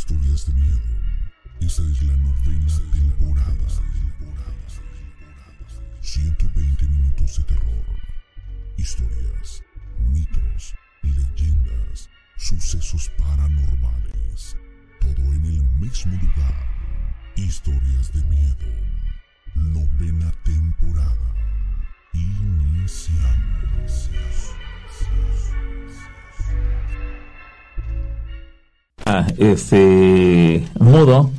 historias de miedo. Esta es la novena temporada. 120 minutos de terror. Historias, mitos, leyendas, sucesos paranormales. Todo en el mismo lugar. Historias de miedo. Novena temporada. Iniciamos. Ah, este mudo.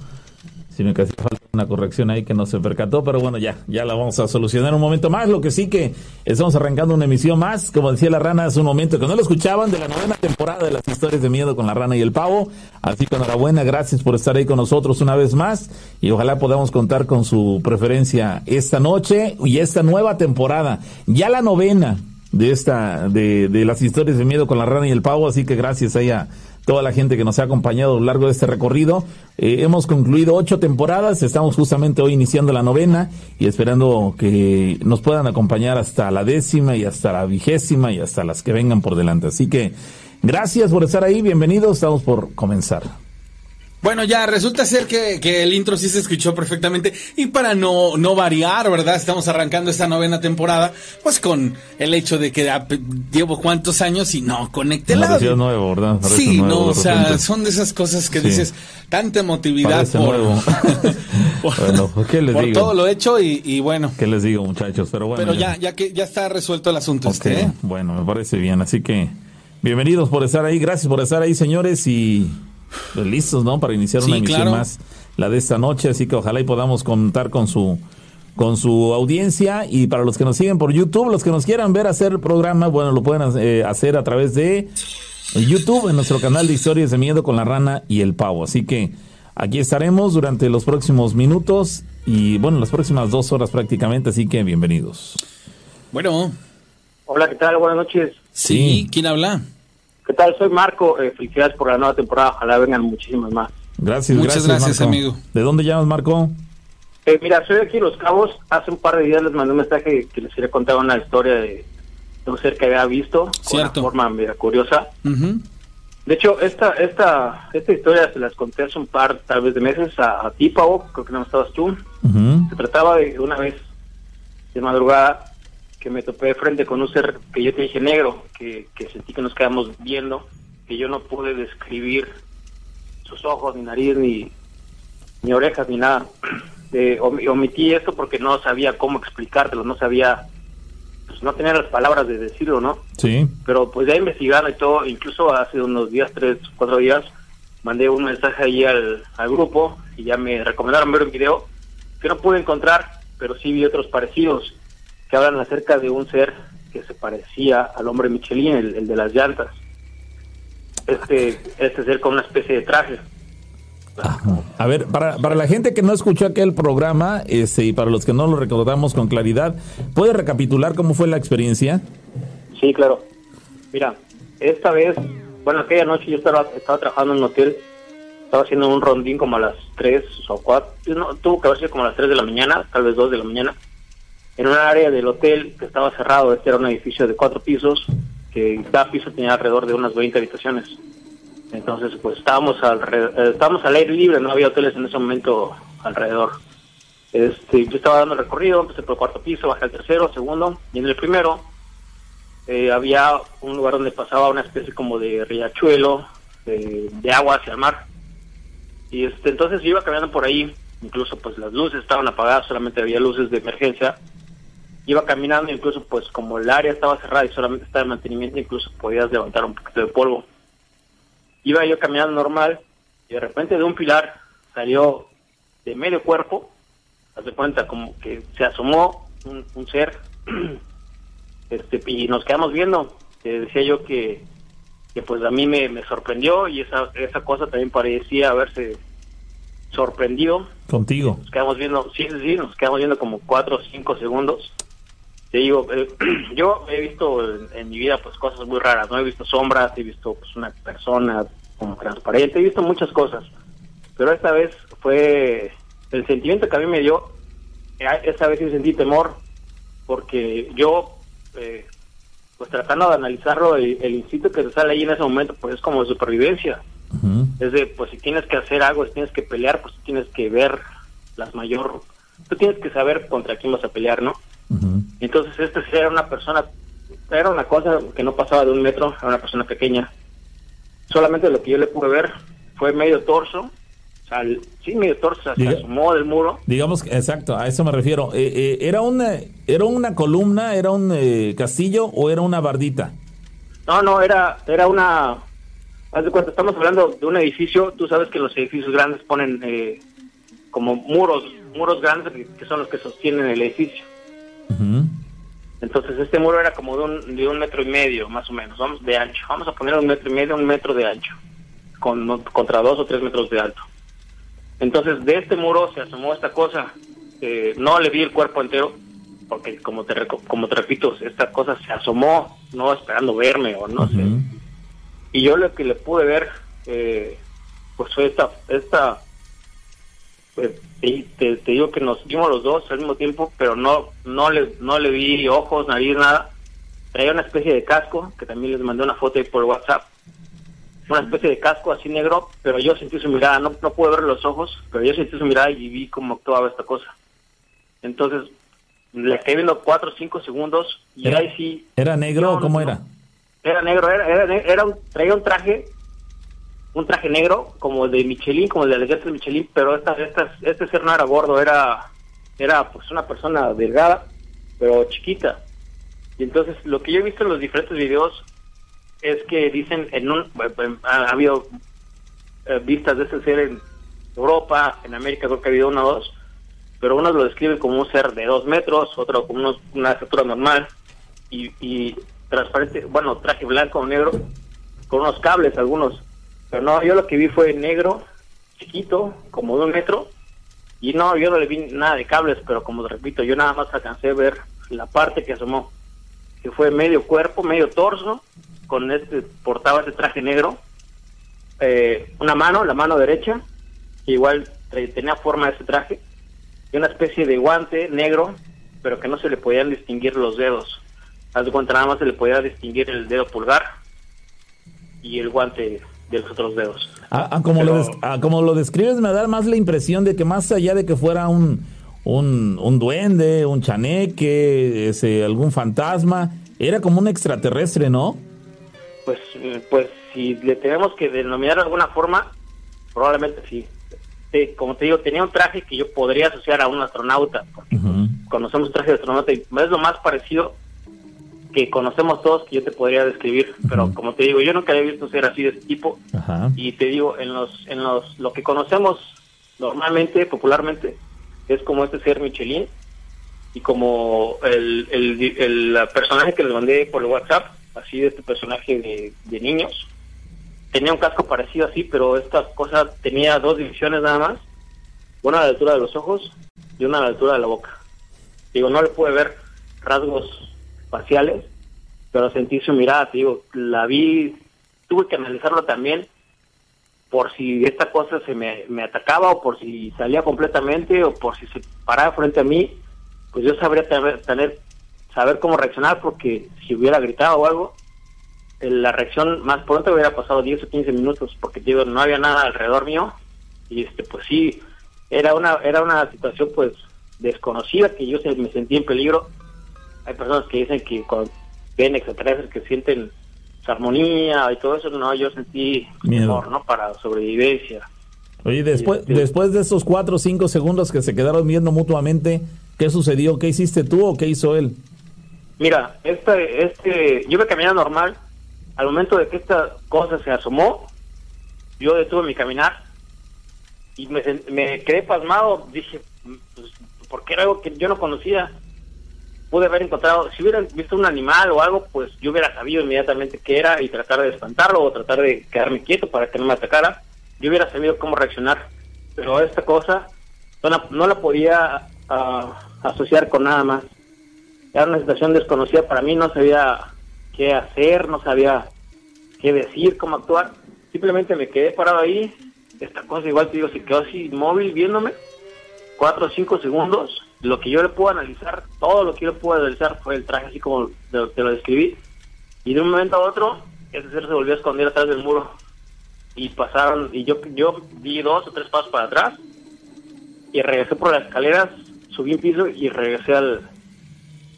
Sino que hacía falta una corrección ahí que no se percató, pero bueno, ya, ya la vamos a solucionar un momento más. Lo que sí que estamos arrancando una emisión más, como decía la rana hace un momento, que no lo escuchaban, de la novena temporada de las historias de miedo con la rana y el pavo. Así que enhorabuena, gracias por estar ahí con nosotros una vez más. Y ojalá podamos contar con su preferencia esta noche y esta nueva temporada, ya la novena de esta, de, de las historias de miedo con la rana y el pavo, así que gracias a ella toda la gente que nos ha acompañado a lo largo de este recorrido. Eh, hemos concluido ocho temporadas, estamos justamente hoy iniciando la novena y esperando que nos puedan acompañar hasta la décima y hasta la vigésima y hasta las que vengan por delante. Así que gracias por estar ahí, bienvenidos, estamos por comenzar. Bueno, ya resulta ser que, que, el intro sí se escuchó perfectamente y para no, no variar, ¿verdad? Estamos arrancando esta novena temporada, pues con el hecho de que llevo cuántos años y no conecté audio. nuevo, ¿verdad? sí, no, o sea, son de esas cosas que dices, tanta emotividad por, por, bueno, ¿qué les por digo? todo lo hecho y, y, bueno. ¿Qué les digo, muchachos? Pero bueno. Pero ya, ya que ya está resuelto el asunto okay, este, ¿eh? Bueno, me parece bien, así que bienvenidos por estar ahí, gracias por estar ahí, señores, y pues listos, ¿no? Para iniciar una emisión claro. más, la de esta noche, así que ojalá y podamos contar con su con su audiencia y para los que nos siguen por YouTube, los que nos quieran ver hacer el programa, bueno, lo pueden eh, hacer a través de YouTube en nuestro canal de historias de miedo con la rana y el pavo. Así que aquí estaremos durante los próximos minutos y bueno, las próximas dos horas prácticamente, así que bienvenidos. Bueno, Hola, ¿qué tal? Buenas noches. sí, Sí. ¿quién habla? ¿Qué tal? Soy Marco. Eh, felicidades por la nueva temporada. Ojalá vengan muchísimas más. Gracias, Muchas gracias, amigo. ¿De dónde llamas, Marco? Eh, mira, soy de aquí en Los Cabos. Hace un par de días les mandé un mensaje que les quería contar una historia de, de un ser que había visto. Cierto. De una forma media curiosa. De hecho, esta esta esta historia se las conté hace un par, tal vez, de meses a, a ti, Pavo. Creo que no estabas tú. Se trataba de una vez de madrugada que me topé de frente con un ser que yo te dije negro, que, que sentí que nos quedamos viendo, que yo no pude describir sus ojos, ni nariz, ni, ni orejas, ni nada. Eh, om- omití esto porque no sabía cómo explicártelo, no sabía, pues no tenía las palabras de decirlo, ¿no? Sí. pero pues ya investigando y todo, incluso hace unos días, tres, cuatro días, mandé un mensaje ahí al, al grupo y ya me recomendaron ver un video que no pude encontrar, pero sí vi otros parecidos que hablan acerca de un ser que se parecía al hombre Michelin, el, el de las llantas. Este, este ser con una especie de traje. A ver, para, para la gente que no escuchó aquel programa este, y para los que no lo recordamos con claridad, ¿puede recapitular cómo fue la experiencia? Sí, claro. Mira, esta vez, bueno, aquella noche yo estaba, estaba trabajando en un hotel, estaba haciendo un rondín como a las 3 o 4, no, tuvo que haber sido como a las 3 de la mañana, tal vez 2 de la mañana, en un área del hotel que estaba cerrado, este era un edificio de cuatro pisos, que cada piso tenía alrededor de unas 20 habitaciones. Entonces, pues estábamos, alre- eh, estábamos al aire libre, no había hoteles en ese momento alrededor. Este, yo estaba dando el recorrido, empecé por el cuarto piso, bajé al tercero, segundo, y en el primero eh, había un lugar donde pasaba una especie como de riachuelo de, de agua hacia el mar. Y este, entonces yo iba caminando por ahí, incluso pues las luces estaban apagadas, solamente había luces de emergencia. Iba caminando, incluso pues como el área estaba cerrada y solamente estaba en mantenimiento, incluso podías levantar un poquito de polvo. Iba yo caminando normal y de repente de un pilar salió de medio cuerpo, haz de cuenta como que se asomó un, un ser este y nos quedamos viendo Eh, decía yo que, que pues a mí me, me sorprendió y esa esa cosa también parecía haberse sorprendido Contigo. nos quedamos viendo sí sí sí nos quedamos viendo como cuatro o cinco segundos te digo eh, yo he visto en, en mi vida pues cosas muy raras no he visto sombras he visto pues una persona como transparente he visto muchas cosas. Pero esta vez fue el sentimiento que a mí me dio eh, esta vez sí sentí temor porque yo eh, pues tratando de analizarlo el, el instinto que te sale ahí en ese momento pues es como de supervivencia. Es de, pues si tienes que hacer algo, si tienes que pelear, pues tienes que ver las mayor... Tú tienes que saber contra quién vas a pelear, ¿no? Ujú. Entonces este era una persona, era una cosa que no pasaba de un metro, era una persona pequeña. Solamente lo que yo le pude ver fue medio torso, sí, medio torso, se asomó del muro. Digamos, exacto, a eso me refiero. Eh, eh, ¿era, una, ¿Era una columna, era un eh, castillo o era una bardita? No, no, era, era una... Haz de cuenta, estamos hablando de un edificio, tú sabes que los edificios grandes ponen eh, como muros, muros grandes que, son los que sostienen el edificio. Entonces este muro era como de un, de un metro y medio, más o menos, vamos de ancho. Vamos a poner un metro y medio, un metro de ancho, con, contra dos o tres metros de alto. Entonces de este muro se asomó esta cosa. eh, no le vi el cuerpo entero, porque como te, como te repito, esta cosa se asomó, no esperando verme o no sé. Y yo lo que le pude ver, eh, pues fue esta, esta pues, te, te- te digo que nos vimos los dos al mismo tiempo, pero no, no le, no le vi ojos, nariz, nada. Traía una especie de casco, que también les mandé una foto ahí por WhatsApp. Una especie de casco así negro, pero yo sentí su mirada, no, no pude ver los ojos, pero yo sentí su mirada y vi cómo actuaba esta cosa. Entonces, le quedé viendo cuatro o cinco segundos y ¿Era, ahí sí ¿Era negro No, o cómo no, era? era negro, era, era, era un, traía un traje, un traje negro, como de Michelin, como de ejército de Michelin, pero esta, esta, este ser no era gordo, era, era pues una persona delgada, pero chiquita. Y entonces lo que yo he visto en los diferentes videos es que dicen en un, ha habido eh, vistas de ese ser en Europa, en América creo que ha habido uno o dos, pero unos lo describen como un ser de dos metros, otro como unos- una estatura normal y, y transparente, bueno, traje blanco o negro, con unos cables algunos. Pero no, yo lo que vi fue negro, chiquito, como de un metro, y no, yo no le vi nada de cables, pero como repito, yo nada más alcancé a ver la parte que asomó, que fue medio cuerpo, medio torso, con este, portaba ese traje negro, eh, una mano, la mano derecha, que igual tenía forma de ese traje, y una especie de guante negro, pero que no se le podían distinguir los dedos. Haz de cuenta, nada más se le podía distinguir el dedo pulgar y el guante de los otros dedos. Ah, ah, como, Pero- lo des- ah, como lo describes, me da más la impresión de que más allá de que fuera un, un, un duende, un chaneque, ese, algún fantasma, era como un extraterrestre, ¿no? Pues, pues si le tenemos que denominar de alguna forma, probablemente sí. Sí, como te digo, tenía un traje que yo podría asociar a un astronauta, porque Ujú. conocemos un traje de astronauta y es lo más parecido que conocemos todos que yo te podría describir, pero como te digo, yo nunca había visto ser así de ese tipo Ajá. y te digo, en los, en los, lo que conocemos normalmente, popularmente, es como este ser Michelin y como el, el, el personaje que les mandé por el WhatsApp, así de este personaje de, de niños, tenía un casco parecido así, pero esta cosa tenía dos divisiones nada más, una a la altura de los ojos y una a la altura de la boca. Digo, no le pude ver rasgos faciales, pero sentí su mirada, te digo, la vi, tuve que analizarlo también por si esta cosa se me, me atacaba o por si salía completamente o por si se paraba frente a mí, pues yo sabría tener, tener saber cómo reaccionar porque si hubiera gritado o algo, eh, la reacción más pronto hubiera pasado 10 o 15 minutos porque digo, no había nada alrededor mío y este pues sí era una era una situación pues desconocida que yo se- me sentí en peligro. Hay personas que dicen que cuando ven extraterrestres que sienten su armonía y todo eso, no, yo sentí Miedo. temor, ¿no? Para sobrevivencia. Oye, después, Sí. después de esos cuatro o cinco segundos que se quedaron viendo mutuamente, ¿qué sucedió? ¿Qué hiciste tú o qué hizo él? Mira, este, este, yo me caminaba normal. Al momento de que esta cosa se asomó, yo detuve mi caminar y me, me quedé pasmado. Dije, pues, ¿por qué era algo que yo no conocía? Pude haber encontrado, si hubiera visto un animal o algo, pues yo hubiera sabido inmediatamente qué era y tratar de espantarlo o tratar de quedarme quieto para que no me atacara. Yo hubiera sabido cómo reaccionar. Pero esta cosa no la, no la podía ah, asociar con nada más era una situación desconocida para mí, no sabía qué hacer, no sabía qué decir, cómo actuar. Simplemente me quedé parado ahí. Esta cosa igual te digo, se quedó así inmóvil viéndome. Cuatro o cinco segundos. Lo que yo le puedo analizar, todo lo que yo le puedo analizar fue el traje así como te, te lo describí. Y de un momento a otro, ese ser se volvió a esconder atrás del muro. y pasaron, y yo, yo di dos o tres pasos para atrás y regresé por las escaleras, subí un piso y regresé al,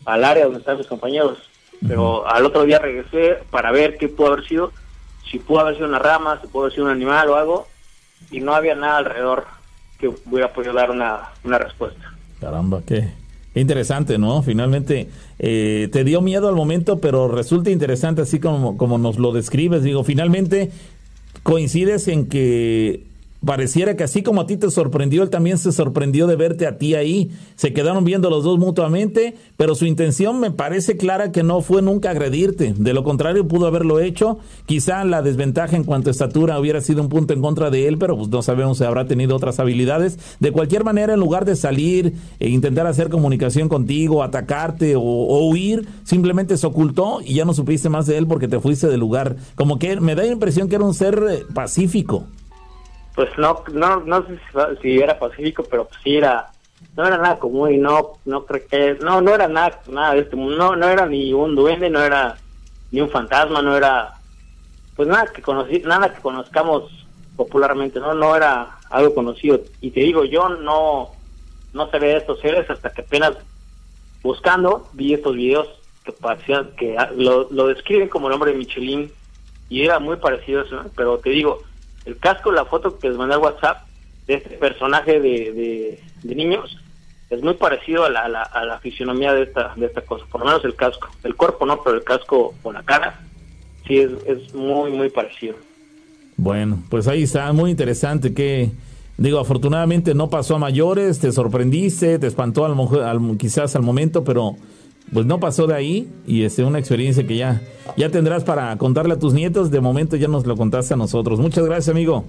al área donde estaban mis compañeros. Pero al otro día regresé para ver qué pudo haber sido, si pudo haber sido una rama, si pudo haber sido un animal o algo, y no había nada alrededor que hubiera podido dar una, una respuesta. Caramba, qué interesante, ¿no? Finalmente eh, te dio miedo al momento, pero resulta interesante así como, como nos lo describes. Digo, finalmente coincides en que pareciera que así como a ti te sorprendió, él también se sorprendió de verte a ti ahí. Se quedaron viendo los dos mutuamente, pero su intención me parece clara que no fue nunca agredirte. De lo contrario, pudo haberlo hecho. Quizá la desventaja en cuanto a estatura hubiera sido un punto en contra de él, pero pues no sabemos si habrá tenido otras habilidades. De cualquier manera, en lugar de salir e intentar hacer comunicación contigo, atacarte o, o huir, simplemente se ocultó y ya no supiste más de él porque te fuiste del lugar. Como que me da la impresión que era un ser eh, pacífico pues no no no sé si, era pacífico pero pues sí era no era nada común y no no creo que no no era nada nada de este mundo no no era ni un duende no era ni un fantasma no era pues nada que conocí nada que conozcamos popularmente no no era algo conocido. Y te digo yo no no sabía de estos seres hasta que apenas buscando vi estos videos que parecían que lo, lo describen como el hombre de Michelin y era muy parecido eso pero te digo el casco, la foto que les mandé al WhatsApp de este personaje de, de, niños, es muy parecido a la, a la, fisionomía de esta, de esta cosa, por lo menos el casco. El cuerpo no, pero el casco con la cara, sí es, es muy, muy parecido. Bueno, pues ahí está, muy interesante que... Digo, afortunadamente no pasó a mayores, te sorprendiste, te espantó al, al, quizás al momento, pero pues no pasó de ahí y es una experiencia que ya, ya tendrás para contarle a tus nietos. De momento ya nos lo contaste a nosotros. Muchas gracias, amigo.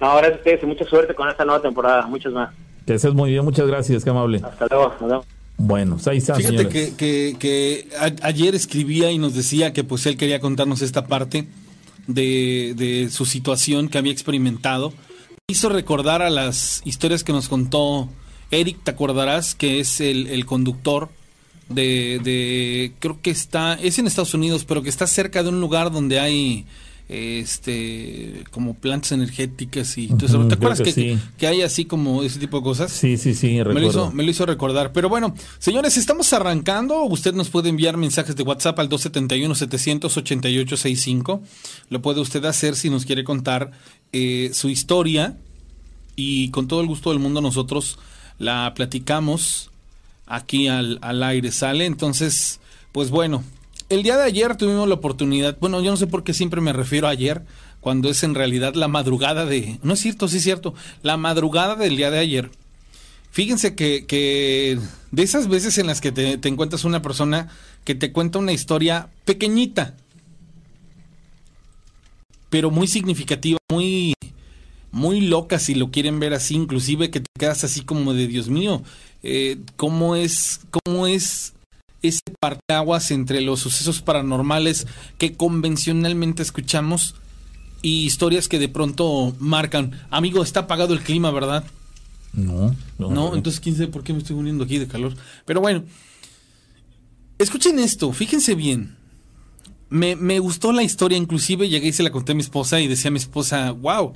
No, gracias a ustedes y mucha suerte con esta nueva temporada. Muchas más. Que estés muy bien, muchas gracias, qué amable. Hasta luego. Bueno, pues ahí está. Fíjate que, que, que ayer escribía y nos decía que pues él quería contarnos esta parte de, de su situación que había experimentado. Hizo recordar a las historias que nos contó Eric, te acordarás, que es el, el conductor de, de, creo que está, es en Estados Unidos, pero que está cerca de un lugar donde hay este como plantas energéticas y ¿te acuerdas que, que, hay así como ese tipo de cosas? Sí, sí, sí, me lo, hizo, me lo hizo recordar. Pero bueno, señores, estamos arrancando. Usted nos puede enviar mensajes de WhatsApp al 271-788-65. Lo puede usted hacer si nos quiere contar eh, su historia y con todo el gusto del mundo nosotros la platicamos aquí al, al aire sale. Entonces, pues bueno, el día de ayer tuvimos la oportunidad, bueno, yo no sé por qué siempre me refiero a ayer, cuando es en realidad la madrugada de, no es cierto, sí es cierto, la madrugada del día de ayer. Fíjense que, que de esas veces en las que te, te encuentras una persona que te cuenta una historia pequeñita, pero muy significativa, muy, muy loca si lo quieren ver así, inclusive que te quedas así como de Dios mío, eh, cómo es, cómo es ese parteaguas entre los sucesos paranormales que convencionalmente escuchamos y historias que de pronto marcan. Amigo, está apagado el clima, ¿verdad? No, no. No, entonces quién sabe por qué me estoy uniendo aquí de calor. Pero bueno, escuchen esto, fíjense bien. Me, me gustó la historia, inclusive llegué y se la conté a mi esposa y decía a mi esposa, wow,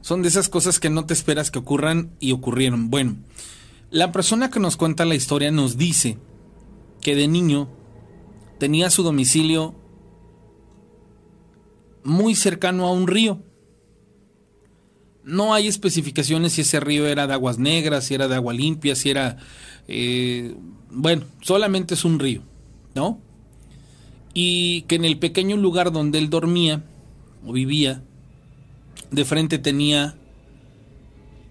son de esas cosas que no te esperas que ocurran y ocurrieron. Bueno, la persona que nos cuenta la historia nos dice que de niño tenía su domicilio muy cercano a un río. No hay especificaciones si ese río era de aguas negras, si era de agua limpia, si era... Eh, bueno, solamente es un río, ¿no? Y que en el pequeño lugar donde él dormía o vivía, de frente tenía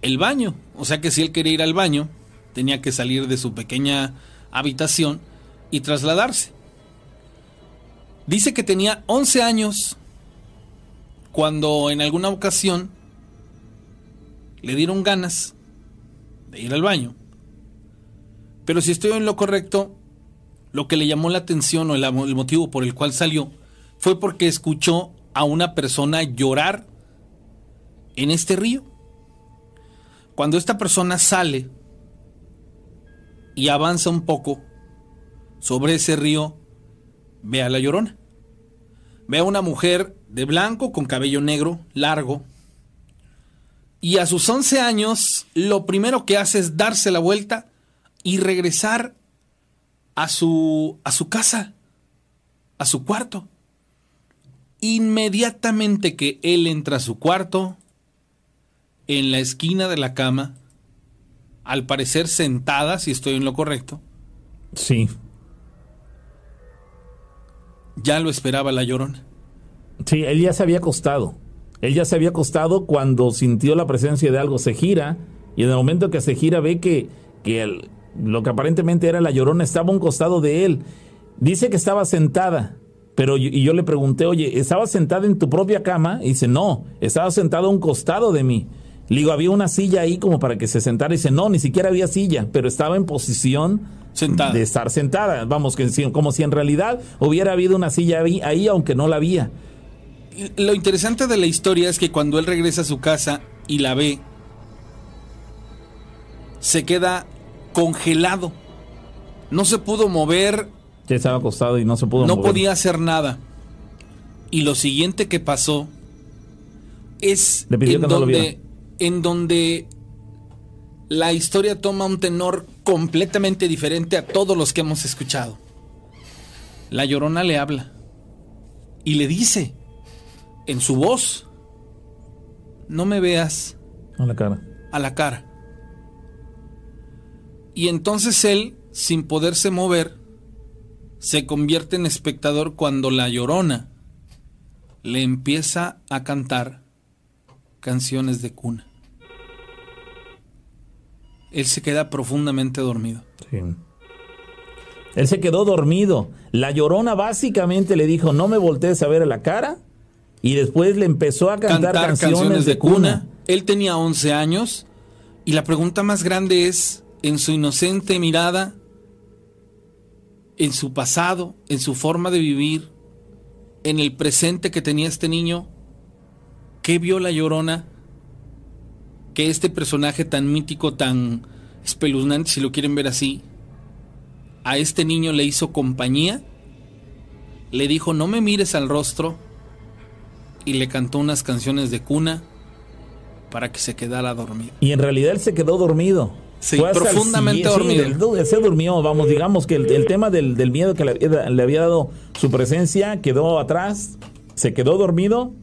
el baño. O sea que si él quería ir al baño, tenía que salir de su pequeña habitación y trasladarse. Dice que tenía 11 años cuando en alguna ocasión le dieron ganas de ir al baño. Pero si estoy en lo correcto, lo que le llamó la atención o el, el motivo por el cual salió fue porque escuchó a una persona llorar en este río. Cuando esta persona sale y avanza un poco sobre ese río, ve a la llorona. Ve a una mujer de blanco con cabello negro, largo, Y a sus 11 años, lo primero que hace es darse la vuelta y regresar a su, a su casa, a su cuarto. Inmediatamente que él entra a su cuarto, en la esquina de la cama, al parecer sentada, si estoy en lo correcto, Sí. ya lo esperaba la llorona. Sí, él ya se había acostado. Él ya se había acostado cuando sintió la presencia de algo. Se gira y en el momento que se gira ve que, que el- lo que aparentemente era la llorona estaba a un costado de él. Dice que estaba sentada. Pero yo- y yo le pregunté, oye, ¿estaba sentada en tu propia cama? Y dice, no, estaba sentada a un costado de mí. Le digo, había una silla ahí como para que se sentara. Y dice, no, ni siquiera había silla, pero estaba en posición Sentada. de estar sentada. Vamos, que como si en realidad hubiera habido una silla ahí, ahí aunque no la había. Lo interesante de la historia es que cuando él regresa a su casa y la ve, se queda congelado. No se pudo mover, Ya estaba acostado y no se pudo no mover. podía hacer nada. Y lo siguiente que pasó es Le pidió en, que no lo. En donde la historia toma un tenor completamente diferente a todos los que hemos escuchado. La llorona le habla y le dice en su voz, no me veas A la cara. a la cara. Y entonces él, sin poderse mover, se convierte en espectador cuando la llorona le empieza a cantar canciones de cuna. Él se queda profundamente dormido. Sí. Él se quedó dormido. La llorona básicamente le dijo, no me voltees a ver a la cara. Y después le empezó a cantar, canciones, de cuna. Él tenía 11 años y la pregunta más grande es, en su inocente mirada, en su pasado, en su forma de vivir, en el presente que tenía este niño, ¿qué vio la llorona? Que este personaje tan mítico, tan espeluznante, si lo quieren ver así, a este niño le hizo compañía, le dijo, no me mires al rostro, y le cantó unas canciones de cuna para que se quedara dormido. Y en realidad él se quedó dormido. Sí, Fue profundamente dormido. se durmió, vamos, digamos que el, el tema del, del miedo que le había dado su presencia quedó atrás, se quedó dormido.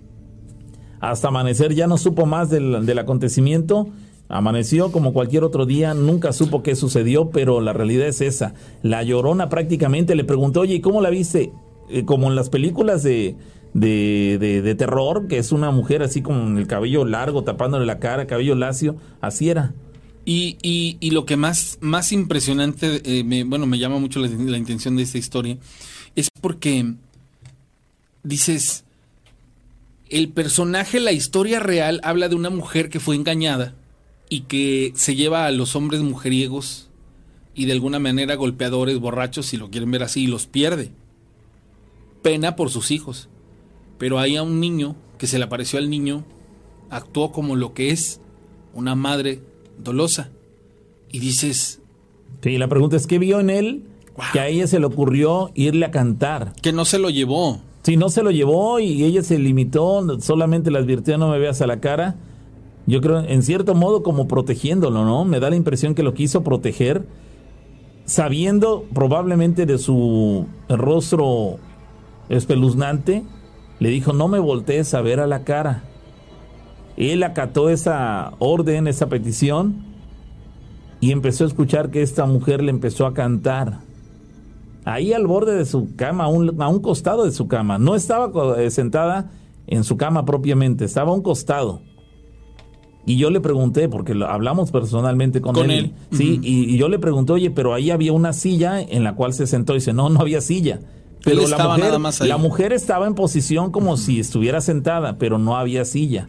Hasta amanecer ya no supo más del, del acontecimiento. Amaneció como cualquier otro día, nunca supo qué sucedió, pero la realidad es esa. La llorona prácticamente le preguntó, oye, ¿y cómo la viste? Eh, como en las películas de, de, de- terror, que es una mujer así con el cabello largo, tapándole la cara, cabello lacio, así era. Y, y- y lo que más, más impresionante, eh, me- bueno, me llama mucho la intención de esta historia, es porque dices, el personaje, la historia real, habla de una mujer que fue engañada y que se lleva a los hombres mujeriegos y de alguna manera golpeadores, borrachos, si lo quieren ver así, y los pierde. Pena por sus hijos. Pero hay a un niño que se le apareció al niño, actuó como lo que es una madre dolosa. Y dices Sí, la pregunta es, ¿qué vio en él Wow. que a ella se le ocurrió irle a cantar? que no se lo llevó. Si no se lo llevó y ella se limitó, solamente le advirtió no me veas a la cara. Yo creo, en cierto modo, como protegiéndolo, ¿no? Me da la impresión que lo quiso proteger, sabiendo probablemente de su rostro espeluznante, le dijo, no me voltees a ver a la cara. Él acató esa orden, esa petición, y empezó a escuchar que esta mujer le empezó a cantar ahí al borde de su cama, a un, a un costado de su cama. No estaba eh, sentada en su cama propiamente, estaba a un costado. Y yo le pregunté, porque lo- hablamos personalmente con, Con él, él. sí, y, y yo le pregunté, oye, pero ahí había una silla en la cual se sentó. Y dice, no, no había silla. Pero la mujer, la mujer estaba en posición como si estuviera sentada, pero no había silla.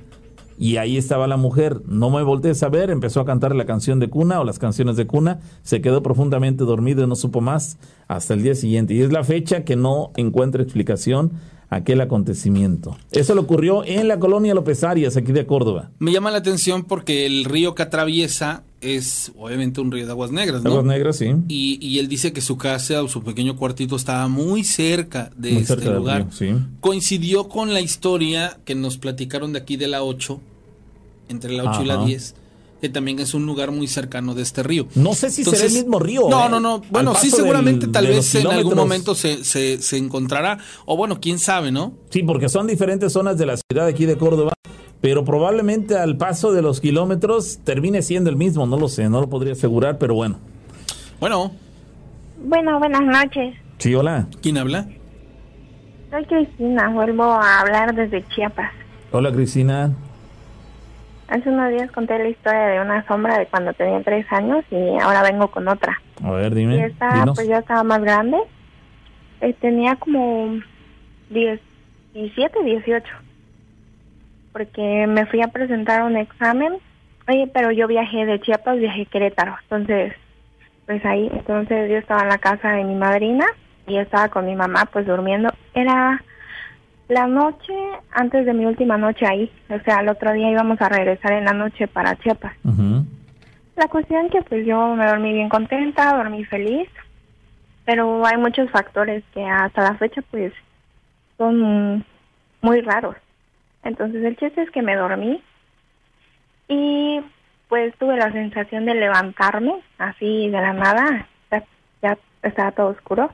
Y ahí estaba la mujer, no me volteé a ver, empezó a cantar la canción de cuna o las canciones de cuna, se quedó profundamente dormido y no supo más hasta el día siguiente. Y es la fecha que no encuentra explicación aquel acontecimiento. Eso le ocurrió en la colonia López Arias, aquí de Córdoba. Me llama la atención porque el río que atraviesa es obviamente un río de aguas negras, ¿no? Aguas Negras, sí. Y, y él dice que su casa o su pequeño cuartito estaba muy cerca de Muy este cerca lugar. río, sí. Coincidió con la historia que nos platicaron de aquí de la 8, entre la 8 y la Ajá. 10, que también es un lugar muy cercano de este río. No sé si será el mismo río. No, ¿eh? no, no. Bueno, sí, seguramente del- tal vez en algún momento se, se, se encontrará. O bueno, quién sabe, ¿no? Sí, porque son diferentes zonas de la ciudad de aquí de Córdoba, pero probablemente al paso de los kilómetros termine siendo el mismo, no lo sé, no lo podría asegurar, pero bueno. Bueno, Bueno, buenas noches. Sí, hola. ¿quién habla? Soy Cristina, vuelvo a hablar desde Chiapas. Hola, Cristina. Hace unos días conté la historia de una sombra de cuando tenía tres años y ahora vengo con otra. A ver, Y dime. esta dinos. pues ya estaba más grande. Eh, tenía como 10, 17, 18. Porque me fui a presentar un examen. Oye, pero yo viajé de Chiapas, viajé a Querétaro. Entonces, pues ahí, entonces yo estaba en la casa de mi madrina y estaba con mi mamá pues durmiendo. Era la noche antes de mi última noche ahí. O sea, el otro día íbamos a regresar en la noche para Chiapas. La cuestión que pues yo me dormí bien contenta, dormí feliz, pero hay muchos factores que hasta la fecha pues son muy raros. Entonces el chiste es que me dormí y pues tuve la sensación de levantarme así de la nada, ya, ya estaba todo oscuro.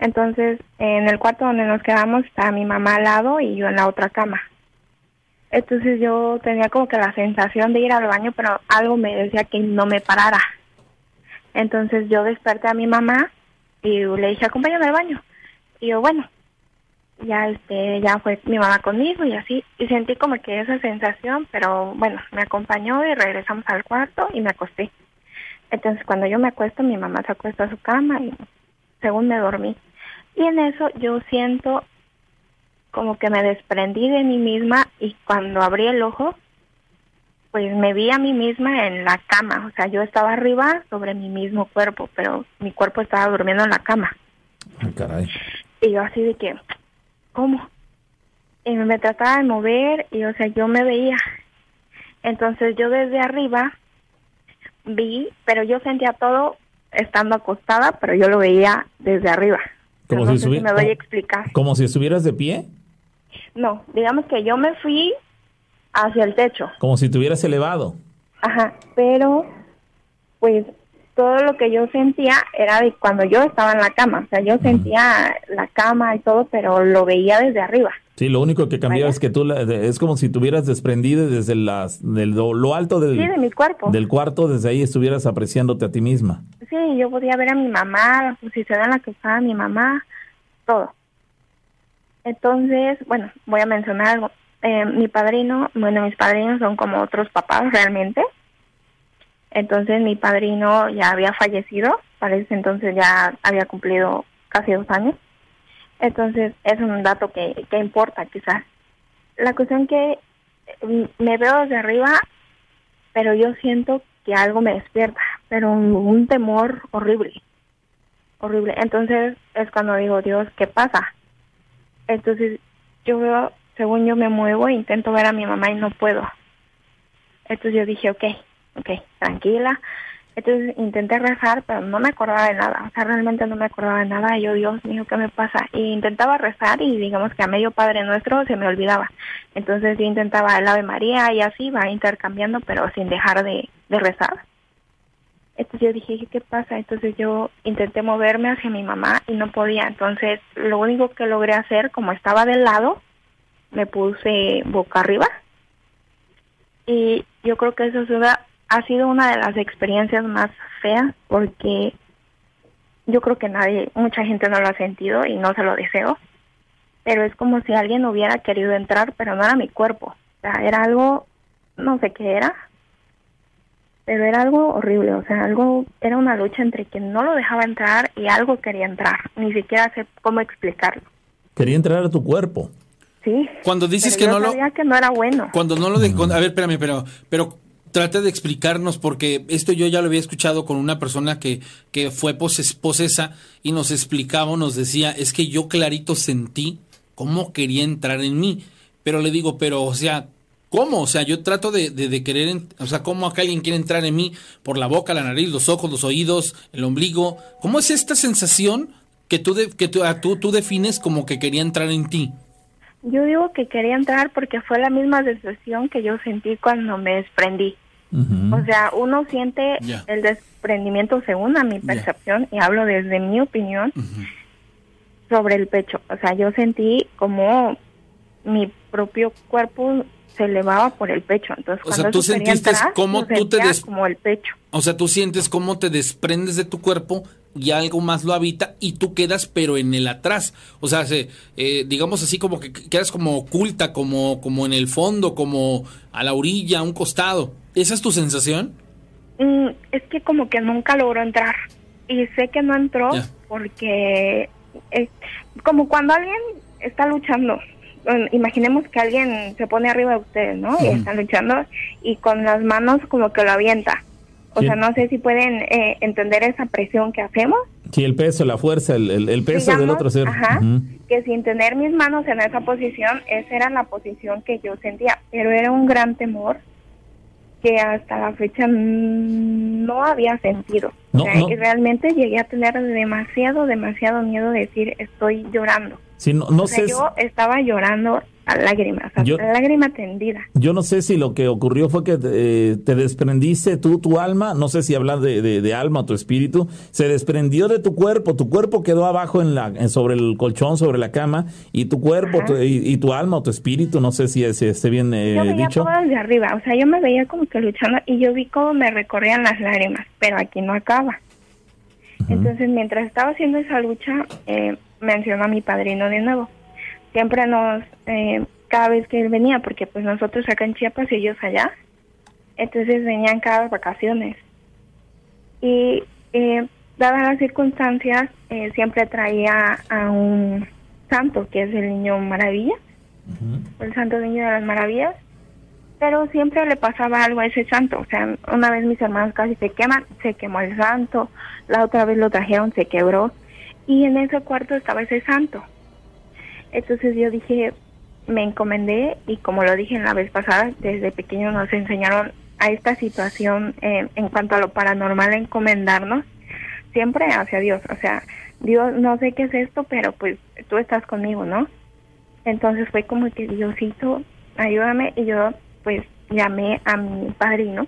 Entonces en el cuarto donde nos quedamos estaba mi mamá al lado y yo en la otra cama. Entonces yo tenía como que la sensación de ir al baño, pero algo me decía que no me parara. Entonces yo desperté a mi mamá y le dije, acompáñame al baño. Y yo, bueno, ya este, ya fue mi mamá conmigo y así. Y sentí como que esa sensación, pero bueno, me acompañó y regresamos al cuarto y me acosté. Entonces cuando yo me acuesto, mi mamá se acuesta a su cama y según me dormí. Y en eso yo siento como que me desprendí de mí misma y cuando abrí el ojo, pues me vi a mí misma en la cama. O sea, yo estaba arriba sobre mi mismo cuerpo, pero mi cuerpo estaba durmiendo en la cama. Ay, caray. Y yo así de que, ¿cómo? Y me trataba de mover y, o sea, yo me veía. Entonces yo desde arriba vi, pero yo sentía todo estando acostada, pero yo lo veía desde arriba. Como no si sé si estuvi- me voy a explicar. Como si estuvieras de pie, No, digamos que yo me fui hacia el techo. como si estuvieras elevado. Ajá, pero pues todo lo que yo sentía era de cuando yo estaba en la cama. O sea, yo sentía la cama y todo, pero lo veía desde arriba. Sí, lo único que cambiaba es que tú la- es como si tuvieras desprendido desde las, del, lo, lo alto del, Sí, de mi cuerpo. del cuarto, desde ahí estuvieras apreciándote a ti misma. Sí, yo podía ver a mi mamá, la posición en la que estaba mi mamá, todo. Entonces, bueno, voy a mencionar algo. Eh, mi padrino, bueno, mis padrinos son como otros papás realmente. Entonces, mi padrino ya había fallecido, parece entonces ya había cumplido casi dos años. Entonces, es un dato que, que importa quizás. La cuestión que mm, me veo desde arriba, pero yo siento que algo me despierta, pero un, temor horrible, horrible. Entonces es cuando digo, Dios, ¿qué pasa? Entonces yo veo, según yo me muevo, intento ver a mi mamá y no puedo. Entonces yo dije, ok, ok, tranquila. Entonces intenté rezar, pero no me acordaba de nada. O sea, realmente no me acordaba de nada. Y yo, Dios mío, ¿qué me pasa? Y intentaba rezar y digamos que a medio Padre Nuestro se me olvidaba. Entonces yo intentaba el Ave María y así va intercambiando, pero sin dejar de, rezar. Entonces yo dije, ¿qué pasa? Entonces yo intenté moverme hacia mi mamá y no podía. Entonces lo único que logré hacer, como estaba del lado, me puse boca arriba. Y yo creo que eso es una- ha sido una de las experiencias más feas porque yo creo que nadie, mucha gente no lo ha sentido y no se lo deseo. Pero es como si alguien hubiera querido entrar, pero no era mi cuerpo. O sea, era algo, no sé qué era, pero era algo horrible, o sea, algo, era una lucha entre que no lo dejaba entrar y algo quería entrar, ni siquiera sé cómo explicarlo, Quería entrar a tu cuerpo. ¿sí? Cuando dices Pero que yo no lo... sabía que no era bueno. Cuando no lo de... a ver, espérame, pero... pero Trata de explicarnos porque esto yo ya lo había escuchado con una persona que, que fue poses- posesa y nos explicaba, nos decía, es que yo clarito sentí cómo quería entrar en mí. Pero le digo, pero o sea, ¿cómo? O sea, yo trato de, de, de querer, o sea, ¿cómo acá alguien quiere entrar en mí por la boca, la nariz, los ojos, los oídos, el ombligo? ¿Cómo es esta sensación que tú, que tú, a tú, tú defines como que quería entrar en ti? Yo digo que quería entrar porque fue la misma sensación que yo sentí cuando me desprendí. O sea, uno siente el desprendimiento según a mi percepción y hablo desde mi opinión sobre el pecho. O sea, yo sentí como mi propio cuerpo se elevaba por el pecho. Entonces, O sea, cuando tú eso quería sentiste cómo tú te des- como el pecho. O sea, tú sientes cómo te desprendes de tu cuerpo y algo más lo habita y tú quedas pero en el atrás. O sea, se, eh, digamos así como que quedas como oculta, como, como en el fondo, como a la orilla, a un costado. ¿Esa es tu sensación? Mm, es que como que nunca logró entrar. Y sé que no entró porque es como cuando alguien está luchando. Imaginemos que alguien se pone arriba de ustedes, ¿no? Y están luchando y con las manos como que lo avienta. O Sí. sea, no sé si pueden eh, entender esa presión que hacemos. Sí, el peso, la fuerza, el, el- el peso del Digamos, otro ser. Ajá, Ujú. que sin tener mis manos en esa posición, esa era la posición que yo sentía, pero era un gran temor que hasta la fecha no había sentido. No, O sea, no. realmente llegué a tener demasiado, demasiado miedo de decir estoy llorando. Sí, no, no o sea, sé. yo estaba llorando a lágrimas, a Yo- lágrima tendida. Yo no sé si lo que ocurrió fue que eh, te desprendiste tú, tu alma, no sé si hablas de, de- de alma o tu espíritu, se desprendió de tu cuerpo, tu cuerpo quedó abajo en la, en- sobre el colchón, sobre la cama, y tu cuerpo tu- y, y tu alma o tu espíritu, no sé si, si esté bien eh, yo veía dicho. todo desde arriba, o sea, yo me veía como que luchando y yo vi cómo me recorrían las lágrimas, pero aquí no acaba. Entonces, mientras estaba haciendo esa lucha, eh, mencionó a mi padrino de nuevo. Siempre nos, eh, cada vez que él venía, porque pues nosotros acá en Chiapas y ellos allá, entonces venían cada vacaciones. Y eh, dadas las circunstancias, eh, siempre traía a un santo, que es el niño maravilla, el santo niño de las maravillas, pero siempre le pasaba algo a ese santo. O sea, una vez mis hermanos casi se queman, se quemó el santo, la otra vez lo trajeron, se quebró, y en ese cuarto estaba ese santo. Entonces yo dije, me encomendé, y como lo dije en la vez pasada, desde pequeño nos enseñaron a esta situación eh, en cuanto a lo paranormal, encomendarnos siempre hacia Dios. O sea, Dios, no sé qué es esto, pero pues tú estás conmigo, ¿no? Entonces fue como que Diosito, ayúdame. Y yo pues llamé a mi padrino.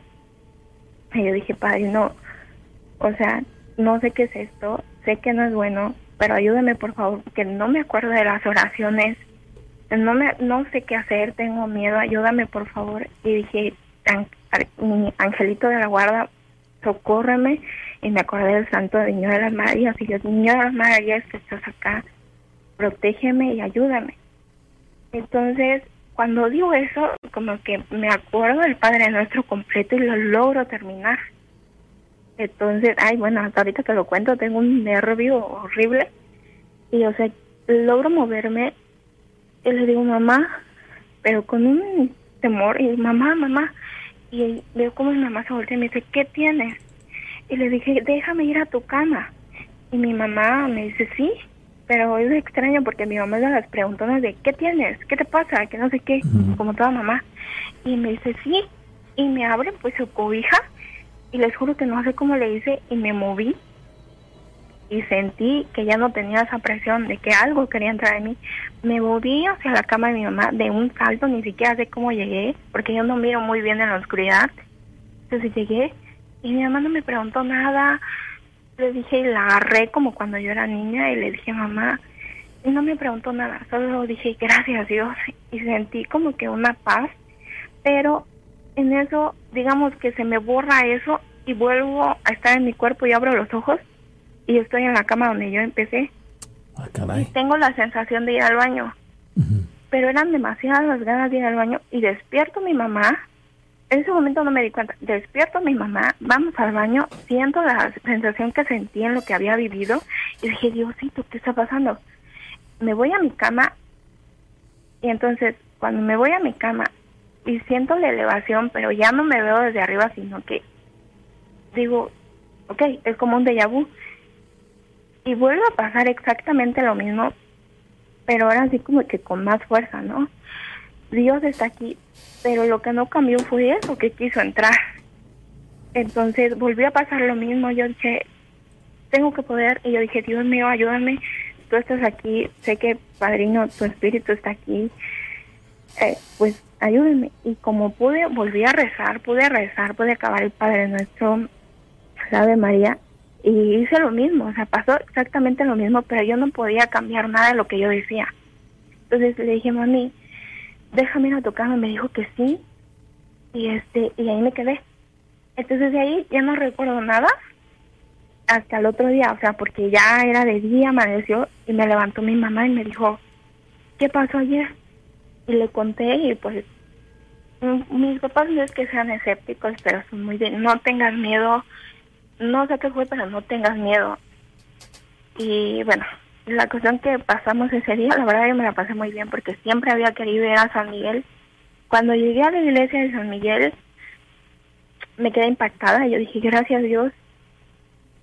Y yo dije, padrino, o sea, no sé qué es esto, sé que no es bueno, pero ayúdame por favor, porque no me acuerdo de las oraciones. No me, no sé qué hacer, tengo miedo, ayúdame por favor. Y dije, "An- ar- mi angelito de la guarda, socórreme. Y me acordé del santo niño de las maravillas. Y yo, niño de las maravillas, que estás acá, protégeme y ayúdame. Entonces, cuando digo eso, como que me acuerdo del Padre Nuestro completo y lo logro terminar. Entonces, ay, bueno, hasta ahorita te lo cuento, tengo un nervio horrible. Y, o sea, logro moverme y le digo, mamá, pero con un temor, y mamá, mamá. Y veo como mi mamá se voltea y me dice, ¿qué tienes? Y le dije, déjame ir a tu cama. Y mi mamá me dice, sí, pero es extraño porque mi mamá es de las preguntonas de, ¿qué tienes? ¿Qué te pasa? Que no sé qué, como toda mamá. Y me dice, sí, y me abre pues su cobija y les juro que no sé cómo le hice y me moví y sentí que ya no tenía esa presión de que algo quería entrar en mí. Me moví hacia la cama de mi mamá de un salto, ni siquiera sé cómo llegué, porque yo no miro muy bien en la oscuridad. Entonces llegué y mi mamá no me preguntó nada. Le dije y la agarré como cuando yo era niña y le dije mamá y no me preguntó nada, solo dije gracias Dios y sentí como que una paz, pero en eso digamos que se me borra eso y vuelvo a estar en mi cuerpo y abro los ojos y estoy en la cama donde yo empecé Ah, y tengo la sensación de ir al baño, pero eran demasiadas las ganas de ir al baño y despierto a mi mamá. En ese momento no me di cuenta. Despierto a mi mamá, vamos al baño, siento la sensación que sentí en lo que había vivido y dije, Diosito, ¿qué está pasando? Me voy a mi cama y entonces cuando me voy a mi cama y siento la elevación, pero ya no me veo desde arriba, sino que digo, ok, es como un déjà vu. Y vuelve a pasar exactamente lo mismo, pero ahora sí como que con más fuerza, ¿no? Dios está aquí, pero lo que no cambió fue eso, que quiso entrar. Entonces volvió a pasar lo mismo, yo dije, tengo que poder, y yo dije, Dios mío, ayúdame, tú estás aquí, sé que Padrino, tu espíritu está aquí, eh, pues ayúdenme. Y como pude, volví a rezar, pude rezar, pude acabar el Padre Nuestro, la Ave María, y hice lo mismo, o sea, pasó exactamente lo mismo, pero yo no podía cambiar nada de lo que yo decía. Entonces le dije, mami, déjame ir a tu cama, me dijo que sí, y este, y ahí me quedé. Entonces de ahí ya no recuerdo nada hasta el otro día, o sea, porque ya era de día, amaneció, y me levantó mi mamá y me dijo, ¿qué pasó ayer? Y le conté y pues mis papás no es que sean escépticos, pero son muy de, no tengas miedo, no sé qué fue, pero no tengas miedo. Y bueno, la cuestión que pasamos ese día, la verdad yo me la pasé muy bien porque siempre había querido ir a San Miguel. Cuando llegué a la iglesia de San Miguel, me quedé impactada. Yo dije, gracias Dios.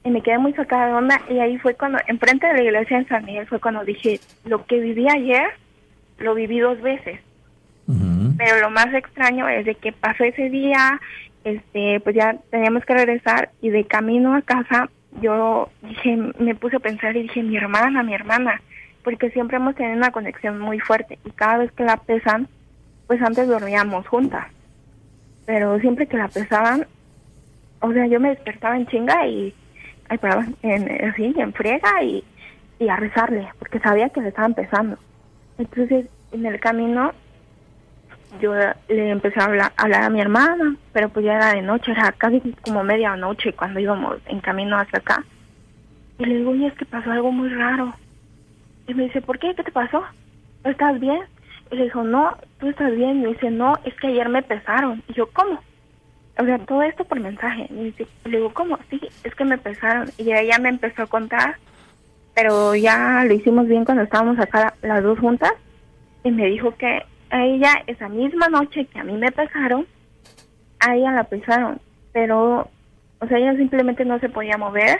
Y me quedé muy sacada de onda. Y ahí fue cuando, enfrente de la iglesia de San Miguel, fue cuando dije, lo que viví ayer, lo viví dos veces. Pero lo más extraño es de que pasó ese día, este, pues ya teníamos que regresar y de camino a casa yo dije, me puse a pensar y dije, mi hermana, mi hermana, porque siempre hemos tenido una conexión muy fuerte y cada vez que la pesan, pues antes dormíamos juntas, pero siempre que la pesaban, o sea, yo me despertaba en chinga y, ay, en, así, en friega y, y a rezarle, porque sabía que le estaban pesando. Entonces, en el camino yo le empecé a hablar, a mi hermana, pero pues ya era de noche, era casi como medianoche cuando íbamos en camino hacia acá. Y le digo, oye, es que pasó algo muy raro. Y me dice, ¿por qué? ¿Qué te pasó? ¿Estás bien? Y le dijo, no, tú estás bien. Y me dice, no, es que ayer me pesaron. Y yo, ¿cómo? O sea, todo esto por mensaje. Y le digo, ¿cómo? Sí, es que me pesaron. Y ella me empezó a contar, pero ya lo hicimos bien cuando estábamos acá las dos juntas. Y me dijo que a ella esa misma noche que a mí me pesaron, a ella la pesaron, pero, o sea, ella simplemente no se podía mover,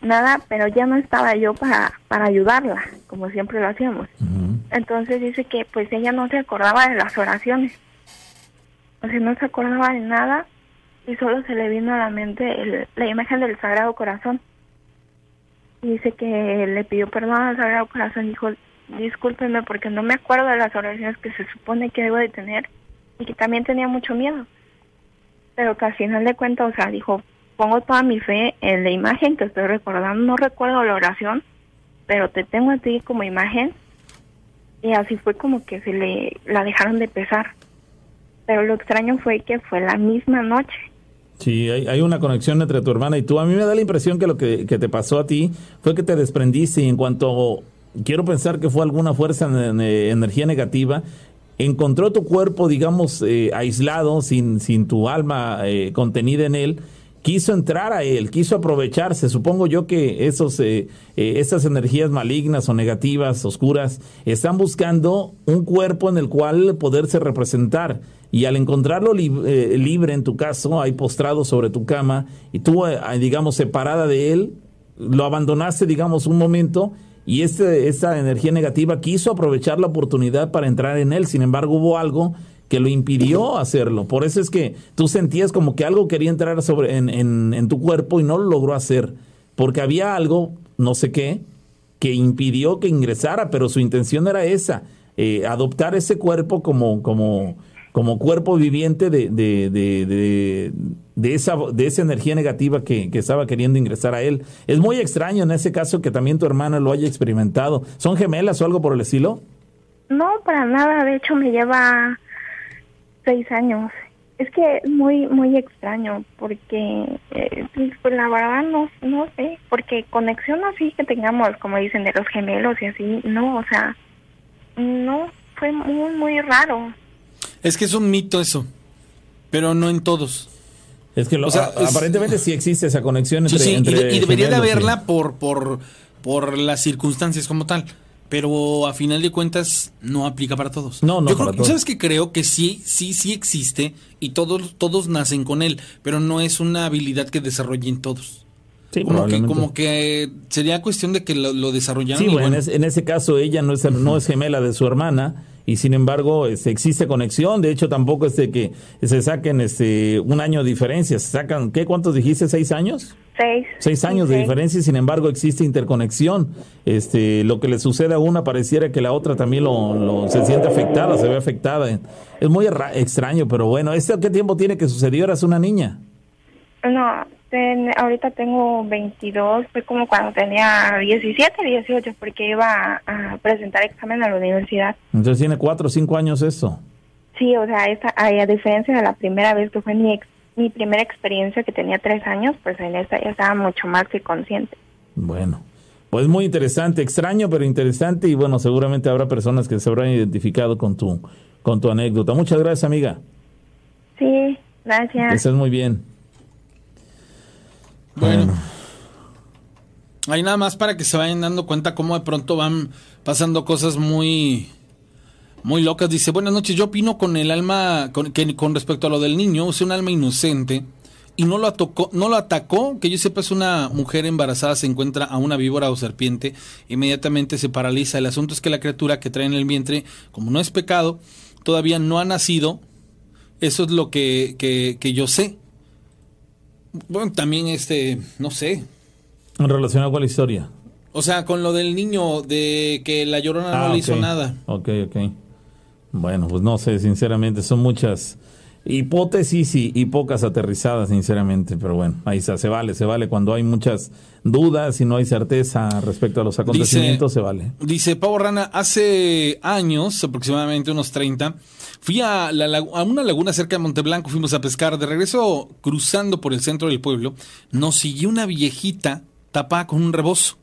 nada, pero ya no estaba yo para, para ayudarla, como siempre lo hacíamos. Entonces dice que pues ella no se acordaba de las oraciones, o sea, no se acordaba de nada y solo se le vino a la mente el- la imagen del Sagrado Corazón. Dice que le pidió perdón al Sagrado Corazón dijo, discúlpeme porque no me acuerdo de las oraciones que se supone que debo de tener y que también tenía mucho miedo. Pero que al final de cuentas, o sea, dijo, pongo toda mi fe en la imagen que estoy recordando, no recuerdo la oración, pero te tengo a ti como imagen y así fue como que se le la dejaron de pesar. Pero lo extraño fue que fue la misma noche. Sí, hay, hay una conexión entre tu hermana y tú. A mí me da la impresión que lo que, que te pasó a ti fue que te desprendiste y en cuanto quiero pensar que fue alguna fuerza de energía negativa, encontró tu cuerpo, digamos, eh, aislado, sin, sin tu alma eh, contenida en él, quiso entrar a él, quiso aprovecharse. Supongo yo que esos, eh, eh, esas energías malignas o negativas, oscuras, están buscando un cuerpo en el cual poderse representar. Y al encontrarlo li eh, libre en tu caso, ahí postrado sobre tu cama, y tú, eh, digamos, separada de él, lo abandonaste, digamos, un momento, y este, esta energía negativa quiso aprovechar la oportunidad para entrar en él. Sin embargo, hubo algo que lo impidió hacerlo. Por eso es que tú sentías como que algo quería entrar sobre, en, en, en tu cuerpo y no lo logró hacer. Porque había algo, no sé qué, que impidió que ingresara, pero su intención era esa, eh, adoptar ese cuerpo como, como, como cuerpo viviente de, de, de, de, esa, de esa energía negativa que, que, estaba queriendo ingresar a él. Es muy extraño en ese caso que también tu hermana lo haya experimentado. ¿Son gemelas o algo por el estilo? No, para nada. De hecho, me lleva seis años. Es que es muy, muy extraño porque, eh, pues la verdad no, no sé, porque conexión así que tengamos, como dicen, de los gemelos y así, no, o sea, no, fue muy, muy raro. Es que es un mito eso, pero no en todos. Es que lo, O sea, a- es- aparentemente sí existe esa conexión entre, Sí, sí, y, entre de- y debería de haberla por, por, por las circunstancias como tal. Pero a final de cuentas no aplica para todos. No, no Yo para creo, todos. ¿Sabes que Creo que sí, sí, sí existe y todos, todos nacen con él, pero no es una habilidad que desarrollen todos. Sí, como, que, como que sería cuestión de que lo, lo desarrollaran. Sí, bueno, en, ese, en ese caso ella no es, no es gemela de su hermana y sin embargo este, existe conexión. De hecho, tampoco es de que se saquen este, un año de diferencia. Se sacan, ¿qué? ¿Cuántos dijiste? ¿Seis años? Seis. Seis años de diferencia y sin embargo existe interconexión. Este, lo que le sucede a una pareciera que la otra también lo, lo- se siente afectada, se ve afectada. Es muy ra- extraño, pero bueno, ¿este qué tiempo tiene que sucedió? Eras una niña. No, ten- ahorita tengo 22, fue como cuando tenía 17, 18, porque iba a, a presentar examen a la universidad. Entonces tiene cuatro o cinco años eso. Sí, o sea, esa, a diferencia de la primera vez que fue mi, ex- mi primera experiencia que tenía tres años, pues en esta ya estaba mucho más que consciente. Bueno, pues muy interesante, extraño pero interesante y bueno, seguramente habrá personas que se habrán identificado con tu con tu anécdota. Muchas gracias, amiga. Sí, gracias. Estás muy bien. Bueno. Hay nada más para que se vayan dando cuenta cómo de pronto van pasando cosas muy muy locas. Dice, buenas noches, yo opino con el alma, con, que, con respecto a lo del niño, es un alma inocente y no lo, atacó, no lo atacó, que yo sepa es una mujer embarazada, se encuentra a una víbora o serpiente, inmediatamente se paraliza. El asunto es que la criatura que trae en el vientre, como no es pecado, todavía no ha nacido. Eso es lo que, que, que yo sé. Bueno, también este, no sé. En relación con la historia. O sea, con lo del niño de que la llorona no Ah, le hizo nada. Ok, ok. Bueno, pues no sé, sinceramente, son muchas hipótesis y, y pocas aterrizadas, sinceramente, pero bueno, ahí está, se vale, se vale cuando hay muchas dudas y no hay certeza respecto a los acontecimientos, se vale. Dice Pavo Rana, hace años, aproximadamente unos 30, fui a, la a una laguna cerca de Monteblanco, fuimos a pescar. De regreso, cruzando por el centro del pueblo, nos siguió una viejita tapada con un rebozo.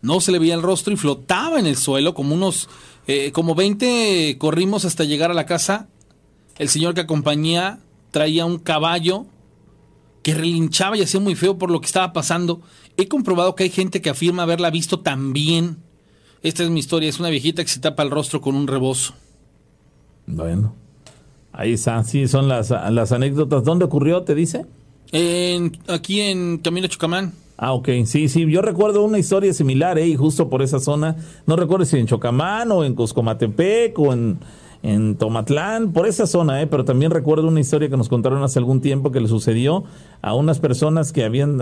No se le veía el rostro y flotaba en el suelo como unos, eh, como 20 corrimos hasta llegar a la casa. El señor que acompañía traía un caballo que relinchaba y hacía muy feo por lo que estaba pasando. He comprobado que hay gente que afirma haberla visto también. Esta es mi historia, es una viejita que se tapa el rostro con un rebozo. Bueno, ahí están, sí, son las, las anécdotas. ¿Dónde ocurrió, te dice? En- aquí en Camino a Chucamán. Ah, ok, sí, sí, yo recuerdo una historia similar, ¿eh? Y justo por esa zona, no recuerdo si en Chocamán o en Coscomatepec o en, en Tomatlán, por esa zona, ¿eh? Pero también recuerdo una historia que nos contaron hace algún tiempo que le sucedió a unas personas que habían,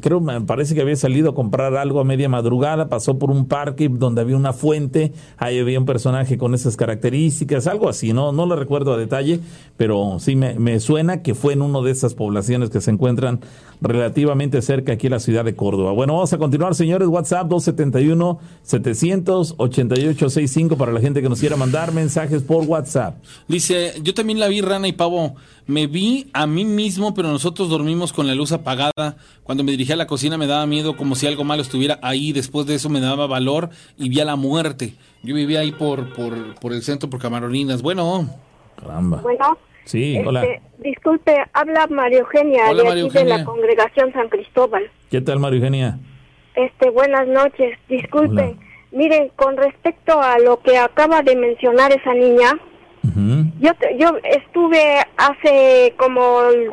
creo, parece que había salido a comprar algo a media madrugada, pasó por un parque donde había una fuente, ahí había un personaje con esas características, algo así, no, no lo recuerdo a detalle, pero sí me, me suena que fue en una de esas poblaciones que se encuentran relativamente cerca aquí en la ciudad de Córdoba. Bueno, vamos a continuar, señores. WhatsApp 271-700-8865 para la gente que nos quiera mandar mensajes por WhatsApp. Dice, yo también la vi, Rana y Pavo. Me vi a mí mismo, pero nosotros dormimos con la luz apagada. Cuando me dirigí a la cocina me daba miedo como si algo malo estuviera ahí. Después de eso me daba valor y vi a la muerte. Yo vivía ahí por, por, por el centro, por Camarolinas. Bueno, Caramba. Bueno, Sí, este, hola. disculpe, habla María Eugenia Hola, de María aquí de la congregación San Cristóbal. ¿Qué tal, María Eugenia? Este, buenas noches. Disculpen. Hola. Miren, con respecto a lo que acaba de mencionar esa niña, Ujú. yo yo estuve hace como el-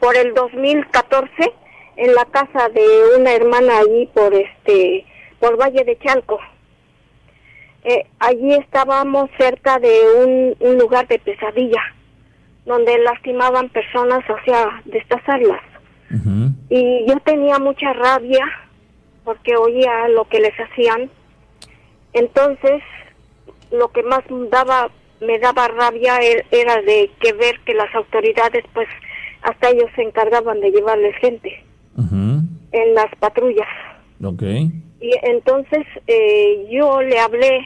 por el 2014 en la casa de una hermana allí por este por Valle de Chalco. Eh, allí estábamos cerca de un, un lugar de pesadilla donde lastimaban personas, o sea, destazarlas. Y yo tenía mucha rabia porque oía lo que les hacían. Entonces, lo que más daba me daba rabia er- era de que ver que las autoridades, pues, hasta ellos se encargaban de llevarles gente en las patrullas. Ok. Y entonces eh, yo le hablé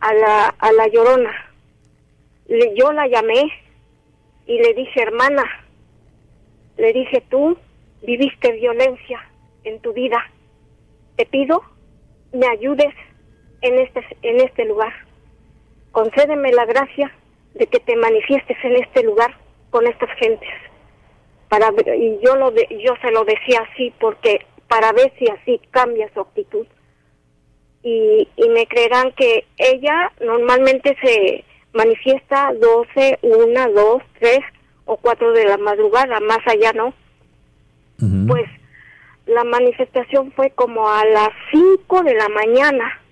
a la, a la llorona. Le- yo la llamé y le dije, hermana, le dije, tú viviste violencia en tu vida. Te pido me ayudes en este, en este lugar. Concédeme la gracia de que te manifiestes en este lugar con estas gentes. Para ver- y yo lo de- yo se lo decía así porque para ver si así cambia su actitud y, y me creerán que ella normalmente se manifiesta 12, 1, 2, 3 o 4 de la madrugada, más allá no. Pues la manifestación fue como a las 5 de la mañana.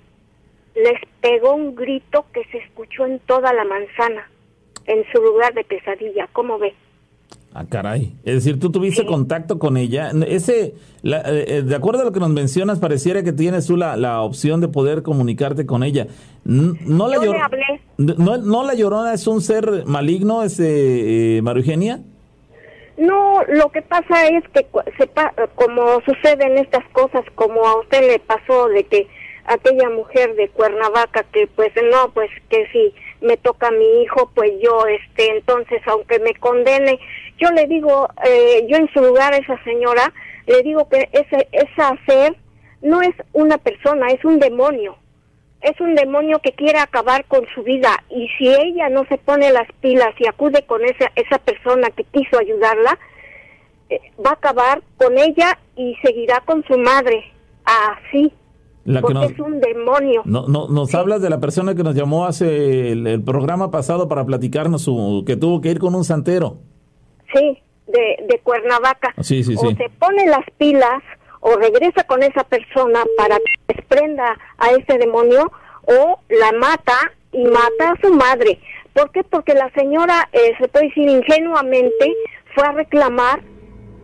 Les pegó un grito que se escuchó en toda la manzana, en su lugar de pesadilla. ¿Cómo ve? Ah, caray. Es decir, tú tuviste contacto con ella. Ese, la- eh, eh, de acuerdo a lo que nos mencionas, pareciera que tienes tú la, la opción de poder comunicarte con ella. N- No la Yo le hablé. No, no la llorona es un ser maligno, ese eh, María Eugenia. No, lo que pasa es que sepa, como suceden estas cosas, como a usted le pasó de que aquella mujer de Cuernavaca que pues no, pues que si me toca a mi hijo, pues yo este, entonces aunque me condene, yo le digo, eh, yo en su lugar a esa señora le digo que ese esa ser no es una persona, es un demonio. Es un demonio que quiere acabar con su vida y si ella no se pone las pilas y acude con esa, esa persona que quiso ayudarla, eh, va a acabar con ella y seguirá con su madre. Así. La que porque nos, es un demonio. no, no- nos hablas de la persona que nos llamó hace el, el programa pasado para platicarnos su, que tuvo que ir con un santero. Sí, de, de Cuernavaca. Sí, sí, o se pone las pilas o regresa con esa persona para que desprenda a ese demonio o la mata y mata a su madre. ¿Por qué? Porque la señora, eh, se puede decir ingenuamente, fue a reclamar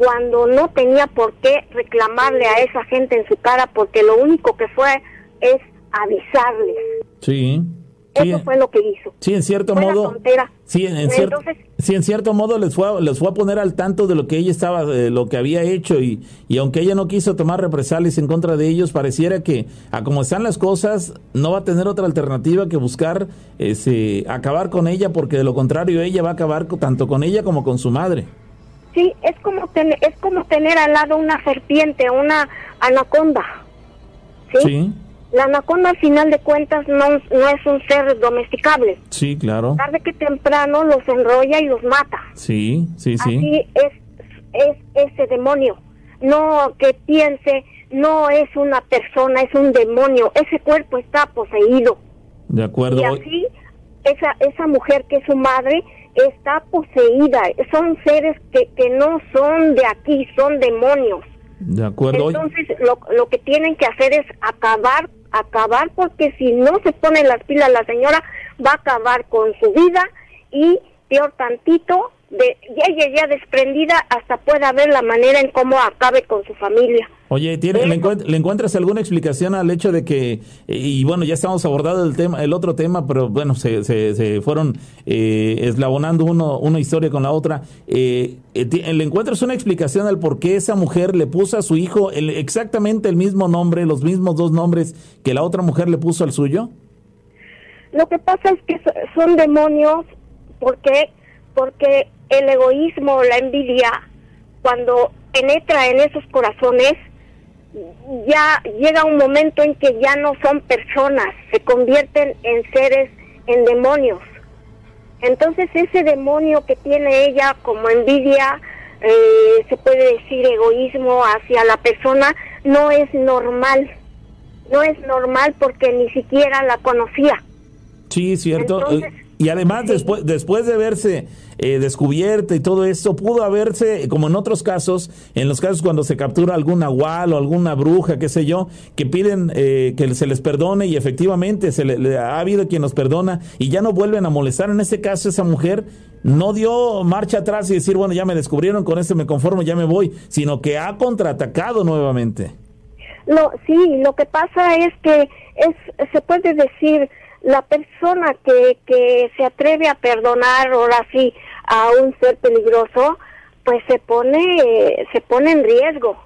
cuando no tenía por qué reclamarle a esa gente en su cara porque lo único que fue es avisarles. Sí. Sí, Eso fue lo que hizo. sí, en cierto Fue modo. Sí, en, en sí, en cierto modo les fue, a, les fue a poner al tanto de lo que ella estaba, de lo que había hecho y, y aunque ella no quiso tomar represalias en contra de ellos, pareciera que a como están las cosas no va a tener otra alternativa que buscar ese, acabar con ella porque de lo contrario ella va a acabar tanto con ella como con su madre. Sí, es como tener, es como tener al lado una serpiente, una anaconda. ¿Sí? Sí, La anaconda al final de cuentas no, no es un ser domesticable. sí, claro. Tarde que temprano los enrolla y los mata. Sí, sí, sí. Así es, es ese demonio. No que piense, no es una persona, es un demonio. Ese cuerpo está poseído. De acuerdo. Y así, esa, esa mujer que es su madre está poseída. Son seres que, que no son de aquí, son demonios. De acuerdo. Entonces, lo, lo que tienen que hacer es acabar, acabar, porque si no se ponen las pilas la señora, va a acabar con su vida y peor tantito, de ya ella ya desprendida, hasta pueda ver la manera en cómo acabe con su familia. Oye, ¿tiene, le, encuent- le encuentras alguna explicación al hecho de que, y bueno, ya estamos abordando el tema, el otro tema, pero bueno, se, se, se fueron eh, eslabonando uno, una historia con la otra. Eh, eh, ti- ¿Le encuentras una explicación al por qué esa mujer le puso a su hijo el- exactamente el mismo nombre, los mismos dos nombres que la otra mujer le puso al suyo? Lo que pasa es que so- son demonios porque porque el egoísmo, la envidia, cuando penetra en esos corazones, ya llega un momento en que ya no son personas, se convierten en seres, en demonios. Entonces ese demonio que tiene ella como envidia, eh, se puede decir egoísmo hacia la persona, no es normal. No es normal porque ni siquiera la conocía. Sí, cierto. Entonces, y además, después, después de verse eh, descubierta y todo esto, pudo haberse, como en otros casos, en los casos cuando se captura algún nahual o alguna bruja, qué sé yo, que piden eh, que se les perdone y efectivamente se le, ha habido quien los perdona y ya no vuelven a molestar. En este caso, esa mujer no dio marcha atrás y decir, bueno, ya me descubrieron, con esto me conformo, ya me voy, sino que ha contraatacado nuevamente. Lo, sí, lo que pasa es que es, se puede decir, la persona que, que se atreve a perdonar ahora sí a un ser peligroso, pues se pone, se pone en riesgo.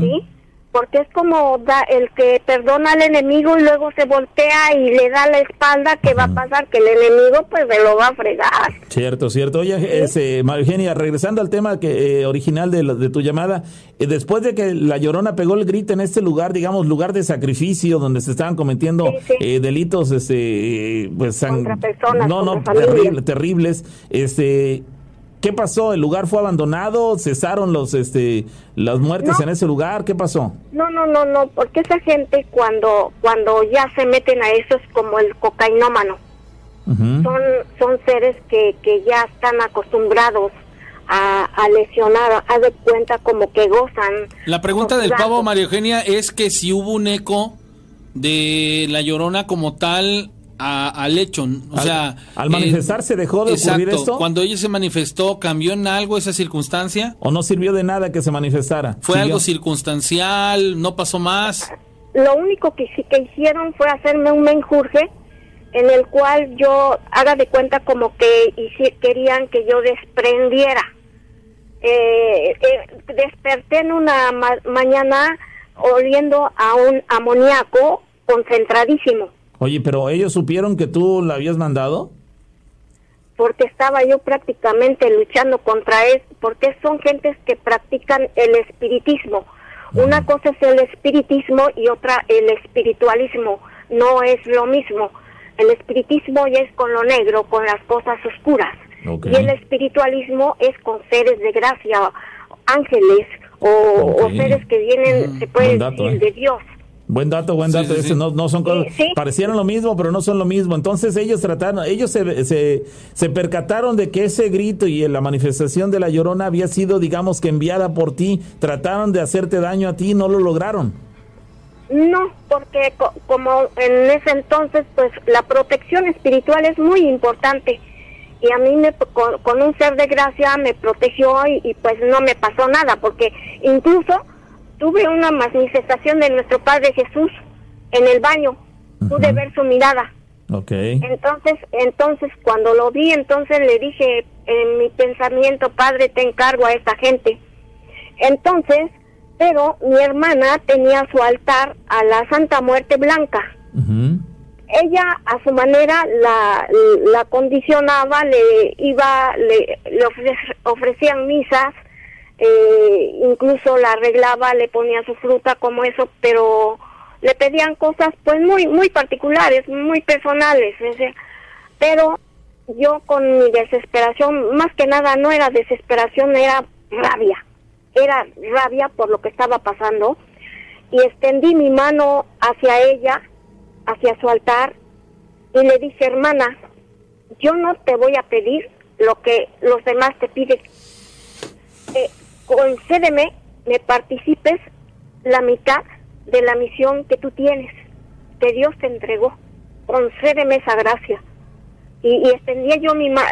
¿sí? Porque es como da, el que perdona al enemigo y luego se voltea y le da la espalda, ¿qué va a pasar? Que el enemigo pues se lo va a fregar. Cierto, cierto. Oye, ese, María Eugenia, regresando al tema que eh, original de, de tu llamada, eh, después de que la Llorona pegó el grito en este lugar, digamos, lugar de sacrificio, donde se estaban cometiendo Sí, sí. eh, delitos, este, eh, pues, san- Contra personas, no, no, contra familias. terrible- terribles, este, ¿qué pasó? ¿El lugar fue abandonado? ¿Cesaron los, este, las muertes No. en ese lugar? ¿Qué pasó? No, no, no, no, porque esa gente cuando, cuando ya se meten a eso es como el cocainómano. Ujú. son son seres que, que ya están acostumbrados a, a lesionar, a de cuenta como que gozan. La pregunta del pavo, María Eugenia, es que si hubo un eco de la llorona como tal a- al hecho. O Al- sea, al manifestarse dejó de ocurrir exacto, esto. Cuando ella se manifestó, ¿cambió en algo esa circunstancia? ¿O no sirvió de nada que se manifestara? ¿Fue ¿Siguió? algo circunstancial? ¿No pasó más? Lo único que, sí que hicieron fue hacerme un menjurje en el cual yo haga de cuenta como que querían que yo desprendiera. Eh, eh, desperté en una ma- mañana oliendo a un amoníaco concentradísimo, Oye, pero ellos supieron que tú la habías mandado. porque estaba yo prácticamente luchando contra él, porque son gentes que practican el espiritismo. Una cosa es el espiritismo y otra el espiritualismo. No es lo mismo. El espiritismo ya es con lo negro, con las cosas oscuras. Y el espiritualismo es con seres de gracia, ángeles o, seres que vienen, se puede dato, decir, ¿eh? de Dios. Buen dato, buen dato. sí. No, no son cosas. Sí, sí. Parecieron lo mismo, pero no son lo mismo. Entonces ellos trataron, ellos se, se, se percataron de que ese grito y la manifestación de la llorona había sido, digamos que enviada por ti. Trataron de hacerte daño a ti y no lo lograron. No, porque co- como en ese entonces, pues la protección espiritual es muy importante. Y a mí me, con, con un ser de gracia me protegió y, y, pues no me pasó nada, porque incluso tuve una manifestación de nuestro Padre Jesús en el baño. Pude ver su mirada. Entonces, entonces cuando lo vi, entonces le dije en mi pensamiento, Padre, te encargo a esta gente. Entonces, pero mi hermana tenía su altar a la Santa Muerte Blanca. Ella a su manera la, la condicionaba, le iba, le, le ofre- ofrecían misas, eh, incluso la arreglaba, le ponía su fruta como eso, pero le pedían cosas pues muy muy particulares, muy personales, o pero yo con mi desesperación, más que nada no era desesperación, era rabia, era rabia por lo que estaba pasando y extendí mi mano hacia ella, hacia su altar y le dije, hermana, yo no te voy a pedir lo que los demás te piden. Eh, concédeme, me participes la mitad de la misión que tú tienes, que Dios te entregó. Concédeme esa gracia. Y, extendía yo mi ma-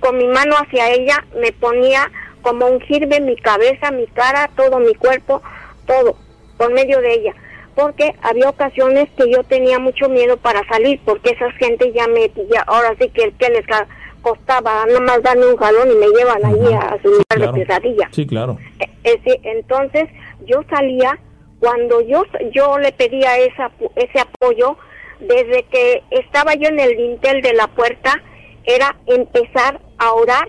con mi mano hacia ella, me ponía como ungirme mi cabeza, mi cara, todo mi cuerpo, todo, por medio de ella. Porque había ocasiones que yo tenía mucho miedo para salir, porque esas gente ya me, ya, ahora sí que, que les costaba nada más darme un jalón y me llevan ahí Ujú. a su Sí, lugar claro. de pesadilla. Sí, claro. Eh, ese- entonces yo salía cuando yo yo le pedía esa, ese apoyo desde que estaba yo en el dintel de la puerta era empezar a orar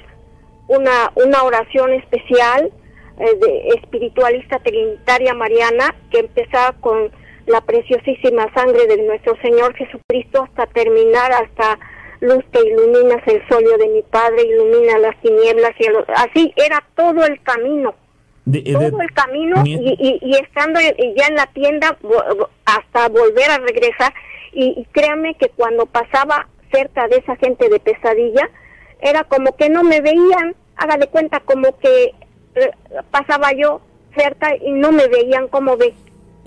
una una oración especial eh, de espiritualista trinitaria mariana que empezaba con la preciosísima sangre de nuestro Señor Jesucristo hasta terminar hasta luz que iluminas el solio de mi Padre, ilumina las tinieblas y el- así era todo el camino. De- de- todo el camino mi- y, y, y estando ya en la tienda hasta volver a regresar. Y, y créanme que cuando pasaba cerca de esa gente de pesadilla era como que no me veían. Haga de cuenta como que eh, pasaba yo cerca y no me veían como ve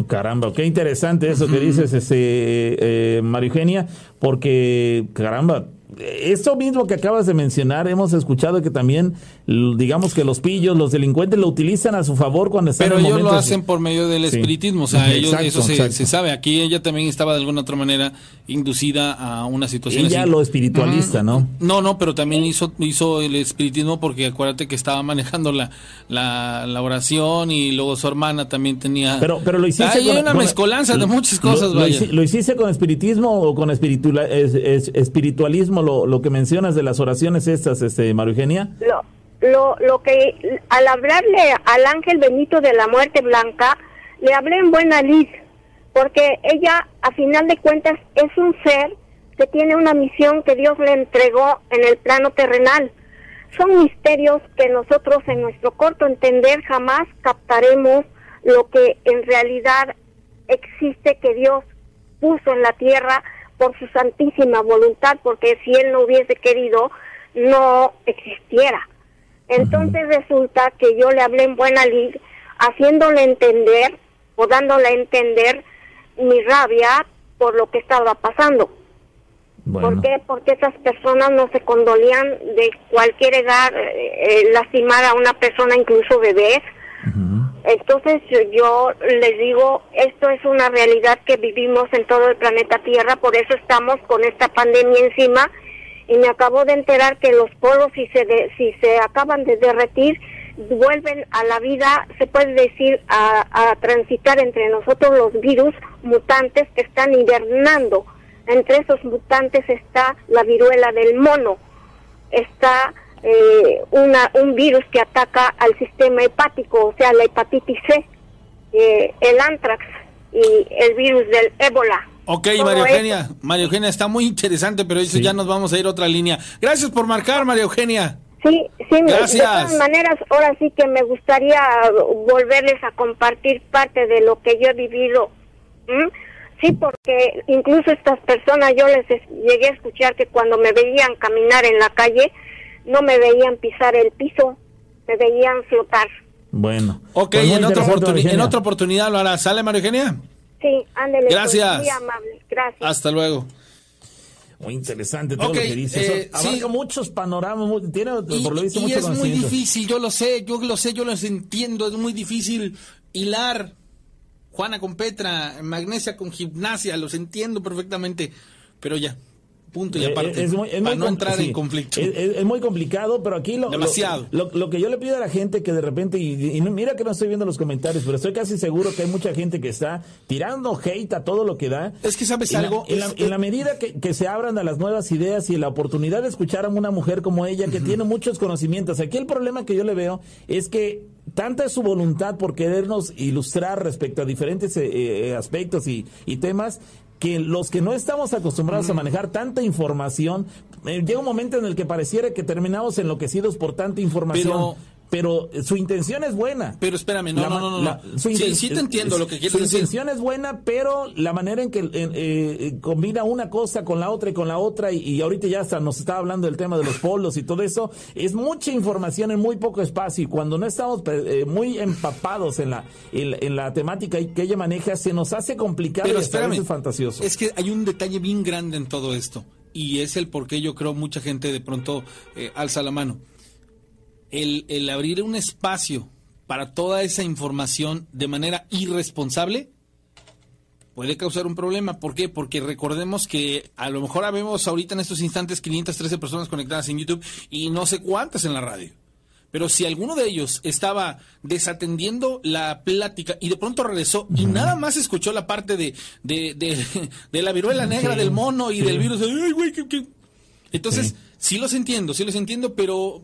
Caramba, qué interesante eso que dices, este, eh, María Eugenia, porque, caramba, esto mismo que acabas de mencionar, hemos escuchado que también, digamos que los pillos, los delincuentes lo utilizan a su favor cuando están Pero en ellos lo hacen por medio del Sí. espiritismo, o sea, ellos, Exacto, eso se, se sabe. Aquí ella también estaba de alguna otra manera inducida a una situación Ella así. lo espiritualista, ¿no? No, no, pero también hizo, hizo el espiritismo porque acuérdate que estaba manejando la, la, la oración y luego su hermana también tenía... Pero, pero lo hiciste Hay con- una con- mezcolanza de lo- muchas lo- cosas, lo, vaya. hici- ¿Lo hiciste con espiritismo o con espiritula- es- es- espiritualismo, lo, lo que mencionas de las oraciones estas, este, María Eugenia? lo, lo, lo que al hablarle al ángel Benito de la muerte blanca, le hablé en buena lid, porque ella a final de cuentas es un ser que tiene una misión que Dios le entregó en el plano terrenal. Son misterios que nosotros en nuestro corto entender jamás captaremos lo que en realidad existe que Dios puso en la tierra por su santísima voluntad, porque si Él no hubiese querido, no existiera. Entonces resulta que yo le hablé en buena lid, haciéndole entender o dándole a entender mi rabia por lo que estaba pasando. Bueno. ¿Por qué? Porque esas personas no se condolían de cualquier edad eh, eh, lastimar a una persona, incluso bebés. Entonces yo, yo les digo, esto es una realidad que vivimos en todo el planeta Tierra, por eso estamos con esta pandemia encima y me acabo de enterar que los polos si se si se acaban de derretir vuelven a la vida, se puede decir, a, a transitar entre nosotros los virus mutantes que están hibernando. Entre esos mutantes está la viruela del mono, está eh, un virus que ataca al sistema hepático, o sea, la hepatitis C, eh, el antrax y el virus del ébola. Ok, María. Eugenia, María Eugenia, está muy interesante, pero eso Sí. ya nos vamos a ir a otra línea. Gracias por marcar, María Eugenia. Sí, sí, Gracias. de todas maneras, ahora sí que me gustaría volverles a compartir parte de lo que yo he vivido. Sí, porque incluso estas personas yo les es- llegué a escuchar que cuando me veían caminar en la calle, no me veían pisar el piso, me veían flotar. Bueno. Ok, Pues en, otra en otra oportunidad lo hará. ¿Sale, María Eugenia? Sí, ándele. pues, Gracias. muy amable, gracias. Hasta luego. Muy interesante todo Ok, lo que dice. eh, sí. muchos panoramas, tiene Y, por lo visto y mucho es muy difícil, yo lo sé, yo lo sé, yo los entiendo, es muy difícil hilar Juana con Petra, Magnesia con gimnasia, los entiendo perfectamente, pero ya, punto y Eh, aparte, es muy- es para muy no entrar sí, en conflicto. Es, muy complicado, pero aquí lo, Demasiado. Lo, lo que yo le pido a la gente que de repente, y, y mira que no estoy viendo los comentarios, pero estoy casi seguro que hay mucha gente que está tirando hate a todo lo que da. Es que, ¿sabes En la- algo? En la, Es- en la medida que, que se abran a las nuevas ideas y la oportunidad de escuchar a una mujer como ella que tiene muchos conocimientos. Aquí el problema que yo le veo es que tanta es su voluntad por querernos ilustrar respecto a diferentes eh, eh, aspectos y, y temas que los que no estamos acostumbrados a manejar tanta información, eh, llega un momento en el que pareciera que terminamos enloquecidos por tanta información. Pero- Pero, eh, su intención es buena. Pero espérame, no, La no, no, no, la- no. su Sí, sí te entiendo lo que quieres Su decir. intención es buena, pero la manera en que eh, eh, combina una cosa con la otra y con la otra, y, y ahorita ya hasta nos está hablando del tema de los polos y todo eso, es mucha información en muy poco espacio, y cuando no estamos eh, muy empapados en la, en, en la temática que ella maneja, se nos hace complicado Pero y a espérame, veces fantasioso. es que hay un detalle bien grande en todo esto y es el por qué yo creo mucha gente de pronto alza la mano. El, el abrir un espacio para toda esa información de manera irresponsable puede causar un problema. ¿Por qué? Porque recordemos que a lo mejor habemos ahorita en estos instantes 513 personas conectadas en YouTube y no sé cuántas en la radio. Pero si alguno de ellos estaba desatendiendo la plática y de pronto regresó y nada más escuchó la parte de, de, de, de la viruela negra Sí, del mono y sí. del virus, ay, güey, qué- qué- entonces sí. los entiendo, sí los entiendo, pero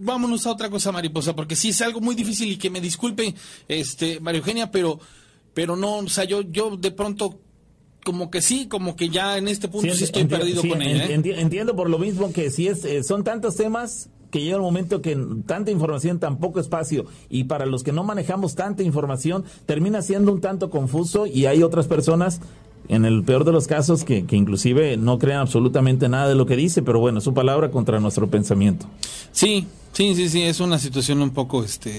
vámonos a otra cosa, mariposa, porque sí es algo muy difícil y que me disculpe, este, María Eugenia, pero, pero no, o sea, yo, yo de pronto como que sí, como que ya en este punto sí, enti- estoy enti- perdido sí, con ella. ¿eh? enti- Entiendo por lo mismo que si es, eh, son tantos temas que llega un momento que tanta información, tan poco espacio, y para los que no manejamos tanta información, termina siendo un tanto confuso y hay otras personas, en el peor de los casos, que, que inclusive no crean absolutamente nada de lo que dice, pero bueno, su palabra contra nuestro pensamiento. Sí, sí, sí, sí, es una situación un poco, este,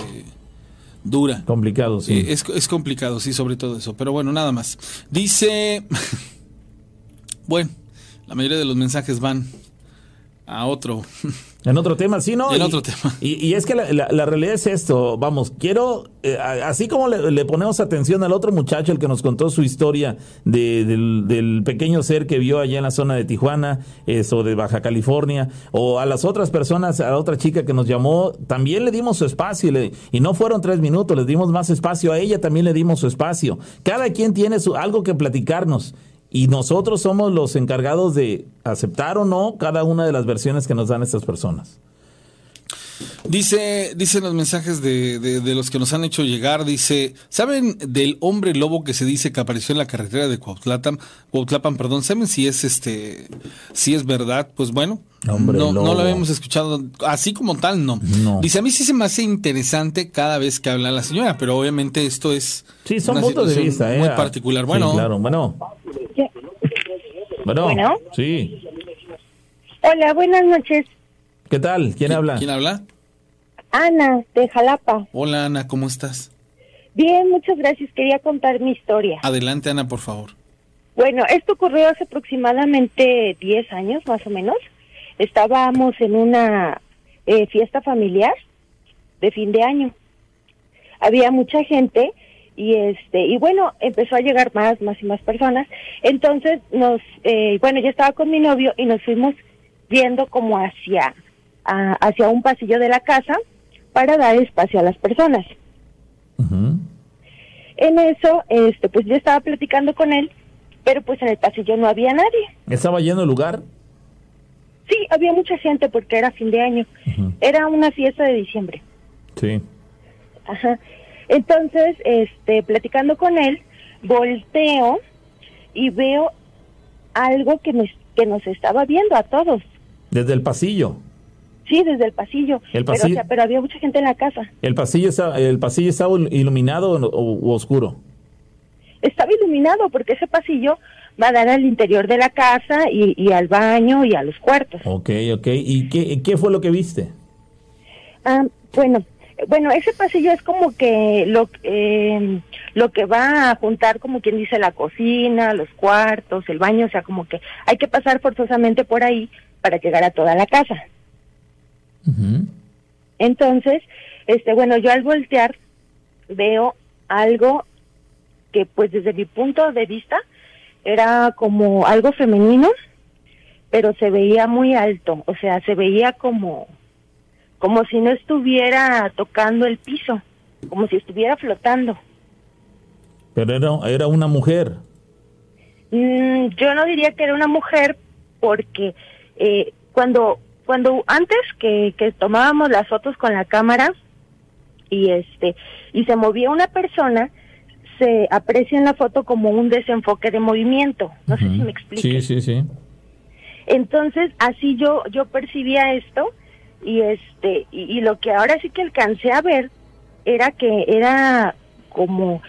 dura. Complicado, sí. Eh, es, es complicado, sí, sobre todo eso. Pero bueno, nada más. Dice, bueno, la mayoría de los mensajes van a otro. En otro tema, sí, ¿no? En Y- otro tema. Y, y es que la, la- la realidad es esto, vamos, quiero, eh, así como le, le ponemos atención al otro muchacho, el que nos contó su historia de- del, del pequeño ser que vio allá en la zona de Tijuana, eso de Baja California, o a las otras personas, a la otra chica que nos llamó, también le dimos su espacio y, le- y no fueron tres minutos, les dimos más espacio, a ella también le dimos su espacio. Cada quien tiene su, algo que platicarnos. Y nosotros somos los encargados de aceptar o no cada una de las versiones que nos dan estas personas. Dice, dicen los mensajes de, de- de los que nos han hecho llegar, dice, ¿saben del hombre lobo que se dice que apareció en la carretera de Cuautlapan, Cuautlapan, perdón, ¿saben si es este, si es verdad? Pues bueno, Hombre no, no lo habíamos escuchado, así como tal, no. No. Dice, a mí sí se me hace interesante cada vez que habla la señora, pero obviamente esto es Sí, son puntos de vista, ¿eh? muy particular. Sí, Bueno, claro, bueno. Bueno, Bueno. sí. Hola, buenas noches. ¿Qué tal? ¿Quién habla? ¿quién habla? Ana, de Jalapa. Hola Ana, ¿cómo estás? Bien, muchas gracias. Quería contar mi historia. Adelante Ana, por favor. Bueno, esto ocurrió hace aproximadamente 10 años, más o menos. Estábamos en una eh, fiesta familiar de fin de año. Había mucha gente y este y bueno empezó a llegar más más y más personas. Entonces nos eh, bueno yo estaba con mi novio y nos fuimos viendo como hacia a- hacia un pasillo de la casa para dar espacio a las personas. En eso este pues yo estaba platicando con él pero pues en el pasillo no había nadie. ¿Estaba lleno el lugar? sí había mucha gente porque era fin de año. Era una fiesta de diciembre. Sí. Ajá. Entonces, este, platicando con él, volteo y veo algo que, me, que nos estaba viendo a todos. Desde el pasillo. Sí, desde el pasillo. El Pero, o pasillo- sea, pero había mucha gente en la casa. ¿El pasillo, está, el pasillo estaba iluminado o, o oscuro? Estaba iluminado porque ese pasillo va a dar al interior de la casa y, y al baño y a los cuartos. Ok, ok. ¿Y qué, qué fue lo que viste? Ah, bueno, bueno, ese pasillo es como que lo, eh, lo que va a juntar, como quien dice, la cocina, los cuartos, el baño, o sea, como que hay que pasar forzosamente por ahí para llegar a toda la casa. Entonces, este, bueno, yo al voltear veo algo que, pues, desde mi punto de vista, era como algo femenino, pero se veía muy alto, o sea, se veía como, como si no estuviera tocando el piso, como si estuviera flotando. Pero era, era una mujer. Mm, yo no diría que era una mujer porque eh, cuando cuando antes que, que tomábamos las fotos con la cámara y este y se movía una persona se aprecia en la foto como un desenfoque de movimiento no sé si me explico Sí, sí, sí. entonces así yo yo percibía esto y este y, y lo que ahora sí que alcancé a ver era que era como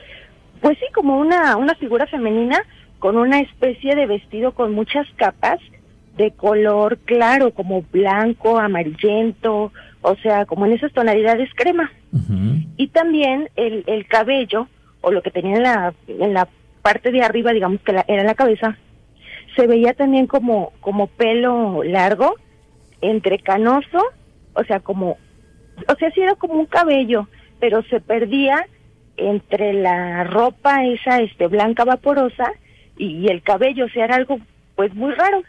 pues sí como una una figura femenina con una especie de vestido con muchas capas de color claro como blanco amarillento o sea como en esas tonalidades crema. Y también el, el cabello o lo que tenía en la, en la parte de arriba, digamos que la- era la cabeza, se veía también como, como pelo largo, entre canoso, o sea, como, o sea, sí era como un cabello, pero se perdía entre la ropa esa, este, blanca vaporosa y, y el cabello, o sea, era algo, pues, muy raro.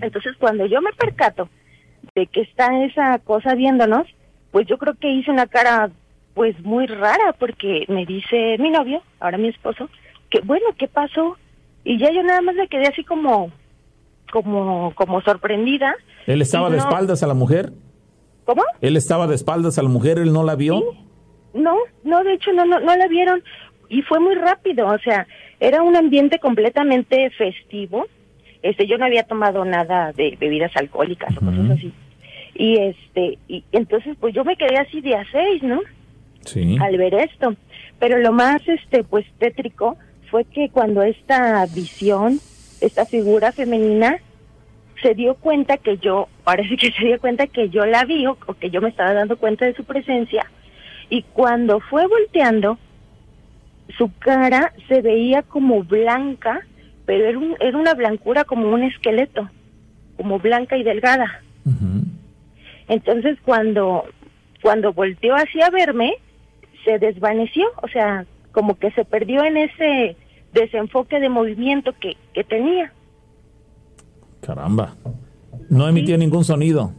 Entonces, cuando yo me percato de que está esa cosa viéndonos, pues yo creo que hice una cara pues muy rara porque me dice mi novio, ahora mi esposo, que bueno, ¿qué pasó? Y ya yo nada más me quedé así como como como sorprendida. ¿Él estaba de espaldas a la mujer? ¿Cómo? ¿Él estaba de espaldas a la mujer? ¿Él no la vio? No, no, de hecho no, no, no la vieron y fue muy rápido, o sea, era un ambiente completamente festivo. Este, yo no había tomado nada de bebidas alcohólicas o cosas así. Y este, y entonces pues yo me quedé así de a seis, ¿no? Sí. Al ver esto. Pero lo más, este, pues tétrico fue que cuando esta visión, esta figura femenina, se dio cuenta que yo, ahora sí que se dio cuenta que yo la vi o, o que yo me estaba dando cuenta de su presencia, y cuando fue volteando, su cara se veía como blanca, pero era, un- era una blancura como un esqueleto, como blanca y delgada. Entonces cuando cuando volteó hacia verme, se desvaneció, o sea, como que se perdió en ese desenfoque de movimiento que, que tenía. Caramba. No emitía ningún sonido.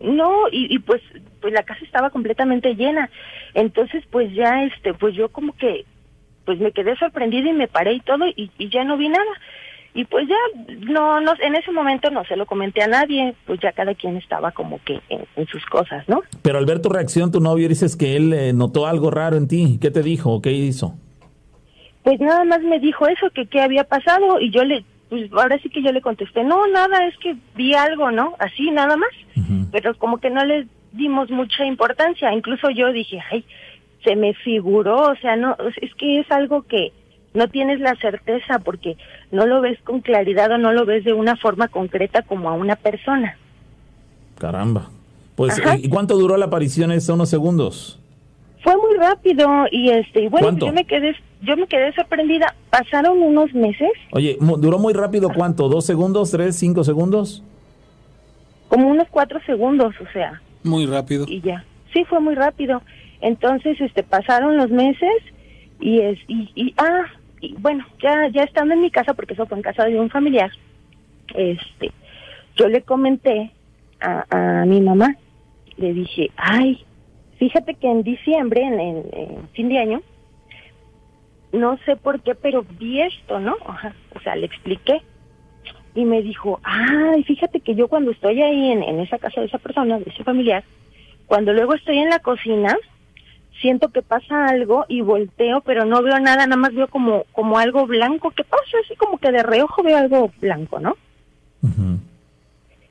No, y, y pues pues la casa estaba completamente llena. Entonces pues ya este pues yo como que pues me quedé sorprendida y me paré y todo y, y ya no vi nada. Y pues ya no no en ese momento no se lo comenté a nadie, pues ya cada quien estaba como que en, en sus cosas, ¿no? Pero al ver tu reacción, tu novio dices que él eh, notó algo raro en ti. ¿Qué te dijo? o ¿Qué hizo? Pues nada más me dijo eso, que qué había pasado y yo le, pues ahora sí que yo le contesté, no, nada, es que vi algo, ¿no? Así, nada más. Pero como que no le dimos mucha importancia, incluso yo dije, ay, se me figuró, o sea, no, es que es algo que no tienes la certeza porque no lo ves con claridad o no lo ves de una forma concreta como a una persona. Caramba. Pues, Ajá. ¿y cuánto duró la aparición? ¿Es unos segundos? Fue muy rápido y este y bueno, pues ¿Cuánto? yo me quedé yo me quedé sorprendida. pasaron unos meses, Oye, ¿duró muy rápido cuánto? ¿Dos segundos? ¿Tres? ¿Cinco segundos? como unos cuatro segundos, o sea, Muy rápido. y ya. Sí, fue muy rápido. Entonces, este, pasaron los meses y es, y, y ah, y bueno, ya, ya estando en mi casa, porque eso fue en casa de un familiar, este, yo le comenté a, a mi mamá, le dije, ay, fíjate que en diciembre, en, en- en fin de año, no sé por qué, pero vi esto, ¿no? O sea, le expliqué y me dijo, ay, fíjate que yo cuando estoy ahí en, en esa casa de esa persona, de ese familiar, cuando luego estoy en la cocina, siento que pasa algo y volteo, pero no veo nada, nada más veo como, como algo blanco que pasa, así como que de reojo veo algo blanco, ¿no?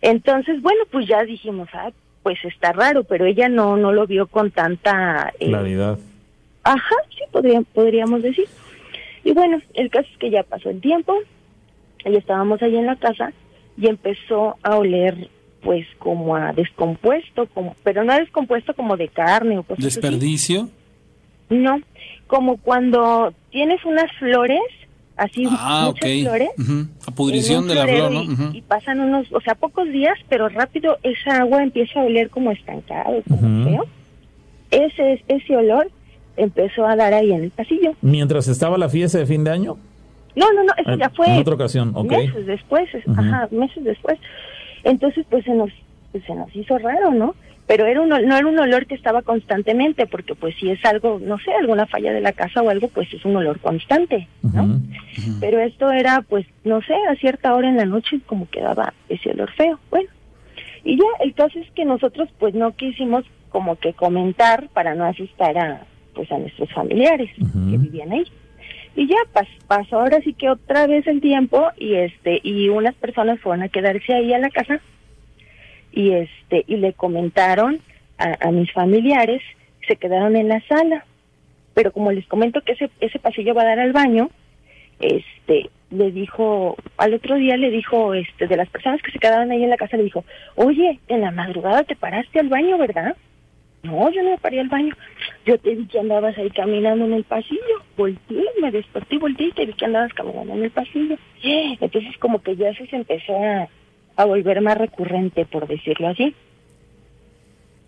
Entonces, bueno, pues ya dijimos, ah, pues está raro, pero ella no, no lo vio con tanta... eh, Claridad. Ajá, sí, podría, podríamos decir. Y bueno, el caso es que ya pasó el tiempo, y estábamos ahí en la casa, y empezó a oler, pues, como a descompuesto, como, pero no a descompuesto como de carne o cosas así. Desperdicio. No, como cuando tienes unas flores, así Ah, muchas flores. A pudrición de la flor, ¿no? y, pasan unos, o sea, pocos días, pero rápido esa agua empieza a oler como estancado, como feo. Ese, ese olor empezó a dar ahí en el pasillo. Mientras estaba la fiesta de fin de año. No, no, no, eso En- ya fue en otra ocasión, ok. meses después, ajá, meses después. Entonces, pues se nos, pues, se nos hizo raro, ¿no? Pero era un, no era un olor que estaba constantemente, porque pues si es algo, no sé, alguna falla de la casa o algo, pues es un olor constante, ¿no? Pero esto era, pues, no sé, a cierta hora en la noche como que daba ese olor feo. Bueno, y ya, el caso es que nosotros, pues, no quisimos como que comentar para no asustar a, pues, a nuestros familiares que vivían ahí. Y ya pas- pasó ahora sí que otra vez el tiempo y este y unas personas fueron a quedarse ahí a la casa y este y le comentaron a, mis familiares se quedaron en la sala pero como les comento que ese ese pasillo va a dar al baño este le dijo al otro día le dijo este de las personas que se quedaban ahí en la casa le dijo oye en la madrugada te paraste al baño verdad no, yo no me paré al baño. Yo te vi que andabas ahí caminando en el pasillo. Volteé, me desperté, volteé y te vi que andabas caminando en el pasillo. Entonces como que ya se empezó a, a volver más recurrente, por decirlo así.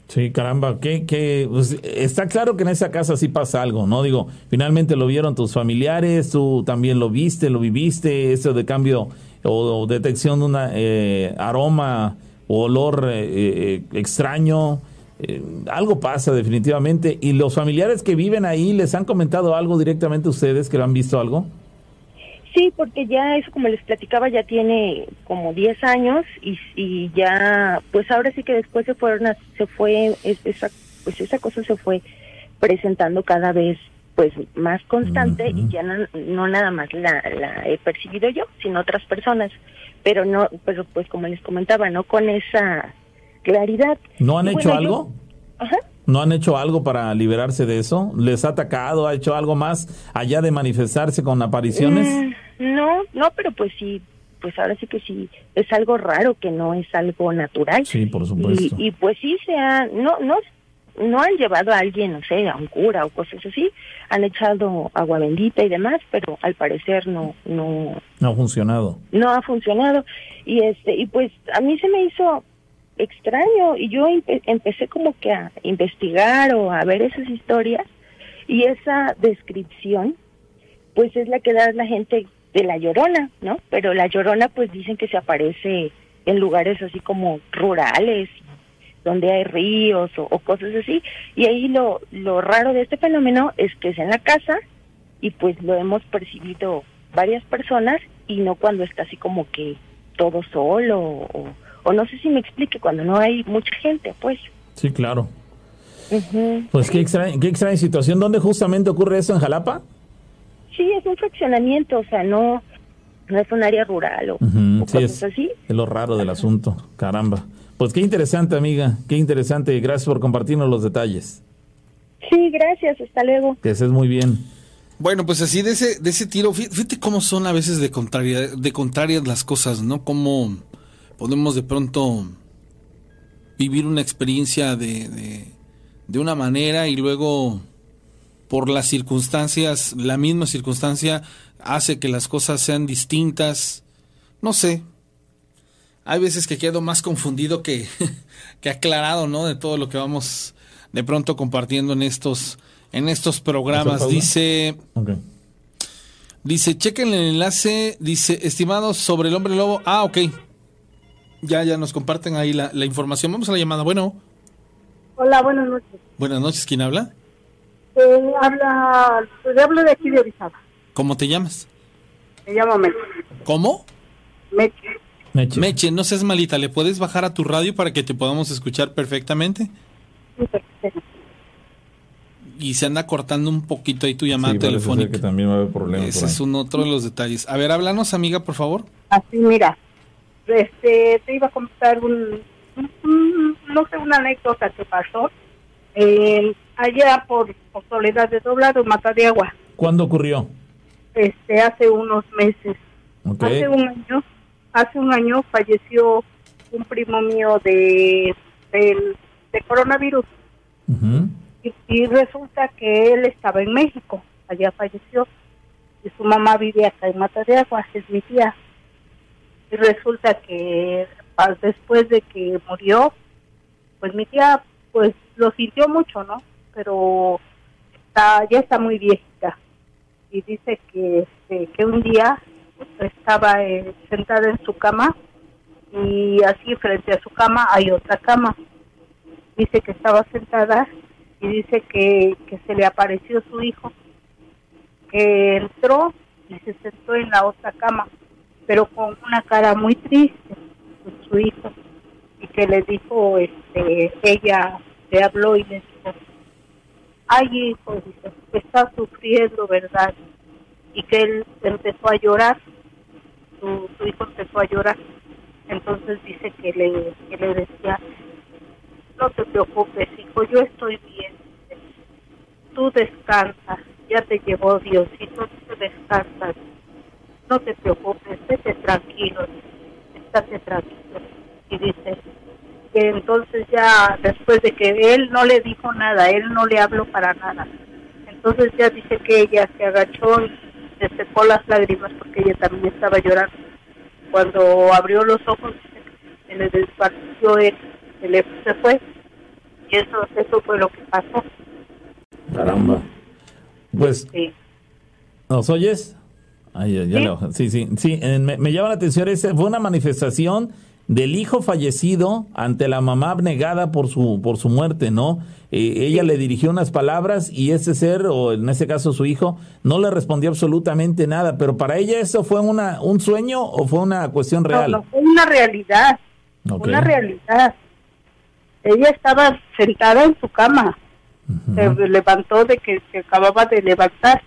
Sí, caramba, que, que pues, está claro que en esa casa sí pasa algo, ¿no? Digo, finalmente lo vieron tus familiares, tú también lo viste, lo viviste, eso de cambio o, detección de un aroma o olor eh, eh, extraño, eh, algo pasa definitivamente. ¿Y los familiares que viven ahí les han comentado algo directamente a ustedes que lo han visto algo? Sí, porque ya eso, como les platicaba, ya tiene como 10 años y, y ya, pues ahora sí que después se fueron, a- se fue, es- esa, pues esa cosa se fue presentando cada vez pues más constante y ya no, no nada más la, la he percibido yo, sino otras personas, pero no, pero pues como les comentaba, no con esa claridad. ¿No han Y hecho bueno, yo- algo? Ajá. ¿No han hecho algo para liberarse de eso? ¿Les ha atacado? ¿Ha hecho algo más allá de manifestarse con apariciones? Mm, no, no, pero pues sí, pues ahora sí que sí, es algo raro que no es algo natural. Sí, por supuesto. Y, y pues sí se ha, no, no, no han llevado a alguien, no sé, a un cura o cosas así, han echado agua bendita y demás, pero al parecer no, no, No ha funcionado. no ha funcionado. Y este, y pues a mí se me hizo extraño y yo empe- empecé como que a investigar o a ver esas historias y esa descripción pues es la que da la gente de la llorona, ¿no? Pero la llorona pues dicen que se aparece en lugares así como rurales, donde hay ríos o, o cosas así. Y ahí lo, lo raro de este fenómeno es que es en la casa y pues lo hemos percibido varias personas y no cuando está así como que todo solo o, o no sé si me explique, cuando no hay mucha gente, pues. Sí, claro. Pues qué extraña, qué extraña situación. ¿Dónde justamente ocurre eso? ¿En Jalapa? Sí, es un fraccionamiento, o sea, no, no es un área rural o, sí, cosas es, así. es lo raro del asunto. Caramba. Pues qué interesante, amiga. Qué interesante. Gracias por compartirnos los detalles. Sí, gracias, hasta luego. Que estés muy bien. Bueno, pues así de ese, de ese tiro, fí- fíjate cómo son a veces de, contraria, de contrarias las cosas, ¿no? Cómo podemos de pronto vivir una experiencia de, de, de una manera y luego por las circunstancias, la misma circunstancia hace que las cosas sean distintas. No sé. Hay veces que quedo más confundido que, que aclarado, ¿no? De todo lo que vamos de pronto compartiendo en estos, en estos programas. Dice, dice, chequen el enlace, dice, estimados sobre el hombre lobo. Ah, ok. Ya, ya nos comparten ahí la, la información. Vamos a la llamada. Bueno, Hola, buenas noches. buenas noches. ¿Quién habla? Eh, habla, le hablo de aquí de Orizaba. ¿Cómo te llamas? Me llamo Meche. ¿Cómo? Meche. Meche. Meche, no seas malita. ¿Le puedes bajar a tu radio para que te podamos escuchar perfectamente? Sí, perfecto. Y se anda cortando un poquito ahí tu Sí, llamada ser telefónica. que también va a haber problemas. Ese es un otro de los detalles. A ver, háblanos, amiga, por favor. Así, mira, este, te iba a contar un, un- no sé, una anécdota que pasó eh, allá por, por Soledad de Doblado, Mata de Agua, ¿Cuándo ocurrió? este, hace unos meses. Hace un año, hace un año falleció un primo mío de, del, de coronavirus. Y, y resulta que él estaba en México, allá falleció, y su mamá vive acá en Mata de Agua, es mi tía. Y resulta que después de que murió, pues mi tía pues lo sintió mucho, ¿no? Pero está, ya está muy viejita. Y dice que, este, que un día estaba eh, sentada en su cama y así frente a su cama hay otra cama dice que estaba sentada y dice que, que se le apareció su hijo, que entró y se sentó en la otra cama, pero con una cara muy triste, pues, su hijo, y que le dijo, este, ella le habló y le dijo, ay hijo, dice, está sufriendo, ¿verdad? Y que él empezó a llorar, su, hijo empezó a llorar, entonces dice que le, que le decía, no te preocupes, hijo, yo estoy bien. Tú descansas, ya te llevó Diosito, tú descansas. No te preocupes, vete tranquilo, estate tranquilo. Y dice que entonces ya después de que él no le dijo nada, él no le habló para nada. Entonces ya dice que ella se agachó y se secó las lágrimas porque ella también estaba llorando. Cuando abrió los ojos, se le desvaneció él, se le se fue. Y eso, eso fue lo que pasó. Caramba. Pues, Sí. ¿nos oyes? Ay, ya, ya Sí. lo- sí, sí, sí. eh, me, me llama la atención, ese fue una manifestación del hijo fallecido ante la mamá abnegada por su, por su muerte, ¿no? Eh, ella le dirigió unas palabras y ese ser, o en ese caso su hijo, no le respondió absolutamente nada, pero para ella eso fue una, un sueño o fue una cuestión No, real. no, fue una realidad, una realidad. Ella estaba sentada en su cama, se levantó de que se acababa de levantar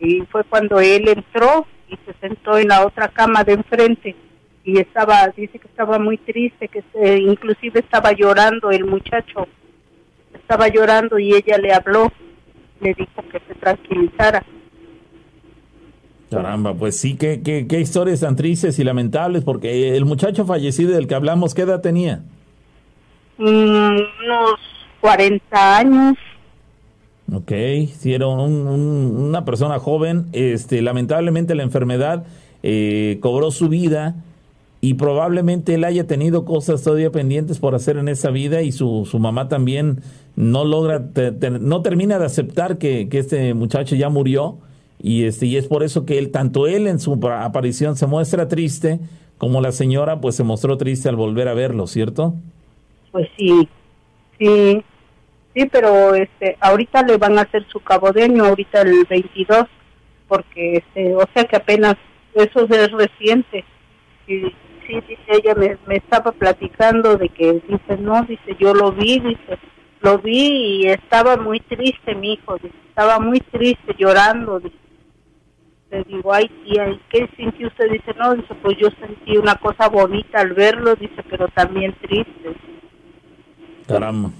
y fue cuando él entró y se sentó en la otra cama de enfrente y estaba, dice que estaba muy triste, que se- inclusive estaba llorando el muchacho, estaba llorando y ella le habló, le dijo que se tranquilizara. Caramba, pues sí, qué, qué, qué historias tan tristes y lamentables, porque el muchacho fallecido del que hablamos, ¿qué edad tenía? Mm, unos 40 años, Ok, si era un- un- una persona joven, este, lamentablemente la enfermedad eh, cobró su vida y probablemente él haya tenido cosas todavía pendientes por hacer en esa vida y su, su mamá también no logra, no termina de aceptar que, que este muchacho ya murió y, este, y es por eso que él, tanto él en su pa- aparición se muestra triste como la señora pues se mostró triste al volver a verlo, ¿cierto? pues sí, sí, sí, pero este, ahorita le van a hacer su cabo de año, ahorita el 22, porque, este, o sea que apenas, eso es reciente. Y sí, dice ella, me, me estaba platicando de que, dice, no, dice, yo lo vi, dice, lo vi y estaba muy triste mi hijo, dice, estaba muy triste, llorando, dice. Le digo, ay tía, ¿y qué sintió usted? Dice, no, dice, pues yo sentí una cosa bonita al verlo, dice, pero también triste. Caramba.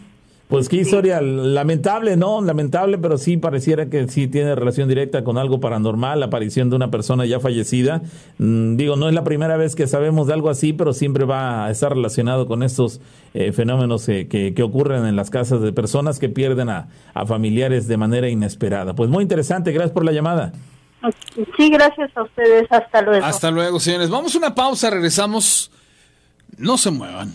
Pues qué historia lamentable, ¿no? Lamentable, pero sí pareciera que sí tiene relación directa con algo paranormal, la aparición de una persona ya fallecida. Mm, digo, no es la primera vez que sabemos de algo así, pero siempre va a estar relacionado con estos eh, fenómenos que, que, ocurren en las casas de personas que pierden a, a familiares de manera inesperada. Pues muy interesante, gracias por la llamada. Sí, gracias a ustedes. Hasta luego. Hasta luego, señores. Vamos a una pausa, regresamos. No se muevan.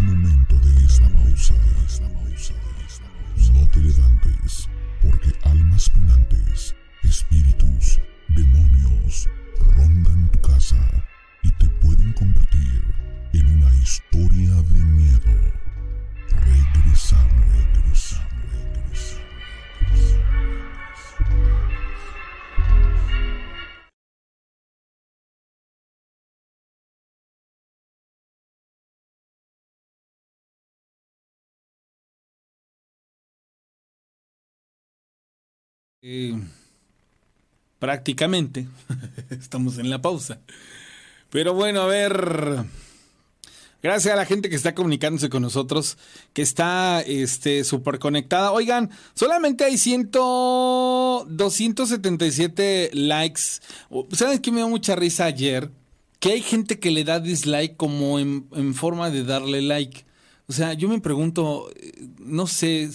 Momento Eh, prácticamente estamos en la pausa. Pero bueno, a ver. Gracias a la gente que está comunicándose con nosotros, que está este súper conectada. Oigan, solamente hay 100, 277 likes. ¿Saben qué me dio mucha risa ayer? Que hay gente que le da dislike como en, en forma de darle like. O sea, yo me pregunto, eh, no sé,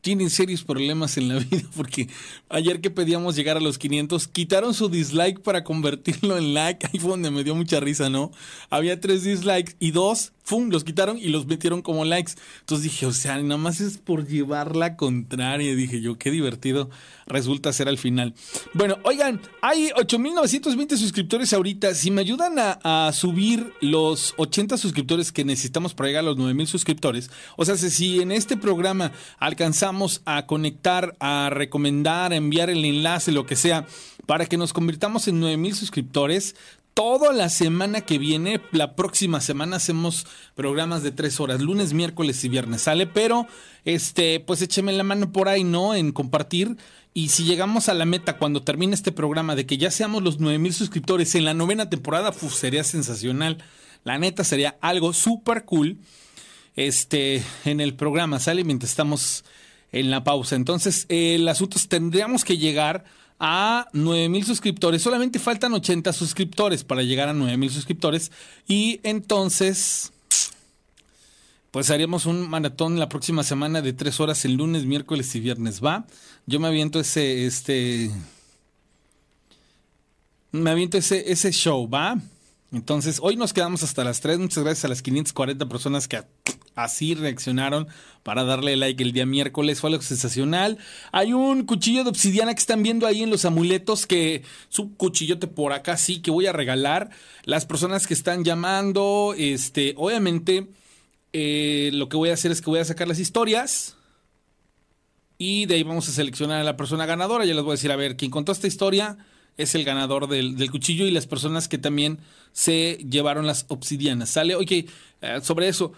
tienen serios problemas en la vida porque ayer que pedíamos llegar a los 500 quitaron su dislike para convertirlo en like. Ahí fue donde me dio mucha risa, ¿no? Había tres dislikes y dos ¡fum! Los quitaron y los metieron como likes. Entonces dije, o sea, nada más es por llevar la contraria. Dije yo, qué divertido resulta ser al final. Bueno, oigan, hay 8.920 suscriptores ahorita. Si me ayudan a, subir los 80 suscriptores que necesitamos para llegar a los 9.000 suscriptores, o sea, si en este programa alcanzamos a conectar, a recomendar, a enviar el enlace, lo que sea, para que nos convirtamos en 9000 suscriptores, toda la semana que viene, la próxima semana hacemos programas de tres horas, lunes, miércoles y viernes, ¿sale? Pero, este, pues écheme la mano por ahí, ¿no? En compartir. Y si llegamos a la meta cuando termine este programa de que ya seamos los 9000 suscriptores en la novena temporada, uf, sería sensacional. La neta sería algo súper cool. Este, en el programa, ¿sale? Mientras estamos en la pausa. Entonces, el asunto es, tendríamos que llegar a 9000 suscriptores. Solamente faltan 80 suscriptores para llegar a 9000 suscriptores. Y entonces, pues haríamos un maratón la próxima semana de 3 horas el lunes, miércoles y viernes. ¿Va? Yo me aviento ese, este. Me aviento ese, ese show, ¿va? Entonces, hoy nos quedamos hasta las 3. Muchas gracias a las 540 personas que así reaccionaron para darle like el día miércoles. Fue algo sensacional. Hay un cuchillo de obsidiana que están viendo ahí en los amuletos que su cuchillote por acá sí que voy a regalar. Las personas que están llamando, este, obviamente, eh, lo que voy a hacer es que voy a sacar las historias. Y de ahí vamos a seleccionar a la persona ganadora. Ya les voy a decir, a ver, quien contó esta historia es el ganador del, cuchillo y las personas que también se llevaron las obsidianas. ¿Sale? Ok, eh, sobre eso.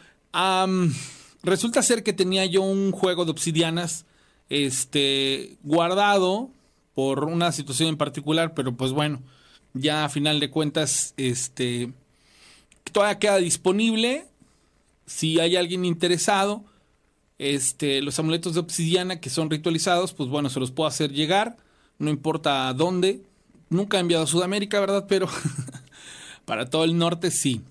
resulta ser que tenía yo un juego de obsidianas este, guardado por una situación en particular, pero pues bueno, ya a final de cuentas, este, todavía queda disponible. Si hay alguien interesado, este, los amuletos de obsidiana que son ritualizados, pues bueno, se los puedo hacer llegar, no importa dónde, Nunca he enviado a Sudamérica, ¿verdad? Pero para todo el norte sí.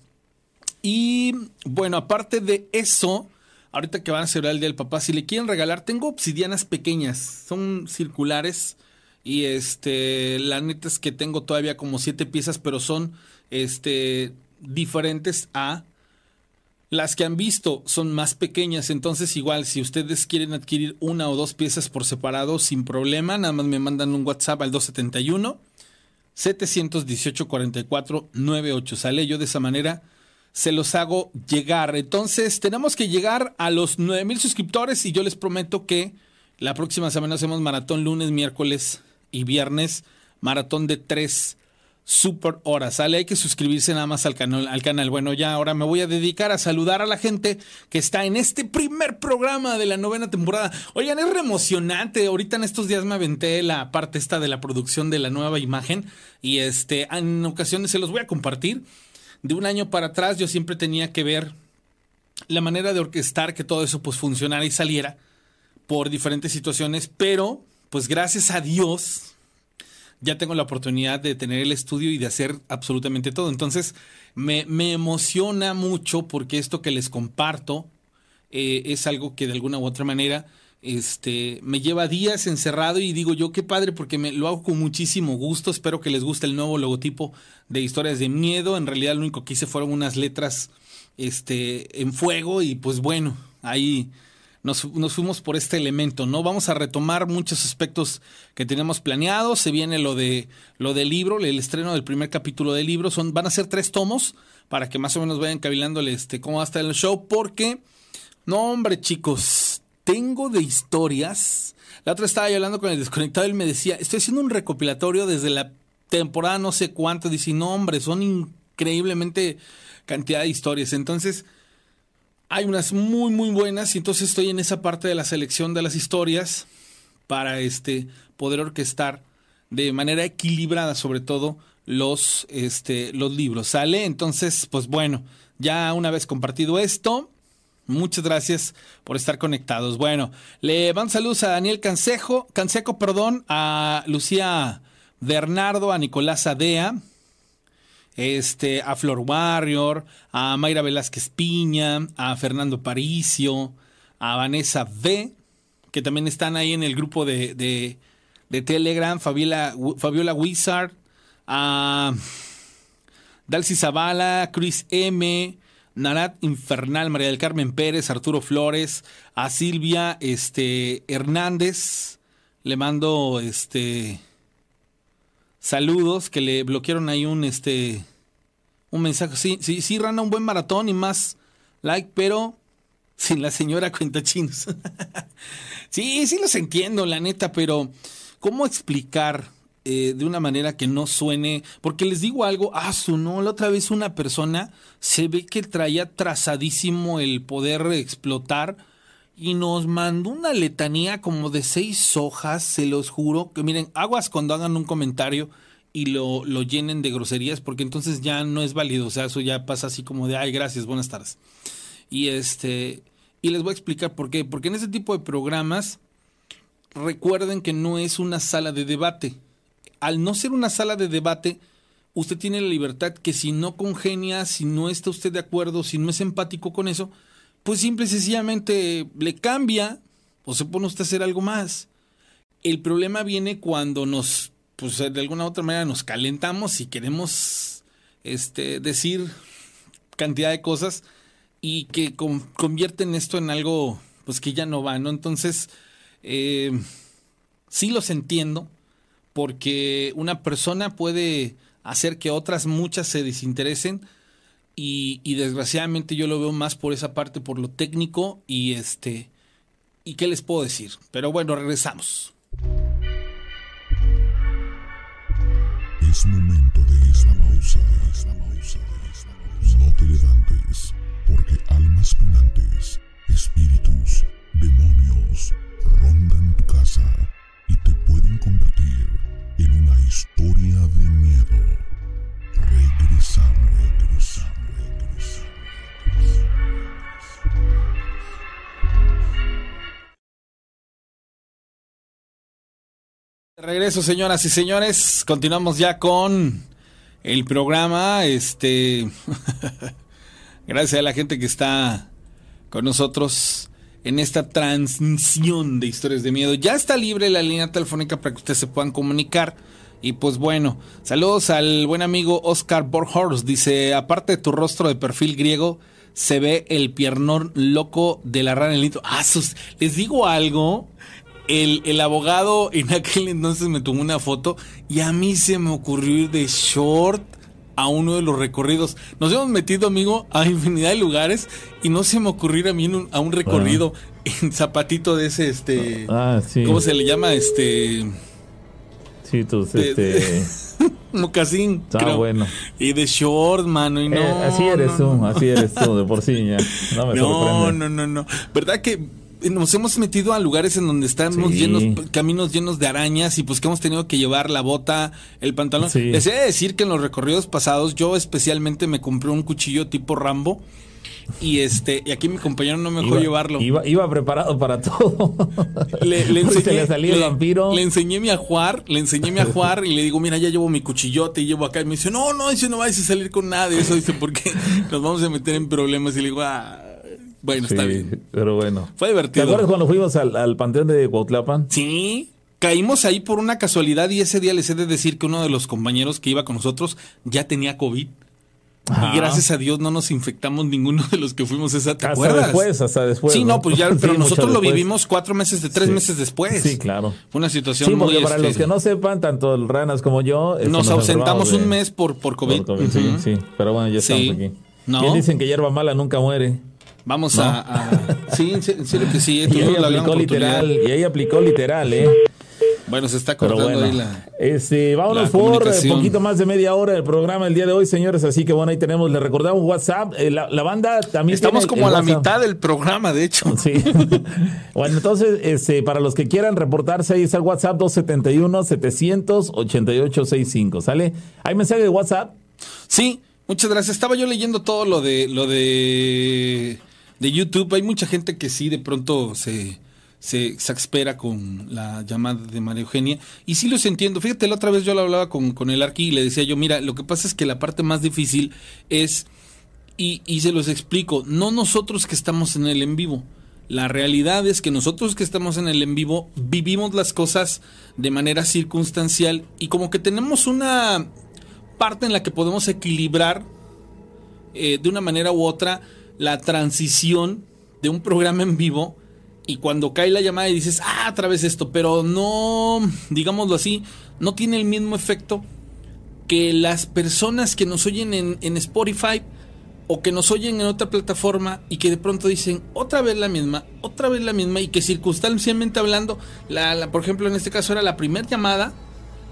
Y bueno, aparte de eso, ahorita que van a celebrar el Día del Papá, si le quieren regalar, tengo obsidianas pequeñas, son circulares. Y este, la neta es que tengo todavía como siete piezas, pero son este, diferentes a las que han visto son más pequeñas, entonces igual si ustedes quieren adquirir una o dos piezas por separado sin problema, nada más me mandan un WhatsApp al 271 718 44 98. Sale yo de esa manera se los hago llegar. Entonces, tenemos que llegar a los 9000 suscriptores y yo les prometo que la próxima semana hacemos maratón lunes, miércoles y viernes, maratón de 3 super horas. Sale, hay que suscribirse nada más al canal, al canal. Bueno, ya ahora me voy a dedicar a saludar a la gente que está en este primer programa de la novena temporada. Oigan, es re emocionante. Ahorita en estos días me aventé la parte esta de la producción de la nueva imagen y este en ocasiones se los voy a compartir. de un año para atrás yo siempre tenía que ver la manera de orquestar que todo eso pues funcionara y saliera por diferentes situaciones, pero pues gracias a Dios ya tengo la oportunidad de tener el estudio y de hacer absolutamente todo. Entonces me, me emociona mucho porque esto que les comparto eh, es algo que de alguna u otra manera este, me lleva días encerrado y digo yo qué padre porque me lo hago con muchísimo gusto. Espero que les guste el nuevo logotipo de historias de miedo. En realidad lo único que hice fueron unas letras este, en fuego y pues bueno, ahí nos, nos, fuimos por este elemento, ¿no? Vamos a retomar muchos aspectos que tenemos planeados. Se viene lo de lo del libro, el estreno del primer capítulo del libro. Son, van a ser tres tomos para que más o menos vayan cavilándole este, cómo va a estar el show. Porque, no, hombre, chicos, tengo de historias. La otra estaba yo hablando con el desconectado y él me decía, estoy haciendo un recopilatorio desde la temporada no sé cuánto. Dice, no, hombre, son increíblemente cantidad de historias. Entonces, hay unas muy, muy buenas y entonces estoy en esa parte de la selección de las historias para este, poder orquestar de manera equilibrada, sobre todo, los, este, los libros. ¿Sale? Entonces, pues bueno, ya una vez compartido esto, Muchas gracias por estar conectados. Bueno, le van saludos a Daniel Cansejo, Canseco, perdón, a Lucía Bernardo, a Nicolás Adea, este, a Flor Warrior, a Mayra Velázquez Piña, a Fernando Paricio, a Vanessa V, que también están ahí en el grupo de, de, de Telegram, Fabiola, Fabiola Wizard, a Dalcy Zavala, Chris M., Narat Infernal, María del Carmen Pérez, Arturo Flores, a Silvia este, Hernández, le mando este saludos que le bloquearon ahí un este un mensaje. Sí, sí, sí, Rana, un buen maratón y más like, pero sin la señora cuenta chinos. sí, sí los entiendo, la neta, pero ¿cómo explicar eh, de una manera que no suene? Porque les digo algo, ah, su no, la otra vez una persona se ve que traía trazadísimo el poder explotar y nos mandó una letanía como de seis hojas, se los juro, que miren, aguas cuando hagan un comentario y lo, lo llenen de groserías, porque entonces ya no es válido, o sea, eso ya pasa así como de, ay, gracias, buenas tardes. Y este, y les voy a explicar por qué, porque en ese tipo de programas, recuerden que no es una sala de debate. Al no ser una sala de debate, usted tiene la libertad que si no congenia, si no está usted de acuerdo, si no es empático con eso, pues simple y sencillamente le cambia o se pone usted a hacer algo más. El problema viene cuando nos, pues de alguna u otra manera nos calentamos y queremos este, decir cantidad de cosas y que convierten esto en algo pues que ya no va, ¿no? Entonces, eh, sí los entiendo, porque una persona puede hacer que otras muchas se desinteresen, y, desgraciadamente yo lo veo más por esa parte, por lo técnico y este... ¿Y qué les puedo decir? Pero bueno, regresamos. Es momento de esta pausa, de esta pausa, de esta pausa. No te levantes, porque almas penantes, espíritus, demonios, rondan tu casa y te pueden convertir en una historia de miedo. Regreso, señoras y señores. Continuamos ya con el programa. Este. Gracias a la gente que está con nosotros en esta transmisión de historias de miedo. Ya está libre la línea telefónica para que ustedes se puedan comunicar. Y pues bueno, saludos al buen amigo Oscar Borhorst. Dice: Aparte de tu rostro de perfil griego, se ve el piernón loco de la rana en el. Ah, sus, les digo algo el, el, abogado en aquel entonces me tomó una foto y a mí se me ocurrió ir de short a uno de los recorridos. Nos hemos metido, amigo, a infinidad de lugares y no se me ocurrió ir a mí a un recorrido en zapatito de ese, este... Ah, sí. ¿Cómo se le llama? Este... Sí, tus, este... mocasín. Ah, bueno. Y de short, mano, y no. Eh, así eres tú, así eres tú, de por sí ya. No me no, no, no, no. ¿Verdad que nos hemos metido a lugares en donde estamos Sí. llenos, caminos llenos de arañas y pues que hemos tenido que llevar la bota, el pantalón. Sí. Les he de decir que en los recorridos pasados yo especialmente me compré un cuchillo tipo Rambo y este y aquí mi compañero no me dejó Iba- llevarlo. Iba, iba preparado para todo. Le, le enseñé, se le salía el vampiro. le enseñé mi ajuar, le enseñé mi ajuar y le digo, mira, ya llevo mi cuchillote y llevo acá. Y me dice, no, no, dice, no vayas a salir con nada de eso, dice, porque nos vamos a meter en problemas. Y le digo, ah, bueno, está bien. Pero bueno. Fue ¿Te divertido. acuerdas cuando fuimos al, al panteón de Cuautlapan? Sí, caímos ahí por una casualidad y ese día les he de decir que uno de los compañeros que iba con nosotros ya tenía COVID. Ajá. Y gracias a Dios no nos infectamos ninguno de los que fuimos esa, ¿te Hasta acuerdas? después, hasta después. sí, no, pues ya, pero nosotros lo vivimos cuatro meses, de tres Sí. meses después. Sí, claro. Fue una situación Sí, porque muy, para este, los que no sepan, tanto el Ranas como yo... este, Nos ausentamos de- un mes por, por COVID. por COVID, sí, sí. Pero bueno, ya estamos aquí. No. Bien dicen que hierba mala nunca muere. Vamos a, a- Sí, en se- en serio que sí. eh, Y tuvimos ahí la gran aplicó literal. Y ahí aplicó literal, ¿eh? Bueno, se está cortando bueno, ahí la... este, vámonos la por un poquito más de media hora del programa el día de hoy, señores. Así que bueno, ahí tenemos, le recordamos WhatsApp. eh, la, la banda también. Estamos tiene como a la WhatsApp. mitad del programa, de hecho. Sí. bueno, entonces, este, para los que quieran reportarse, ahí está el WhatsApp 271-700-8865. ¿Sale? ¿Hay mensaje de WhatsApp? Sí, muchas gracias. Estaba yo leyendo todo lo de lo de de YouTube. Hay mucha gente que sí de pronto se se, exaspera con la llamada de María Eugenia. Y sí los entiendo. Fíjate, la otra vez yo lo hablaba con, con el Arqui y le decía yo, mira, lo que pasa es que la parte más difícil es, y, y se los explico, no nosotros que estamos en el en vivo. La realidad es que nosotros que estamos en el en vivo vivimos las cosas de manera circunstancial y como que tenemos una parte en la que podemos equilibrar eh, de una manera u otra la transición de un programa en vivo y cuando cae la llamada y dices, ah, otra vez esto, pero no, digámoslo así, no tiene el mismo efecto que las personas que nos oyen en, en Spotify o que nos oyen en otra plataforma y que de pronto dicen otra vez la misma, otra vez la misma y que circunstancialmente hablando, la, la- por ejemplo en este caso era la primera llamada,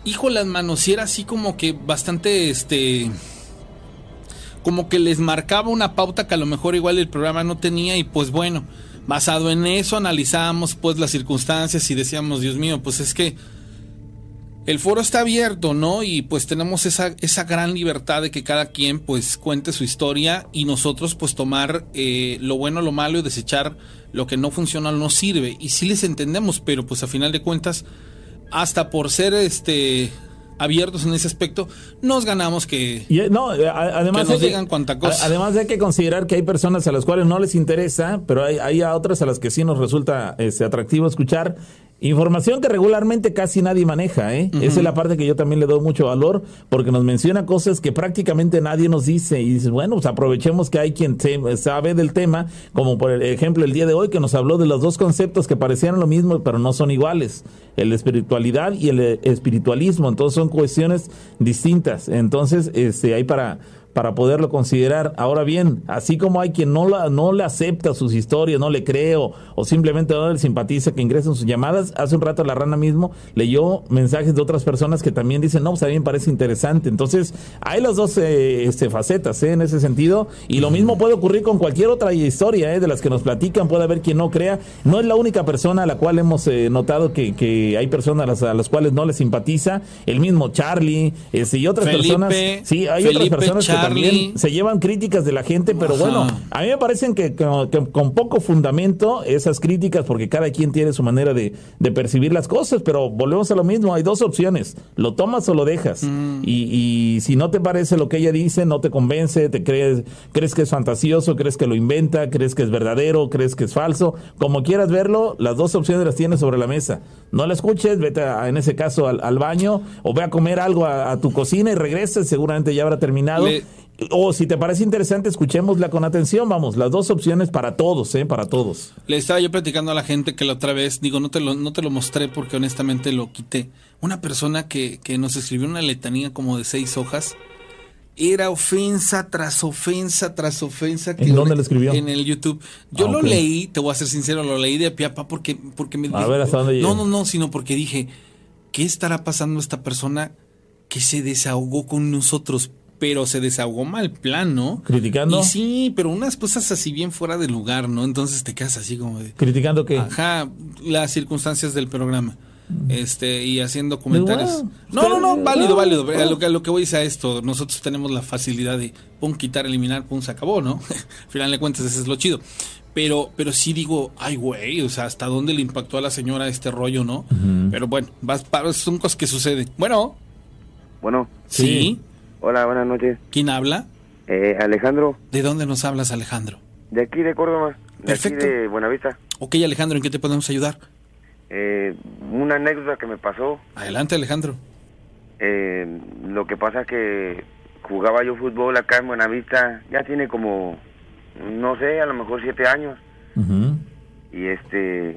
hijo las manos, y era así como que bastante este como que les marcaba una pauta que a lo mejor igual el programa no tenía y pues bueno, basado en eso analizábamos pues las circunstancias y decíamos, Dios mío, pues es que el foro está abierto, ¿no? Y pues tenemos esa, esa gran libertad de que cada quien pues cuente su historia y nosotros pues tomar eh, lo bueno, lo malo y desechar lo que no funciona no sirve. Y sí les entendemos, pero pues a final de cuentas, hasta por ser este abiertos en ese aspecto, nos ganamos que... Y, eh, no, eh, además Que nos digan cuánta cosa. Además hay que considerar que hay personas a las cuales no les interesa, pero hay, hay a otras a las que sí nos resulta este, atractivo escuchar información que regularmente casi nadie maneja. ¿eh? Esa es la parte que yo también le doy mucho valor, porque nos menciona cosas que prácticamente nadie nos dice. Y dices, bueno, pues aprovechemos que hay quien te- sabe del tema, como por ejemplo el día de hoy que nos habló de los dos conceptos que parecían lo mismo, pero no son iguales, el espiritualidad y el eh, espiritualismo. Entonces son cuestiones distintas. Entonces, este, hay para para poderlo considerar. Ahora bien, así como hay quien no, la, no le acepta sus historias, no le cree o, simplemente no le simpatiza que ingresen sus llamadas, hace un rato la rana mismo leyó mensajes de otras personas que también dicen, no, pues a mí me parece interesante. Entonces, hay las dos eh, este, facetas ¿eh? en ese sentido y lo mismo puede ocurrir con cualquier otra historia ¿eh? de las que nos platican, puede haber quien no crea. No es la única persona a la cual hemos eh, notado que, que hay personas a las, a las cuales no les simpatiza, el mismo Charlie este, y otras Felipe, personas. Sí, hay Felipe, otras personas que. También se llevan críticas de la gente, pero Ajá. bueno, a mí me parecen que, que- que con poco fundamento esas críticas, porque cada quien tiene su manera de, de percibir las cosas, pero volvemos a lo mismo, hay dos opciones, lo tomas o lo dejas. Mm. Y, y si no te parece lo que ella dice, no te convence, te crees, crees que es fantasioso, crees que lo inventa, crees que es verdadero, crees que es falso, como quieras verlo, las dos opciones las tienes sobre la mesa. No la escuches, vete a- en ese caso al, al baño o ve a comer algo a, a tu cocina y regreses, seguramente ya habrá terminado. Le- O si te parece interesante, escuchémosla con atención. Vamos, las dos opciones para todos, ¿eh? Para todos. Le estaba yo platicando a la gente que la otra vez, digo, no te lo, no te lo mostré porque honestamente lo quité. Una persona que, que nos escribió una letanía como de seis hojas. Era ofensa tras ofensa tras ofensa. ¿En dónde lo escribió? En el YouTube. Yo Ah, lo leí, te voy a ser sincero, lo leí de piapa porque, porque me A ver, ¿hasta dónde llega? No, no, no, sino porque dije, ¿qué estará pasando esta persona que se desahogó con nosotros? Pero se desahogó mal plan, ¿no? ¿Criticando? Y sí, pero unas cosas así bien fuera de lugar, ¿no? Entonces te quedas así como de... ¿Criticando qué? Ajá, las circunstancias del programa. Este, y haciendo comentarios. bueno, no, no, no, válido, válido. A lo, que, a lo que voy es a esto. Nosotros tenemos la facilidad de pum, quitar, eliminar, pum, se acabó, ¿no? Al final de cuentas, eso es lo chido. Pero, pero sí digo, ay, güey, o sea, hasta dónde le impactó a la señora este rollo, ¿no? Pero bueno, vas, pa- son cosas que suceden. Bueno, Bueno, sí. Sí. Hola, buenas noches. ¿Quién habla? Eh, Alejandro, ¿De dónde nos hablas, Alejandro? de aquí de Córdoba, de Perfecto. aquí de Buenavista. Ok, Alejandro, ¿en qué te podemos ayudar? Eh, una anécdota que me pasó. Adelante, Alejandro. Eh, lo que pasa que jugaba yo fútbol acá en Buenavista, ya tiene como, no sé, a lo mejor siete años. Y este,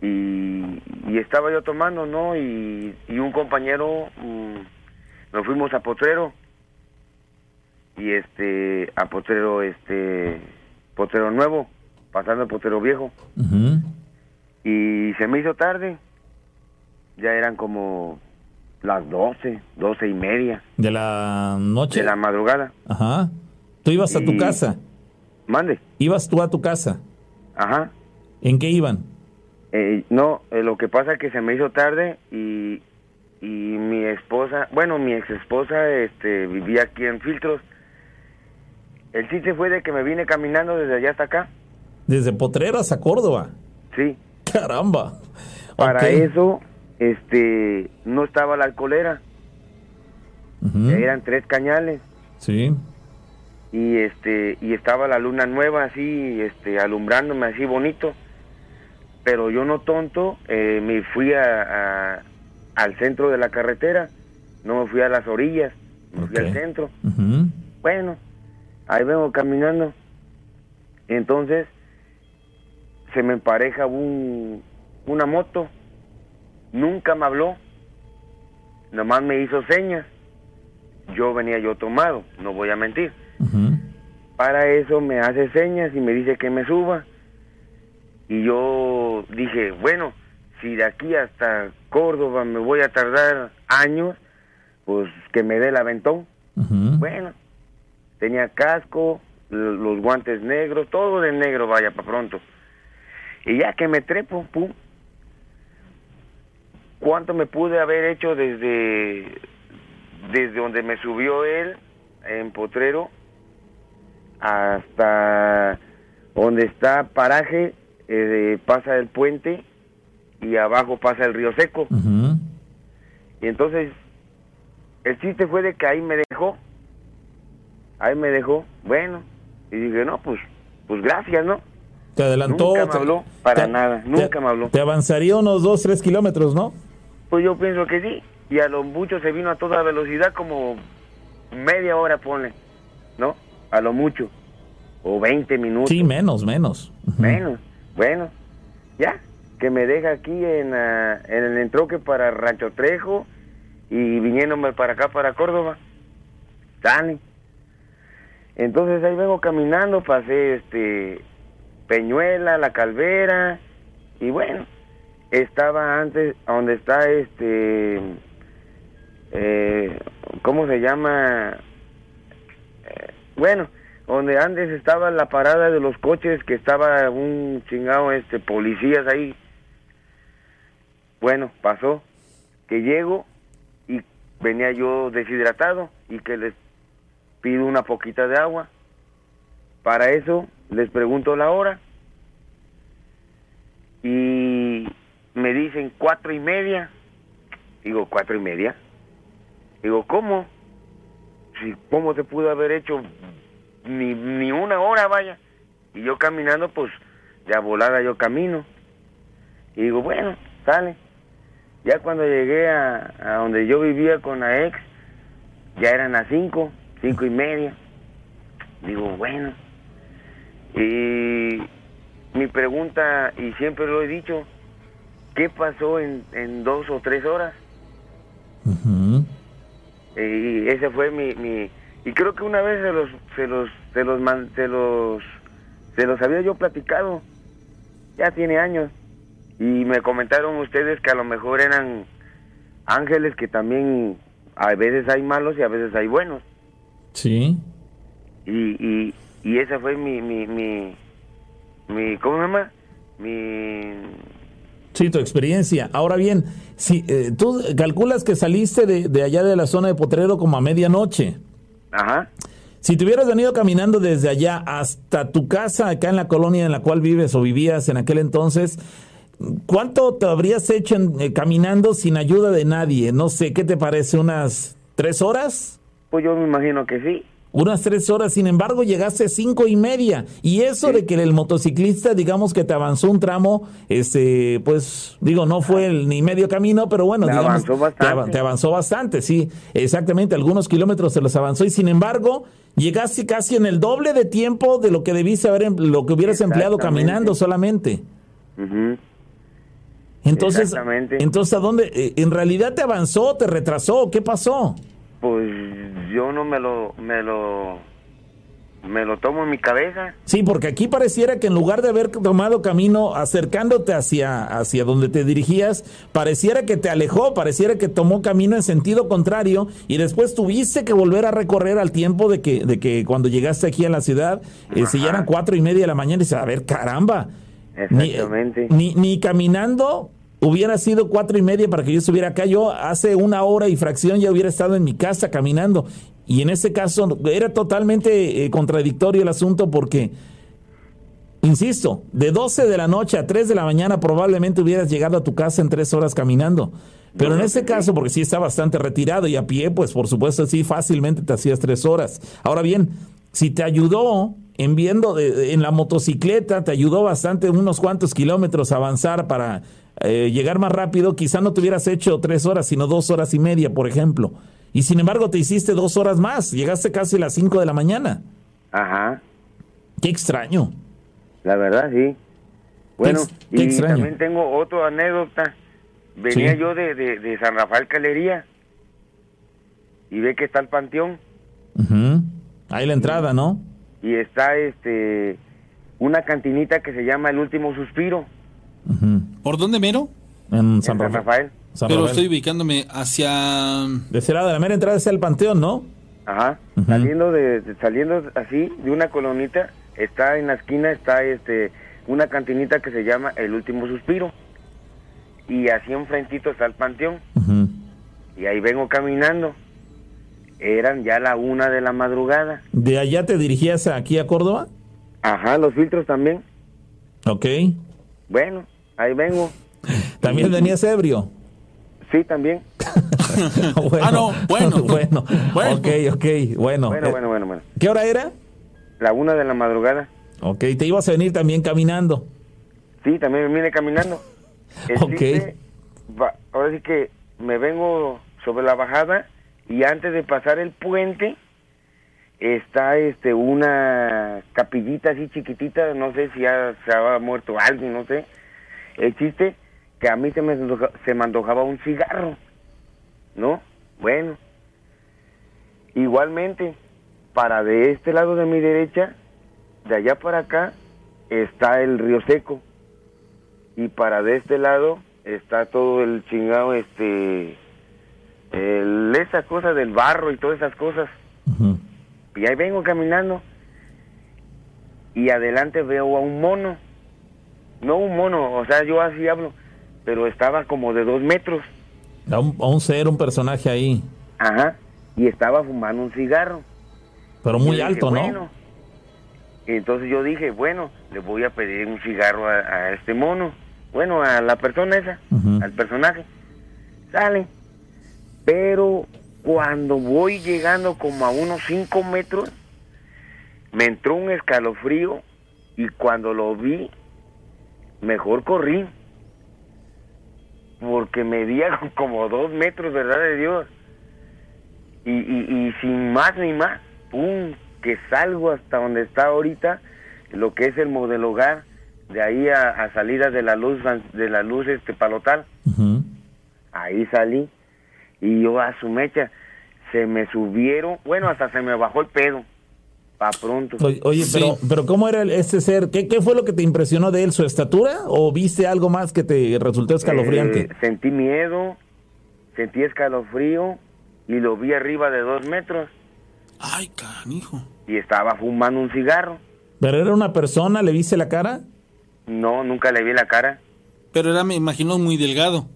y, y estaba yo tomando, ¿no? Y, y un compañero, mm, nos fuimos a Potrero. Y este, a Potrero, este, Potrero Nuevo, pasando el Potrero Viejo. Y se me hizo tarde. Ya eran como las doce, doce y media De la noche. de la madrugada. Ajá. Tú ibas a tu casa. Mande. Ibas tú a tu casa. Ajá. ¿En qué iban? Eh, no, eh, lo que pasa es que se me hizo tarde y, y mi esposa, bueno, mi ex esposa este, vivía aquí en Filtros. El chiste fue de que me vine caminando desde allá hasta acá. Desde Potreras a Córdoba. Sí. Caramba. Para eso, este, no estaba la alcoholera. Eran tres cañales. Sí. y este y estaba la luna nueva así este alumbrándome así bonito pero yo no tonto eh, me fui a, a- al centro de la carretera no me fui a las orillas me fui al centro. Bueno ahí vengo caminando. Entonces se me empareja un, una moto nunca me habló nomás me hizo señas. Yo venía yo tomado no voy a mentir. Para eso me hace señas y me dice que me suba. Y yo dije, bueno, si de aquí hasta Córdoba me voy a tardar años, pues que me dé el aventón. Bueno, tenía casco, los guantes negros, todo de negro, vaya, para pronto. Y ya que me trepo, pum. ¿Cuánto me pude haber hecho desde, desde donde me subió él, en Potrero, hasta donde está paraje, eh, pasa el puente y abajo pasa el río seco. Y entonces, el chiste fue de que ahí me dejó. Ahí me dejó. Bueno, y dije, no, pues, pues gracias, ¿no? Te adelantó. Nunca me te- habló, para te- nada, te- nunca me habló. Te avanzaría unos dos, tres kilómetros, ¿no? Pues yo pienso que sí. Y a lo mucho se vino a toda velocidad, como media hora, pone, ¿no? A lo mucho. O 20 minutos. Sí, menos, menos. Menos. Bueno, ya. Que me deja aquí en, ah, en el entroque para Rancho Trejo y viniéndome para acá, para Córdoba. Dale. Entonces ahí vengo caminando, pasé este Peñuela, La Calvera y bueno, estaba antes donde está este eh, ¿cómo se llama? Eh, bueno, donde antes estaba la parada de los coches que estaba un chingado este policías ahí. Bueno, pasó que llego y venía yo deshidratado y que les pido una poquita de agua. Para eso les pregunto la hora y me dicen cuatro y media. Digo, cuatro y media. Digo, ¿cómo? Si, ¿Cómo se pudo haber hecho ni, ni una hora, vaya? Y yo caminando, pues, ya volada yo camino. Y digo, bueno, sale. Ya cuando llegué a, a donde yo vivía con la ex, ya eran las cinco, cinco y media. Digo, bueno. Y mi pregunta, y siempre lo he dicho, ¿qué pasó en, en dos o tres horas? Ujú. Y ese fue mi, mi y creo que una vez se los se los se los se los se los había yo platicado. Ya tiene años. Y me comentaron ustedes que a lo mejor eran ángeles que también a veces hay malos y a veces hay buenos. Sí. Y, y, y esa fue mi, mi, mi, mi, ¿cómo se llama? Mi, Sí, tu experiencia. Ahora bien, si eh, tú calculas que saliste de, de allá de la zona de Potrero como a medianoche. ajá, Si te hubieras venido caminando desde allá hasta tu casa acá en la colonia en la cual vives o vivías en aquel entonces, ¿cuánto te habrías hecho en- eh, caminando sin ayuda de nadie? No sé, ¿qué te parece? ¿Unas tres horas? pues yo me imagino que sí. Unas tres horas, sin embargo, llegaste a cinco y media. Y eso de que el motociclista, digamos que te avanzó un tramo, este, pues, digo, no fue el, ni medio camino, pero bueno, Me digamos, avanzó te bastante. te avanzó bastante, sí, exactamente, algunos kilómetros se los avanzó y sin embargo, llegaste casi en el doble de tiempo de lo que debiste haber, em- lo que hubieras empleado caminando solamente. Ujú. Entonces, Exactamente. entonces, ¿a dónde? eh, ¿En realidad te avanzó, te retrasó? ¿Qué pasó? Pues yo no me lo, me lo, me lo tomo en mi cabeza. Sí, porque aquí pareciera que en lugar de haber tomado camino acercándote hacia, hacia donde te dirigías, pareciera que te alejó, pareciera que tomó camino en sentido contrario y después tuviste que volver a recorrer al tiempo de que, de que cuando llegaste aquí a la ciudad, eh, si ya eran cuatro y media de la mañana y dices, a ver, caramba. Exactamente. ni, ni caminando hubiera sido cuatro y media para que yo estuviera acá. Yo hace una hora y fracción ya hubiera estado en mi casa caminando. Y en ese caso era totalmente eh, contradictorio el asunto porque, insisto, de 12 de la noche a 3 de la mañana probablemente hubieras llegado a tu casa en tres horas caminando. Pero en ese caso, porque sí está bastante retirado y a pie, pues por supuesto sí fácilmente te hacías tres horas. Ahora bien, si te ayudó en viendo de- en la motocicleta, te ayudó bastante unos cuantos kilómetros a avanzar para eh, llegar más rápido, quizá no te hubieras hecho tres horas, sino dos horas y media, por ejemplo. Y sin embargo te hiciste dos horas más, llegaste casi a las cinco de la mañana. Ajá, Qué extraño. la verdad sí. Bueno, qué y extraño. también tengo otra anécdota. Venía Sí. yo de, de, de San Rafael Calería y ve que está el panteón. Ahí la entrada, ¿no? y está este una cantinita que se llama El Último Suspiro. ¿Por dónde mero? En en San San Rafael. San Pero Rafael. estoy ubicándome hacia... De ese lado de la mera entrada está el panteón, ¿no? Ajá, saliendo de, de- saliendo así de una colonita, está en la esquina está este una cantinita que se llama El Último Suspiro. Y así enfrentito está el panteón. Y ahí vengo caminando. Eran ya la una de la madrugada. ¿De allá te dirigías aquí a Córdoba? Ajá, los filtros también. Ok. Bueno, ahí vengo. También venías ebrio. Sí, también. bueno, Ah, no, bueno. bueno. Bueno. Ok, ok. Bueno. Bueno, bueno, bueno, bueno. ¿Qué hora era? La una de la madrugada. Ok, te ibas a venir también caminando. Sí, también me vine caminando. El Ok. chiste, ahora sí que me vengo sobre la bajada y antes de pasar el puente está este una capillita así chiquitita, no sé si ya se ha muerto alguien, no sé. El chiste que a mí se me, se me antojaba un cigarro, ¿no? Bueno, igualmente, para de este lado de mi derecha, de allá para acá, está el río seco y para de este lado está todo el chingado este el, esa cosa del barro y todas esas cosas y ahí vengo caminando y adelante veo a un mono no un mono o sea yo así hablo pero estaba como de dos metros A un, a un ser, un personaje ahí. ajá y estaba fumando un cigarro Pero muy dije, alto, ¿no? bueno. Entonces yo dije, bueno, le voy a pedir un cigarro a, a este mono. Bueno, a la persona esa, al personaje. Sale. Pero cuando voy llegando como a unos 5 metros, me entró un escalofrío y cuando lo vi, mejor corrí. Porque medía como dos metros, ¿verdad de Dios? Y, y, y sin más ni más, pum, que salgo hasta donde está ahorita, lo que es el modelo hogar, de ahí a, a salida de la luz, de la luz este palotal, ahí salí, y yo a su mecha, se me subieron, bueno, hasta se me bajó el pedo, pa' pronto. Oye, oye, Sí. pero, pero ¿cómo era el- este ser? ¿Qué, ¿Qué fue lo que te impresionó de él? ¿Su estatura? ¿O viste algo más que te resultó escalofriante? Eh, sentí miedo, sentí escalofrío, y lo vi arriba de dos metros. Ay, canijo. y estaba fumando un cigarro. ¿Pero era una persona? ¿Le viste la cara? No, nunca le vi la cara. Pero era, me imagino, muy delgado.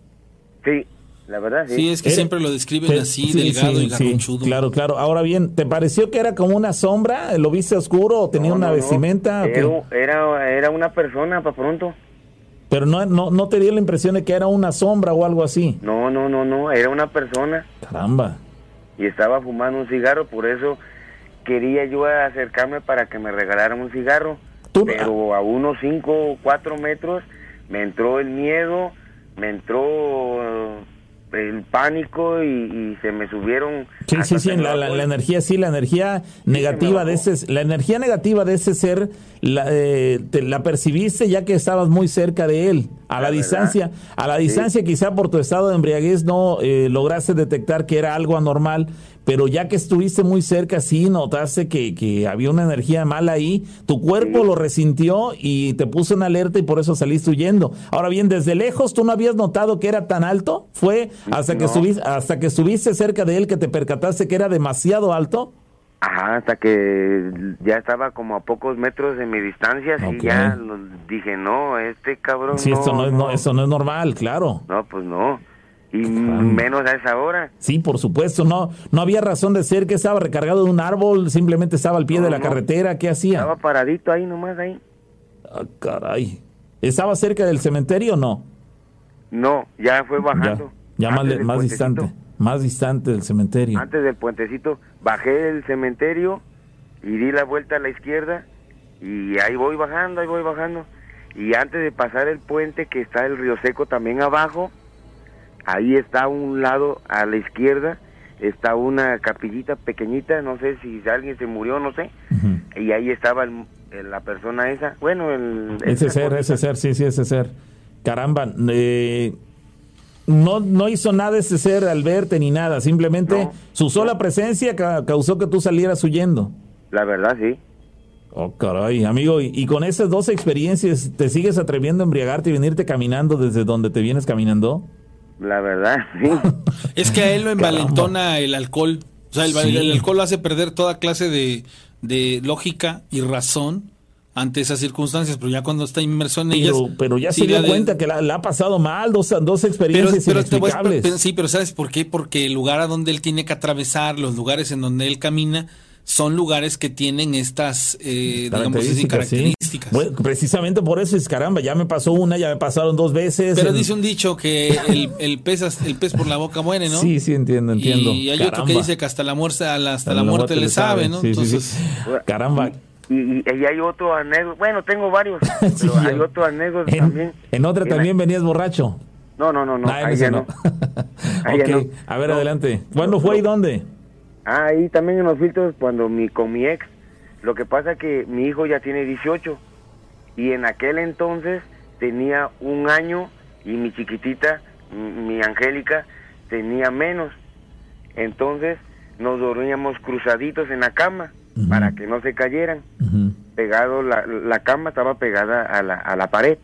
Sí, la verdad, sí. Sí, es que Era- siempre lo describen Sí, así, sí, delgado sí, y sí, garronchudo. claro, claro. Ahora bien, ¿te pareció que era como una sombra? ¿Lo viste oscuro o tenía No, una no, no. vestimenta? o qué? Era, era, era una persona para pronto. Pero no, no, no te dio la impresión de que era una sombra o algo así. No, no, no, no, era una persona Caramba. y estaba fumando un cigarro, por eso quería yo acercarme para que me regalaran un cigarro. Tú- Pero a unos 5 o 4 metros me entró el miedo, me entró eh, el pánico y, y se me subieron. Sí, sí, sí, la, energía, sí, la energía negativa de ese, la energía negativa de ese ser, la, eh, te- la percibiste ya que estabas muy cerca de él. A la, distancia, verdad. a la distancia quizá por tu estado de embriaguez no eh, lograste detectar que era algo anormal, pero ya que estuviste muy cerca sí notaste que, que había una energía mala ahí, tu cuerpo Sí. lo resintió y te puso en alerta y por eso saliste huyendo. Ahora bien, desde lejos tú no habías notado que era tan alto, fue hasta que estuviste, hasta que estuviste cerca de él que te percataste que era demasiado alto. Ajá, hasta que ya estaba como a pocos metros de mi distancia, y ya dije, no, este cabrón Sí, no, esto no es, no, no. eso no es normal, claro. No, pues no. Y menos a esa hora. Sí, por supuesto, no, no había razón de ser que estaba recargado de un árbol, simplemente estaba al pie No, de la no. carretera, ¿qué hacía? Estaba paradito ahí nomás ahí. Ah, caray. ¿Estaba cerca del cementerio o no? No, ya fue bajando. ya más, más puentecito. distante, más distante del cementerio. Antes del puentecito, bajé del cementerio y di la vuelta a la izquierda y ahí voy bajando, ahí voy bajando. Y antes de pasar el puente que está el río seco también abajo, ahí está a un lado a la izquierda, está una capillita pequeñita, no sé si alguien se murió, no sé. Y ahí estaba el- el- la persona esa, bueno, el... Ese ser, ese ser, sí, sí, ese ser. Caramba, eh, no, no hizo nada ese ser al verte ni nada, simplemente No, su sola presencia ca- causó que tú salieras huyendo. La verdad, sí. Oh, caray, amigo, y, y con esas dos experiencias, ¿te sigues atreviendo a embriagarte y venirte caminando desde donde te vienes caminando? La verdad, sí. Es que a él lo envalentona el alcohol. O sea, el, Sí. el alcohol lo hace perder toda clase de, de lógica y razón ante esas circunstancias, pero ya cuando está inmerso en ellas... Pero, pero ya sí, se dio de- cuenta que la, la ha pasado mal, dos, dos Pero, experiencias pero te voy a- inexplicables. pero sí, pero ¿sabes por qué? Porque el lugar a donde él tiene que atravesar, los lugares en donde él camina, son lugares que tienen estas, eh, digamos así, sí. características. Bueno, precisamente por eso es caramba, ya me pasó una, ya me pasaron dos veces. Pero en- dice un dicho que el, el pez el pez por la boca muere, ¿no? Sí, sí, entiendo, entiendo. Y hay otro que dice que hasta la muerte, hasta la muerte le sabe, ¿no? Sí, sí, sí. Entonces, Caramba. Y, y, y hay otro anécdota, bueno, tengo varios, pero hay otro anécdota En, también. en otra también venías borracho. No, no, no, no, Ah, ahí ya no. no. Ahí ya Ok, no. a ver, No. adelante. ¿Cuándo fue y dónde? Ah, ahí también en los filtros cuando mi con mi ex. Lo que pasa que mi hijo ya tiene 18 y en aquel entonces tenía un año y mi chiquitita, mi, mi Angélica, tenía menos. Entonces nos dormíamos cruzaditos en la cama para que no se cayeran. Pegado, la, la cama estaba pegada a la, a la pared.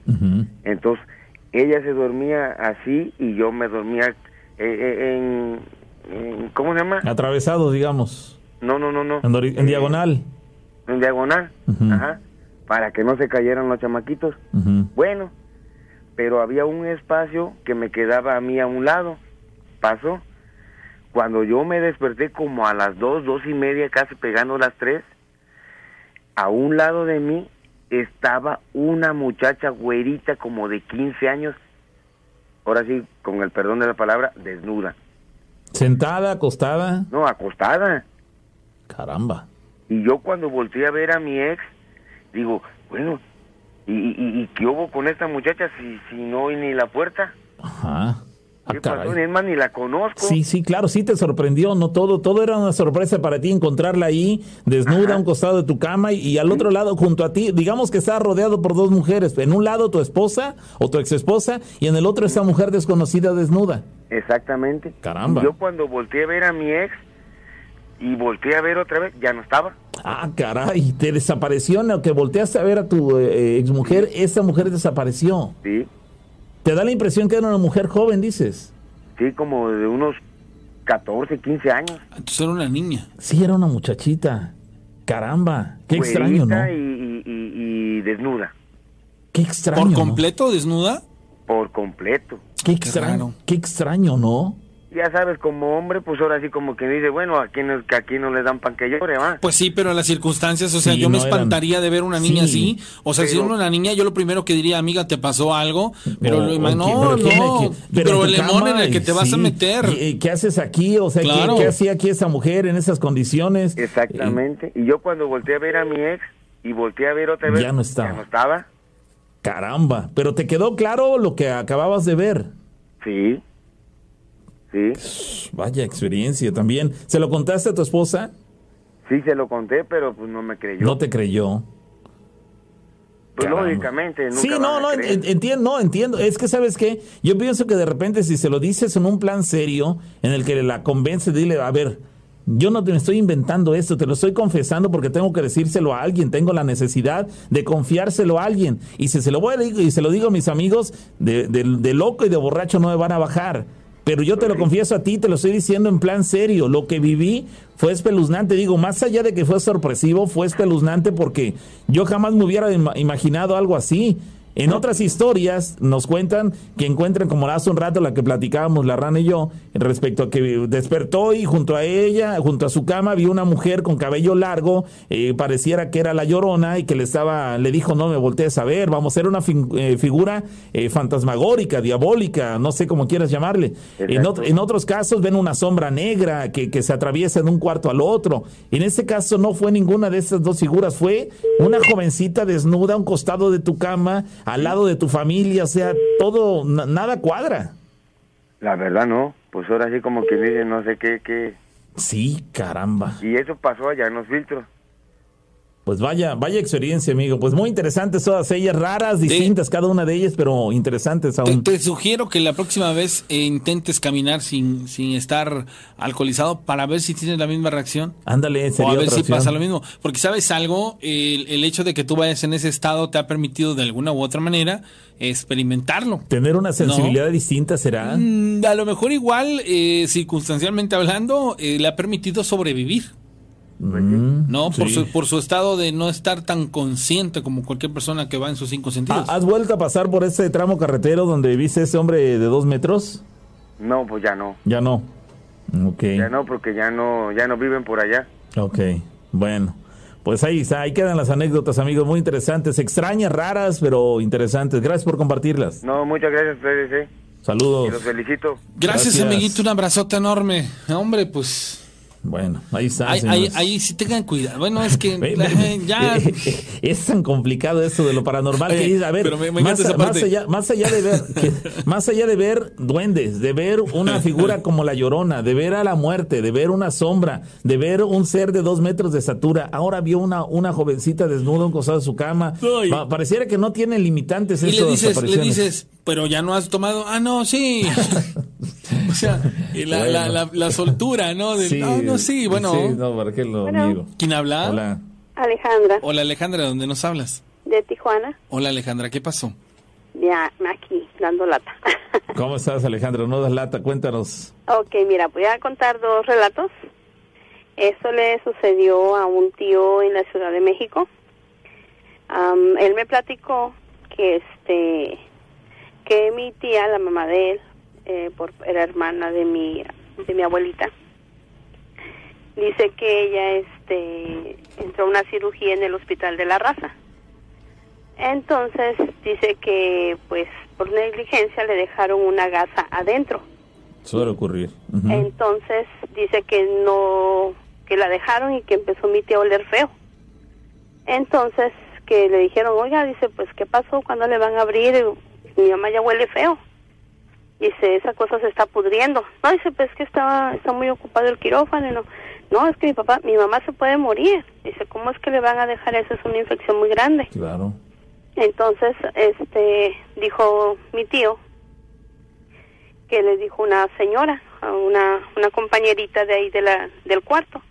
Entonces, ella se dormía así y yo me dormía eh, eh, en- ¿Cómo se llama? Atravesado, digamos. No, no, no, no. En, Eh, diagonal. En diagonal. Ujú. Ajá. Para que no se cayeran los chamaquitos. Bueno, pero había un espacio que me quedaba a mí a un lado. Pasó. Cuando yo me desperté como a las dos, dos y media, casi pegando las tres, a un lado de mí estaba una muchacha güerita como de 15 años, ahora sí, con el perdón de la palabra, desnuda. Sentada, acostada. No, acostada. Caramba. Y yo cuando volteé a ver a mi ex, digo, bueno, ¿y, y, y qué hubo con esta muchacha si, si no hay ni la puerta? Ajá. Ah, ni la conozco. Sí, sí, claro, sí te sorprendió, no todo, todo era una sorpresa para ti encontrarla ahí, desnuda a un costado de tu cama y, y al otro lado junto a ti, digamos que estás rodeado por dos mujeres, en un lado tu esposa o tu ex esposa y en el otro esta mujer desconocida desnuda. Exactamente. Caramba. Yo cuando volteé a ver a mi ex y volteé a ver otra vez, ya no estaba. Ah, caray, te desapareció, ¿no? que volteaste a ver a tu eh, ex mujer, esa mujer desapareció. Sí, Te da la impresión que era una mujer joven, dices. sí, como de unos 14, 15 años. Entonces era una niña. Sí, era una muchachita. Caramba, qué extraño, ¿no? Y, y- y- desnuda, Qué extraño. ¿Por ¿no? completo desnuda? por completo. Qué extraño, qué extraño, ¿no? Ya sabes, como hombre, pues ahora sí como que dice, bueno, aquí no, que aquí no le dan pan que llore, va. Pues sí, pero las circunstancias, o sea, Sí, yo me no eran- espantaría de ver una niña Sí, así. O sea, si pero- era una niña, yo lo primero que diría, amiga, te pasó algo. Pero O- lo no, pero no. el lemón en el que te vas a meter. ¿Y, ¿Qué haces aquí? O sea, ¿qué- Claro. ¿qué, hacía aquí esa mujer en esas condiciones? Exactamente. Y yo cuando volteé a ver a mi ex y volteé a ver otra vez, Ya no estaba. Ya no estaba. Caramba, pero te quedó claro lo que acababas de ver. Sí. Sí. Vaya experiencia también. ¿Se lo contaste a tu esposa? Sí, se lo conté, pero pues no me creyó. No te creyó. pues caramba. lógicamente, nunca Sí, no, no, entiendo, no, entiendo. Es que, ¿sabes qué? Yo pienso que de repente si se lo dices en un plan serio, en el que la convence, dile, a ver, yo no te estoy inventando esto, te lo estoy confesando porque tengo que decírselo a alguien, tengo la necesidad de confiárselo a alguien. Y si se lo voy a decir y se lo digo a mis amigos, de, de- de loco y de borracho no me van a bajar. Pero yo te lo confieso a ti, te lo estoy diciendo en plan serio. Lo que viví fue espeluznante. Digo, más allá de que fue sorpresivo, fue espeluznante porque yo jamás me hubiera ima- imaginado algo así. En otras historias nos cuentan que encuentran, como hace un rato la que platicábamos la rana y yo, respecto a que despertó y junto a ella, junto a su cama, vio una mujer con cabello largo, eh, pareciera que era la llorona y que le estaba, le dijo, no me voltees a ver, vamos, era una fin- eh, figura eh, fantasmagórica, diabólica, no sé cómo quieras llamarle. En, en otros casos ven una sombra negra que, que se atraviesa de un cuarto al otro. En este caso no fue ninguna de estas dos figuras, fue una jovencita desnuda a un costado de tu cama, al lado de tu familia, o sea, todo, na- nada cuadra. La verdad no, pues ahora sí como que dice no sé qué, qué. Sí, caramba. Y eso pasó allá en los filtros. Pues vaya, vaya experiencia, amigo. Pues muy interesantes todas ellas, raras, distintas cada una de ellas, pero interesantes Te, aún. te sugiero que la próxima vez eh, intentes caminar sin, sin estar alcoholizado para ver si tienes la misma reacción. Ándale, O sería a ver si opción. pasa lo mismo. Porque sabes algo, el, el hecho de que tú vayas en ese estado te ha permitido de alguna u otra manera experimentarlo. Tener una sensibilidad distinta será. Mm, a lo mejor igual, eh, circunstancialmente hablando, eh, le ha permitido sobrevivir. Mm, No, por, sí. su, por su estado de no estar tan consciente como cualquier persona que va en sus cinco sentidos. ¿Ha- ¿Has vuelto a pasar por ese tramo carretero donde viste ese hombre de dos metros? No, pues ya no. Ya no. Ok. Ya no, porque ya no, ya no viven por allá. Ok. Bueno. Pues ahí, está, ahí quedan las anécdotas, amigos, muy interesantes, extrañas, raras, pero interesantes. Gracias por compartirlas. No, muchas gracias a ustedes, eh. Y Saludos. los felicito. gracias, gracias. amiguito, un abrazote enorme. Hombre, pues Bueno, ahí está. ahí, ahí, sí tengan cuidado. Bueno, es que la- ve- ya... es tan complicado esto de lo paranormal que Oye, dices, a ver, pero me- me más, allá, más allá de ver que- más allá de ver duendes, de ver una figura como la llorona, de ver a la muerte, de ver una sombra, de ver un ser de dos metros de estatura, ahora vio una, una jovencita desnuda un costado de su cama. Pa- pareciera que no tiene limitantes Y le dices, le dices, pero ya no has tomado. Ah, no, sí. o sea, y la, Bueno. la, la, la soltura, ¿no? De, Sí, ah, no, sí, bueno. sí, no, ¿para qué lo Bueno. ¿Quién habla? Hola. Alejandra, Hola, Alejandra, ¿de dónde nos hablas? de Tijuana, Hola, Alejandra, ¿qué pasó? ya aquí, dando lata. ¿Cómo estás, Alejandro? No das lata, cuéntanos. ok, mira, voy a contar dos relatos. Esto le sucedió a un tío en la Ciudad de México. Él me platicó que este que mi tía, la mamá de él, eh, por, era hermana de mi de mi abuelita, dice que ella este entró a una cirugía en el hospital de la raza. Entonces dice que pues por negligencia le dejaron una gasa adentro. Suele ocurrir. Entonces dice que no, que la dejaron y que empezó mi tía a oler feo. Entonces que le dijeron, oiga, dice, pues ¿qué pasó? ¿Cuándo le van a abrir? Mi mamá ya huele feo. Dice, esa cosa se está pudriendo. No, dice, pues que estaba, está muy ocupado el quirófano. No, no, es que mi papá, mi mamá se puede morir. Dice, ¿cómo es que le van a dejar eso? Es una infección muy grande. Claro. Entonces, este, dijo mi tío que le dijo una señora, a una, una compañerita de ahí de la, del cuarto.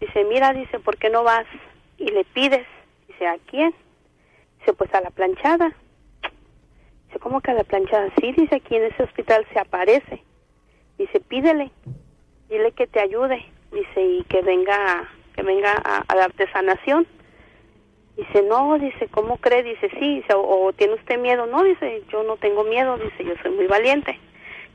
Dice, mira, dice, ¿por qué no vas y le pides? Dice, ¿a quién? Dice, pues a la planchada. ¿Cómo que a la planchada? Sí, dice, aquí en ese hospital se aparece. Dice, pídele. dile que te ayude, dice, y que venga, que venga a, a darte sanación. Dice, no, dice, ¿cómo cree? Dice, sí, dice, o, tiene usted miedo. No, dice, yo no tengo miedo, dice, yo soy muy valiente.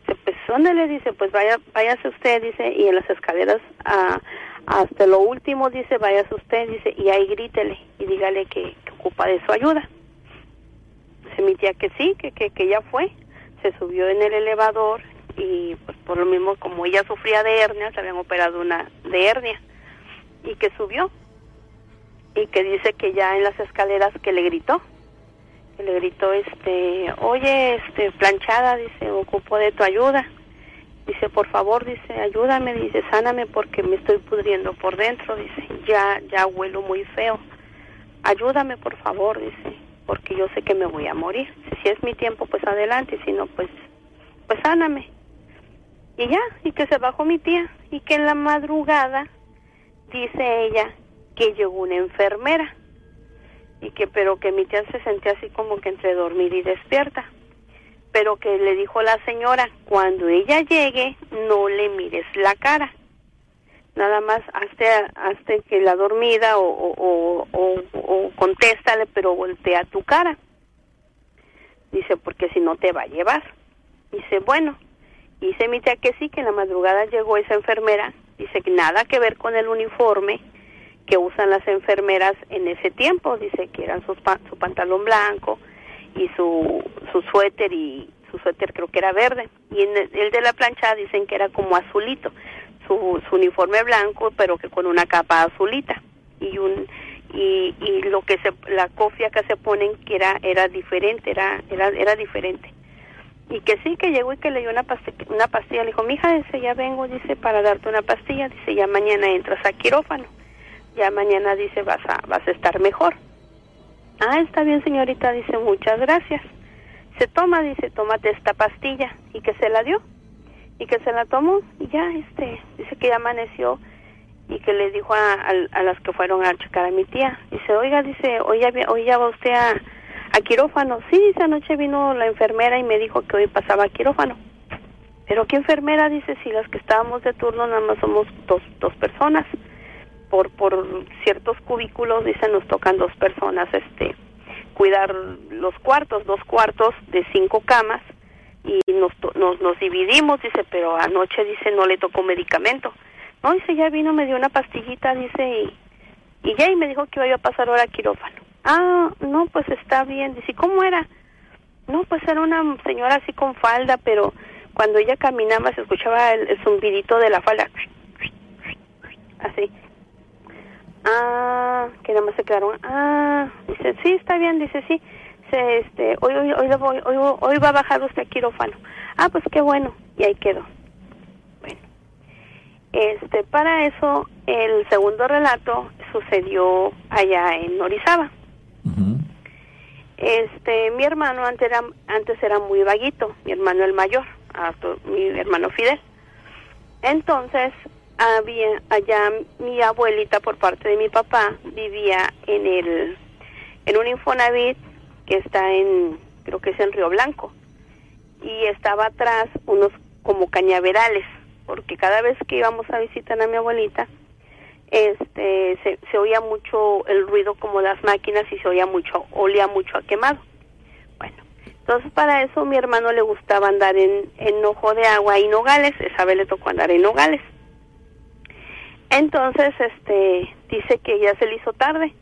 Dice, pues, ¿dónde le dice? Pues vaya, váyase usted, dice, y en las escaleras ah, hasta lo último, dice, váyase usted, dice, y ahí grítele y dígale que ocupa de su ayuda. Dice mi que sí, que, que, que ya fue. Se subió en el elevador y pues por lo mismo como ella sufría de hernia, se habían operado una de hernia y que subió. Y que dice que ya en las escaleras que le gritó que le gritó este oye este planchada dice ocupo de tu ayuda dice por favor dice ayúdame dice sáname porque me estoy pudriendo por dentro dice ya ya huelo muy feo ayúdame por favor dice porque yo sé que me voy a morir. Si es mi tiempo pues adelante si no pues pues sáname. Y ya y que se bajó mi tía y que en la madrugada dice ella que llegó una enfermera y que pero que mi tía se sentía así como que entre dormir y despierta. Pero que le dijo la señora cuando ella llegue no le mires la cara nada más hasta hasta que la dormida o, o, contéstale pero voltea tu cara. Dice porque si no te va a llevar. Dice bueno dice mi tía que sí que en la madrugada llegó esa enfermera. Dice que nada que ver con el uniforme que usan las enfermeras en ese tiempo, dice que eran sus pa su pantalón blanco y su, su suéter y su suéter creo que era verde. Y en el, el de la plancha dicen que era como azulito, su, su uniforme blanco pero que con una capa azulita y un y, y lo que se la cofia que se ponen que era era diferente, era era era diferente. Y que sí, que llegó y que le dio una pastilla, una pastilla. Le dijo, mija, dice, ya vengo, dice, para darte una pastilla. Dice, ya mañana entras a quirófano ya mañana dice vas a vas a estar mejor. Ah, está bien señorita, dice muchas gracias. Se toma, dice, tómate esta pastilla y que se la dio y que se la tomó y ya este dice que ya amaneció y que le dijo a, a, a las que fueron a checar a mi tía. Dice oiga dice hoy ya hoy ya va usted a, a quirófano sí dice anoche vino la enfermera y me dijo que hoy pasaba a quirófano. Pero qué enfermera dice si las que estábamos de turno nada más somos dos dos personas. Por por ciertos cubículos dicen nos tocan dos personas este cuidar los cuartos dos cuartos de cinco camas y nos nos, nos dividimos dice pero anoche dice no le tocó medicamento. No dice ya vino me dio una pastillita dice y ya y me dijo que iba a pasar ahora quirófano. Ah no pues está bien. Dice cómo era no pues era una señora así con falda pero cuando ella caminaba se escuchaba el, el zumbidito de la falda. Así. Ah, que nada más se quedaron. Ah, dice, sí, está bien, dice, sí. Se, este, hoy, hoy, hoy, voy, hoy, hoy va a bajar usted a quirófano. Ah, pues qué bueno. Y ahí quedó. Bueno. Este, para eso, el segundo relato sucedió allá en Orizaba. Este, mi hermano antes era, antes era muy vaguito, mi hermano el mayor, mi hermano Fidel. Entonces, había allá mi abuelita por parte de mi papá vivía en el en un Infonavit que está en creo que es en Río Blanco. Y estaba atrás unos como cañaverales porque cada vez que íbamos a visitar a mi abuelita este se, oía mucho el ruido como las máquinas y se oía mucho olía mucho a quemado. Bueno entonces para eso mi hermano le gustaba andar en, en ojo de agua y nogales esa vez le tocó andar en nogales. Entonces, este, dice que ya se le hizo tarde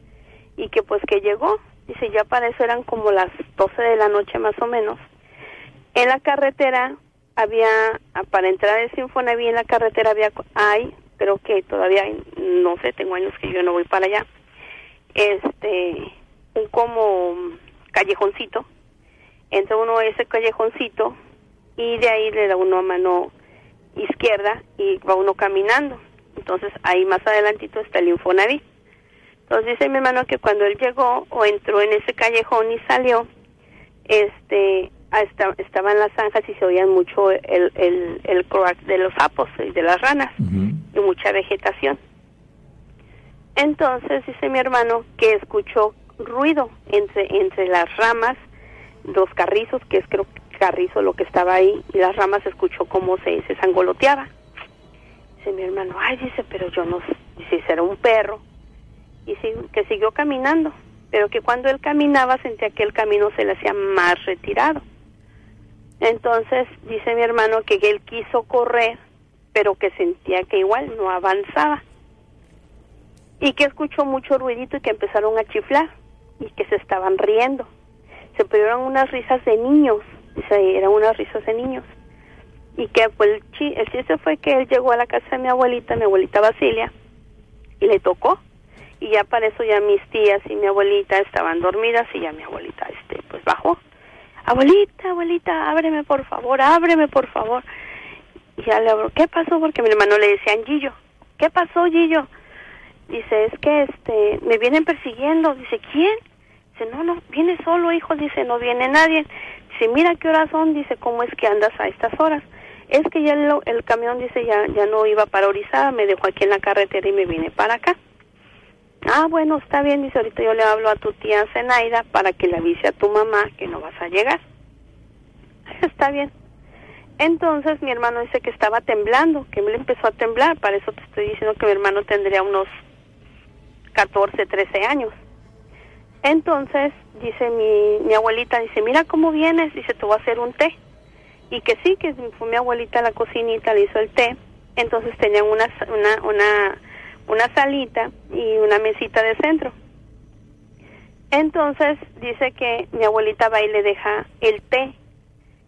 y que pues que llegó, dice ya para eso eran como las 12 de la noche más o menos. En la carretera había, para entrar al Sinfonavit en la carretera había, hay, creo que todavía, hay, no sé, tengo años que yo no voy para allá, este, un como callejoncito, entra uno a ese callejoncito y de ahí le da uno a mano izquierda y va uno caminando entonces ahí más adelantito está el Infonavit. Entonces dice mi hermano que cuando él llegó o entró en ese callejón y salió, este, hasta, estaban las zanjas y se oían mucho el, el, el croak de los sapos y de las ranas y mucha vegetación. Entonces dice mi hermano que escuchó ruido entre, entre las ramas, los carrizos, que es creo que carrizo lo que estaba ahí, y las ramas escuchó cómo se, se sangoloteaba Dice mi hermano, ay, dice, pero yo no sé. Dice, será un perro. Y que siguió caminando. Pero que cuando él caminaba sentía que el camino se le hacía más retirado. Entonces dice mi hermano que él quiso correr, pero que sentía que igual no avanzaba. Y que escuchó mucho ruidito y que empezaron a chiflar y que se estaban riendo. Se pidieron unas risas de niños, eran unas risas de niños. Y que pues, el chiste fue que él llegó a la casa de mi abuelita, mi abuelita Basilia, y le tocó. Y ya para eso ya mis tías y mi abuelita estaban dormidas y ya mi abuelita este pues bajó abuelita, abuelita, ábreme por favor, ábreme por favor. Y ya le abro, ¿qué pasó? Porque mi hermano le decían Gillo. ¿Qué pasó, Gillo? Dice, es que este, me vienen persiguiendo. Dice, ¿quién? Dice, no, no, viene solo, hijo. Dice, no viene nadie. Dice, mira qué horas son. Dice, ¿cómo es que andas a estas horas? Es que ya el, el camión, dice, ya, ya no iba para Orizaba, me dejó aquí en la carretera y me vine para acá. Ah, bueno, está bien, dice, ahorita yo le hablo a tu tía Zenaida para que le avise a tu mamá que no vas a llegar. Está bien. Entonces mi hermano dice que estaba temblando, que me empezó a temblar, para eso te estoy diciendo que mi hermano tendría unos 14, 13 años. Entonces dice mi, mi abuelita, dice, mira cómo vienes, dice, te voy a hacer un té. Y que sí, que fue mi abuelita a la cocinita, le hizo el té. Entonces tenían una, una, una una salita y una mesita de centro. Entonces dice que mi abuelita va y le deja el té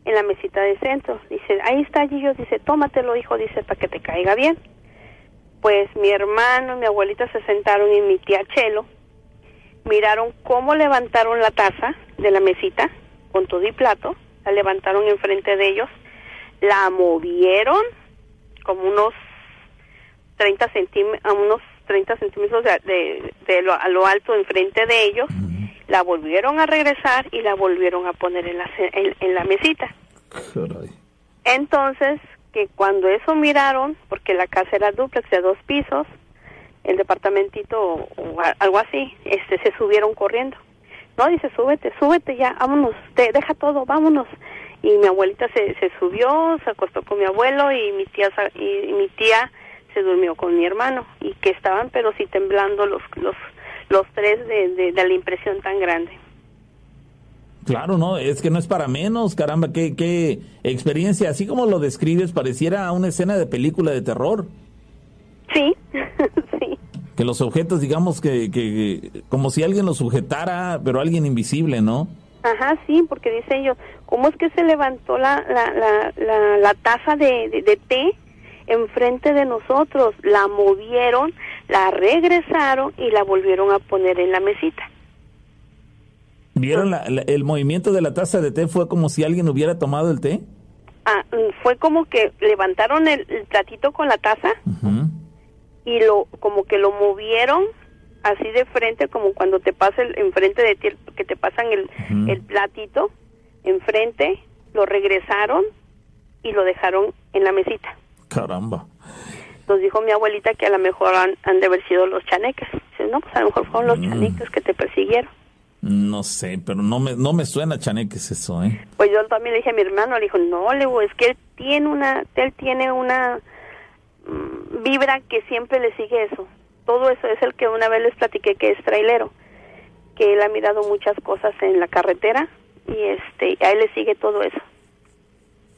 en la mesita de centro. Dice, ahí está Gillo, dice, tómatelo hijo, dice, para que te caiga bien. Pues mi hermano y mi abuelita se sentaron y mi tía Chelo miraron cómo levantaron la taza de la mesita con todo y plato, la levantaron enfrente de ellos, la movieron como unos 30 centímetros, a unos 30 centímetros de, de, lo, a lo alto enfrente de ellos, la volvieron a regresar y la volvieron a poner en la, en, la mesita. Entonces, que cuando eso miraron, porque la casa era duplex de dos pisos, el departamentito o, algo así, este se subieron corriendo. No, dice, súbete, súbete ya, vámonos, te, deja todo, vámonos. Y mi abuelita se, se subió, se acostó con mi abuelo y mi tía y mi tía se durmió con mi hermano y que estaban pero sí temblando los los los tres de, de, la impresión tan grande. Claro, no, es que no es para menos, caramba, qué, qué experiencia, así como lo describes, pareciera una escena de película de terror. Sí, sí. Que los objetos, digamos que, que, como si alguien los sujetara, pero alguien invisible, ¿no? Ajá, sí, porque dice ellos, ¿cómo es que se levantó la, la, la, la, la taza de, de, de té enfrente de nosotros, la movieron, la regresaron y la volvieron a poner en la mesita. ¿Vieron el movimiento de la taza de té? ¿Fue como si alguien hubiera tomado el té? Ah, mm, fue como que levantaron el, platito con la taza y lo como que lo movieron así de frente, como cuando te pasa el, enfrente de ti, que te pasan el, el platito enfrente, lo regresaron y lo dejaron en la mesita. Caramba. Nos dijo mi abuelita que a lo mejor han, de haber sido los chaneques. Dice, no, pues a lo mejor fueron los mm. chaneques que te persiguieron. No sé, pero no me, no me suena chaneques eso, ¿eh? Pues yo también le dije a mi hermano, le dijo, no, le es que él tiene una, él tiene una mm, vibra que siempre le sigue eso. Todo eso es el que una vez les platiqué que es trailero, que él ha mirado muchas cosas en la carretera y este, a él le sigue todo eso.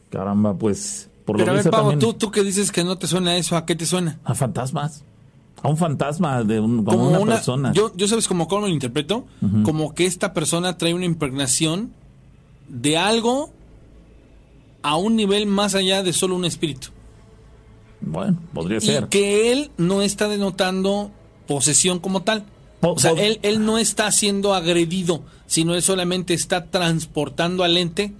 Caramba, pues pero a ver, Pablo, ¿tú, tú que dices que no te suena eso, ¿a qué te suena? A fantasmas. A un fantasma de como, una, persona. Yo, yo sabes como cómo lo interpreto, como que esta persona trae una impregnación de algo a un nivel más allá de solo un espíritu. Bueno, podría ser. Y que él no está denotando posesión como tal. o sea, él, él no está siendo agredido, sino él solamente está transportando al ente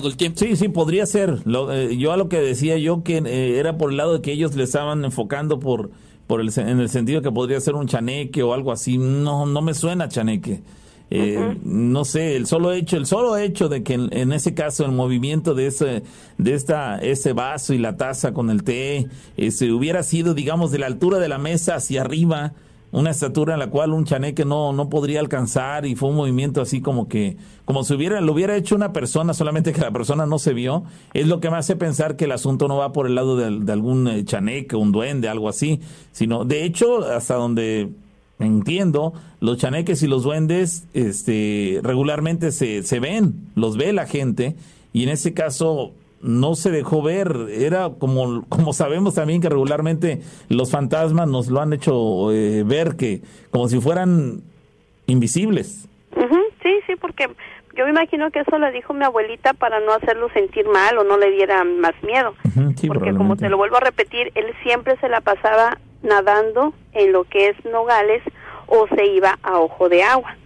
todo el tiempo. Sí, sí, podría ser. Eh, yo a lo que decía yo que eh, era por el lado de que ellos le estaban enfocando por, por el, en el sentido que podría ser un chaneque o algo así. No, no me suena chaneque. Eh, no sé, el solo hecho, el solo hecho de que en, ese caso el movimiento de ese, de esta, ese vaso y la taza con el té, ese hubiera sido, digamos, de la altura de la mesa hacia arriba, una estatura en la cual un chaneque no, no podría alcanzar y fue un movimiento así como que, como si hubiera, lo hubiera hecho una persona, solamente que la persona no se vio, es lo que me hace pensar que el asunto no va por el lado de, de algún eh, chaneque, un duende, algo así, sino, de hecho, hasta donde entiendo, los chaneques y los duendes este, regularmente se, se ven, los ve la gente, y en ese caso no se dejó ver, era como, como sabemos también que regularmente los fantasmas nos lo han hecho eh, ver que como si fueran invisibles. Sí, sí, porque yo me imagino que eso lo dijo mi abuelita para no hacerlo sentir mal o no le diera más miedo. Sí, porque como te lo vuelvo a repetir, él siempre se la pasaba nadando en lo que es Nogales o se iba a Ojo de Agua.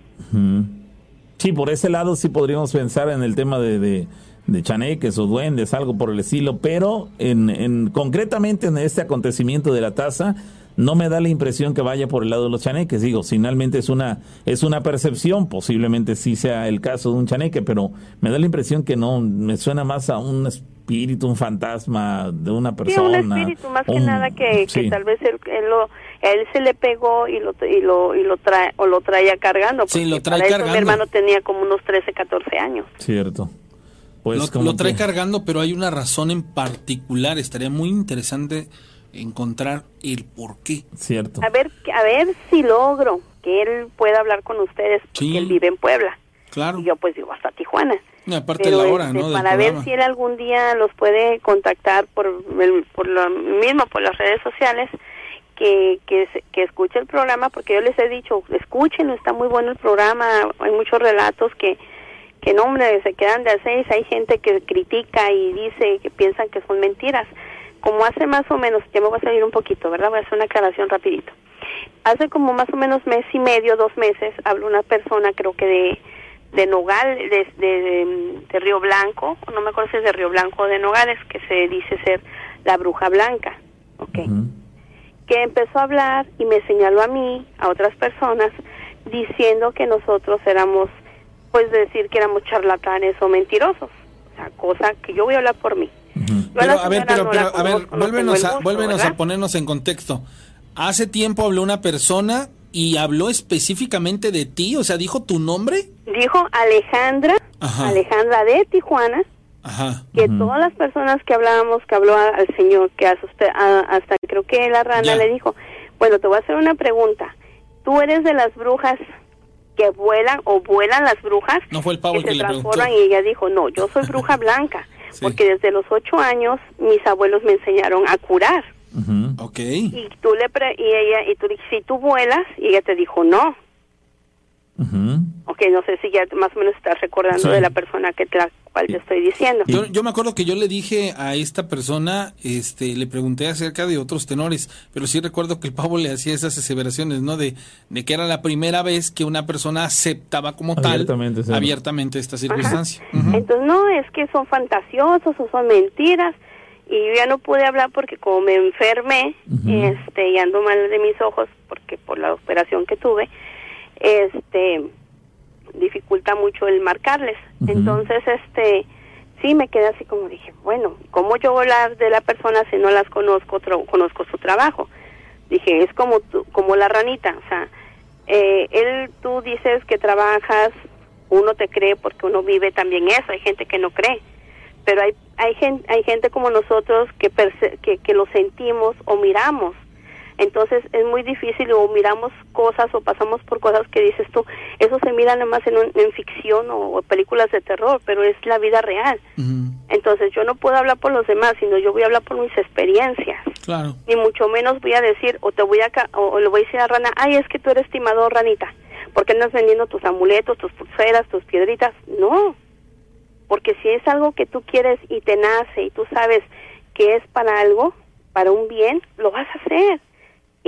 Sí, por ese lado sí podríamos pensar en el tema de, de, de chaneques o duendes, algo por el estilo, pero en, en concretamente en este acontecimiento de la taza no me da la impresión que vaya por el lado de los chaneques. Digo, finalmente es una es una percepción, posiblemente sí sea el caso de un chaneque, pero me da la impresión que no, me suena más a un espíritu, un fantasma de una Sí, persona. un espíritu más que nada que, que sí. tal vez él, él lo, él se le pegó y lo y lo y lo trae o lo traía cargando. Sí, porque lo trae para eso cargando. Mi hermano tenía como unos 13, 14 años. Cierto. Pues lo, como lo trae que- cargando, pero hay una razón en particular. Estaría muy interesante encontrar el por qué. Cierto. A ver, a ver si logro que él pueda hablar con ustedes, porque Sí. él vive en Puebla. Claro. Y yo pues digo hasta Tijuana. Y aparte Pero, la hora, este, ¿no? para ver si él algún día los puede contactar por el, por lo mismo por las redes sociales que, que, se- que escuche el programa porque yo les he dicho escúchenlo está muy bueno el programa hay muchos relatos que que no hombre se quedan de a seis hay gente que critica y dice que piensan que son mentiras. Como hace más o menos ya me voy a salir un poquito verdad voy a hacer una aclaración rapidito. Hace como más o menos mes y medio dos meses habló una persona creo que de de Nogal, de, de, Río Blanco, no me acuerdo si es de Río Blanco o de Nogales, que se dice ser la bruja blanca, ¿ok? Que empezó a hablar y me señaló a mí, a otras personas, diciendo que nosotros éramos, pues decir que éramos charlatanes o mentirosos, o sea, cosa que yo voy a hablar por mí. Pero, a ver, pero, no pero, a ver, vuélvenos, a, vuélvenos a ponernos en contexto. Hace tiempo habló una persona y habló específicamente de ti, o sea, dijo tu nombre. Dijo Alejandra, Ajá. Alejandra de Tijuana, Ajá. que todas las personas que hablábamos, que habló al señor, que hasta, usted- a- hasta creo que la rana Ya. le dijo, bueno, te voy a hacer una pregunta. ¿Tú eres de las brujas que vuelan o vuelan las brujas No fue el pavo que el que se le preguntó. transforman? Y ella dijo, no, yo soy bruja blanca, Sí. porque desde los ocho años mis abuelos me enseñaron a curar. Ok. Y tú le pre- y ella y tú le dijiste, si tú vuelas, y ella te dijo, no. Ok, no sé si ya más o menos estás recordando Sí. de la persona que la cual te estoy diciendo. Yo, yo me acuerdo que yo le dije a esta persona, este, le pregunté acerca de otros tenores, pero sí recuerdo que el pavo le hacía esas aseveraciones, ¿no? De, de que era la primera vez que una persona aceptaba como Abiertamente, sí. tal abiertamente esta circunstancia. Entonces, no, es que son fantasiosos o son mentiras. Y yo ya no pude hablar porque como me enfermé, este, y ando mal de mis ojos, porque por la operación que tuve, este, dificulta mucho el marcarles. Entonces, este, sí me quedé así como dije, bueno, ¿cómo yo voy a hablar de la persona si no las conozco, conozco su trabajo? Dije, es como tú- como la ranita, o sea, eh, él, tú dices que trabajas, uno te cree porque uno vive también eso, hay gente que no cree, pero hay hay gente, hay gente como nosotros que, que que lo sentimos o miramos, entonces es muy difícil o miramos cosas o pasamos por cosas que dices tú, eso se mira nada más en, un- en ficción o, o películas de terror, pero es la vida real. Entonces yo no puedo hablar por los demás, sino yo voy a hablar por mis experiencias. Claro. Ni mucho menos voy a decir, o te voy a, ca- o, o le voy a decir a Rana, ay, es que tú eres timador, Ranita, porque andas vendiendo tus amuletos, tus pulseras, tus piedritas. No, porque si es algo que tú quieres y te nace y tú sabes que es para algo, para un bien, lo vas a hacer.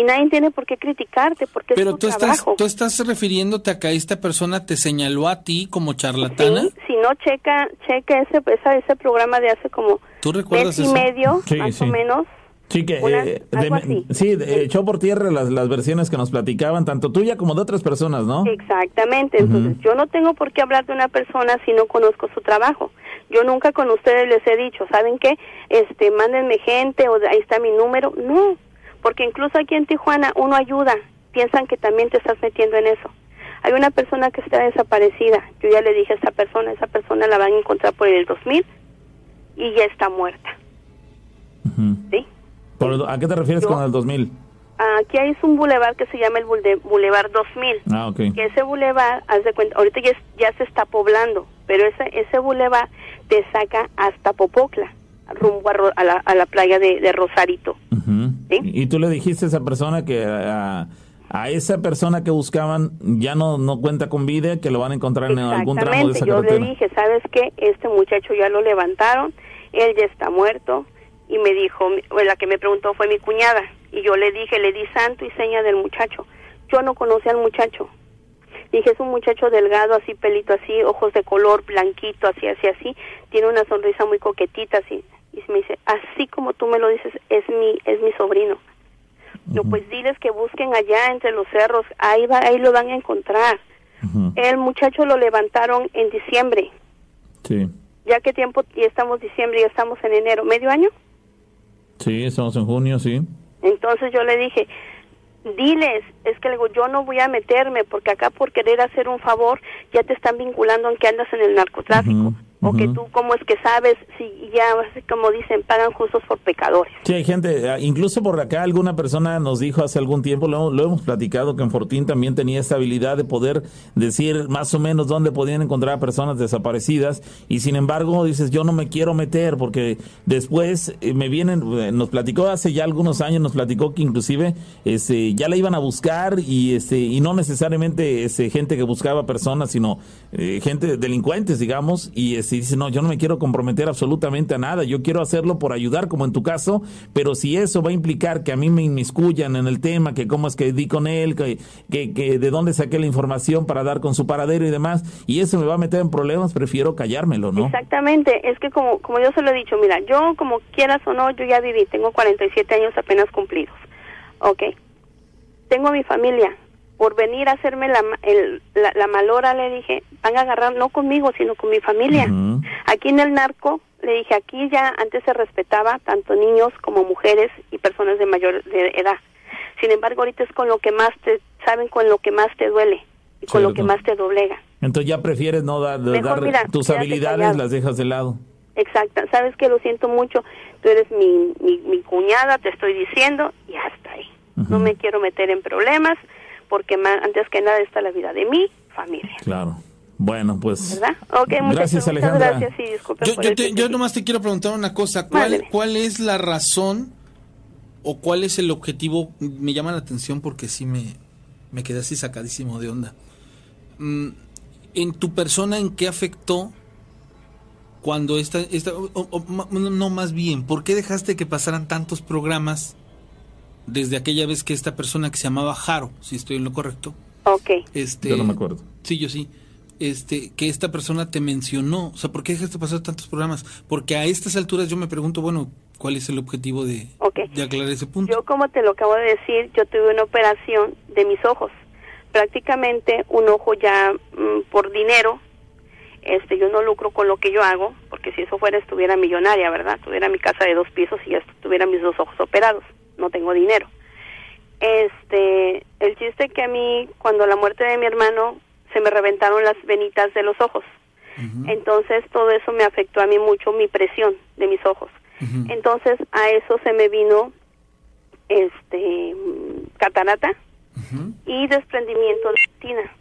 Y nadie tiene por qué criticarte, porque Pero es tu tú estás, trabajo. tú estás refiriéndote a que esta persona te señaló a ti como charlatana. Sí, si no, checa, checa ese, esa- ese programa de hace como ¿Tú recuerdas mes y eso? medio, Sí, más sí. o menos. Sí, que Una- eh, de- sí, de- echó por tierra las, las versiones que nos platicaban, tanto tuya como de otras personas, ¿no? Exactamente, entonces yo no tengo por qué hablar de una persona si no conozco su trabajo. Yo nunca con ustedes les he dicho, ¿saben qué? Este, mándenme gente o ahí está mi número. No, porque incluso aquí en Tijuana uno ayuda piensan que también te estás metiendo en eso. Hay una persona que está desaparecida. Yo ya le dije a esa persona, esa persona la van a encontrar por el 2000 y ya está muerta. ¿Sí? ¿A qué te refieres con el 2000? Aquí hay un bulevar que se llama el Boulevard 2000. Ah, ok. Que ese bulevar, haz de cuenta, ahorita ya, ya se está poblando, pero ese, ese bulevar te saca hasta Popocla, rumbo a, la, a la, playa de, Rosarito. ¿Y tú le dijiste a esa persona que a, a, esa persona que buscaban ya no, no cuenta con vida, que lo van a encontrar en algún tramo de esa yo le dije, ¿sabes qué? Este muchacho ya lo levantaron, él ya está muerto, y me dijo, la que me preguntó fue mi cuñada, y yo le dije, le di santo y seña del muchacho. Yo no conocía al muchacho. Dije, es un muchacho delgado, así, pelito así, ojos de color, blanquito, así, así, así. Tiene una sonrisa muy coquetita, así. Y me dice, así como tú me lo dices, es mi, es mi sobrino. Pues diles que busquen allá entre los cerros, ahí, va, ahí lo van a encontrar. El muchacho lo levantaron en diciembre. Sí. ¿Ya qué tiempo? Y estamos diciembre, y estamos en enero. ¿Medio año? Sí, estamos en junio, sí. Entonces yo le dije, diles, es que le digo, yo no voy a meterme porque acá por querer hacer un favor ya te están vinculando en que andas en el narcotráfico o que tú cómo es que sabes si ya como dicen pagan justos por pecadores sí hay gente ah, incluso por acá alguna persona nos dijo hace algún tiempo lo, hemos platicado que en Fortín también tenía esta habilidad de poder decir más o menos dónde podían encontrar a personas desaparecidas y sin embargo dices yo no me quiero meter porque después eh, me vienen eh, nos platicó hace ya algunos años nos platicó que inclusive este ya la iban a buscar y este y no necesariamente ese gente que buscaba personas sino eh, gente delincuentes digamos y este, dice, no, yo no me quiero comprometer absolutamente a nada, yo quiero hacerlo por ayudar, como en tu caso, pero si eso va a implicar que a mí me inmiscuyan en el tema, que cómo es que di con él, que, que, de dónde saqué la información para dar con su paradero y demás, y eso me va a meter en problemas, prefiero callármelo, ¿no? Exactamente, es que como, como yo se lo he dicho, mira, yo como quieras o no, yo ya viví, tengo 47 años apenas cumplidos, ok, tengo mi familia, por venir a hacerme la, la, malora, le dije, van a agarrar no conmigo, sino con mi familia. Aquí en el narco, le dije, aquí ya antes se respetaba tanto niños como mujeres y personas de mayor edad. Sin embargo, ahorita es con lo que más te, saben con lo que más te duele y con lo que más te doblega. Entonces ya prefieres no dar, tus habilidades, las dejas de lado. Exacto, sabes que lo siento mucho, tú eres mi, mi, cuñada, te estoy diciendo, y hasta ahí. No me quiero meter en problemas, porque antes que nada está la vida de mi familia. Claro. Bueno, pues. ¿Verdad? Okay, gracias, Alejandra. gracias y yo, yo, yo, nomás te quiero preguntar una cosa. ¿Cuál, ¿Cuál es la razón o cuál es el objetivo? Me llama la atención porque sí me, me quedé así sacadísimo de onda. Mm, ¿En tu persona en qué afectó cuando esta. esta no, más bien, ¿por qué dejaste que pasaran tantos programas desde aquella vez que esta persona que se llamaba Jaro, si estoy en lo correcto. Ok. Este, yo no me acuerdo. Sí, yo sí. Este, que esta persona te mencionó. O sea, ¿por qué dejaste pasar tantos programas? Porque a estas alturas yo me pregunto, bueno, ¿cuál es el objetivo de, de aclarar ese punto? Yo, como te lo acabo de decir, yo tuve una operación de mis ojos. Prácticamente un ojo ya mm, por dinero. Este, yo no lucro con lo que yo hago, porque si eso fuera estuviera millonaria, ¿verdad? Tuviera mi casa de dos pisos y ya tuviera mis dos ojos operados no tengo dinero. Este, el chiste que a mí, cuando la muerte de mi hermano, se me reventaron las venitas de los ojos. Entonces todo eso me afectó a mí mucho mi presión de mis ojos. Entonces a eso se me vino este catarata y desprendimiento de retina.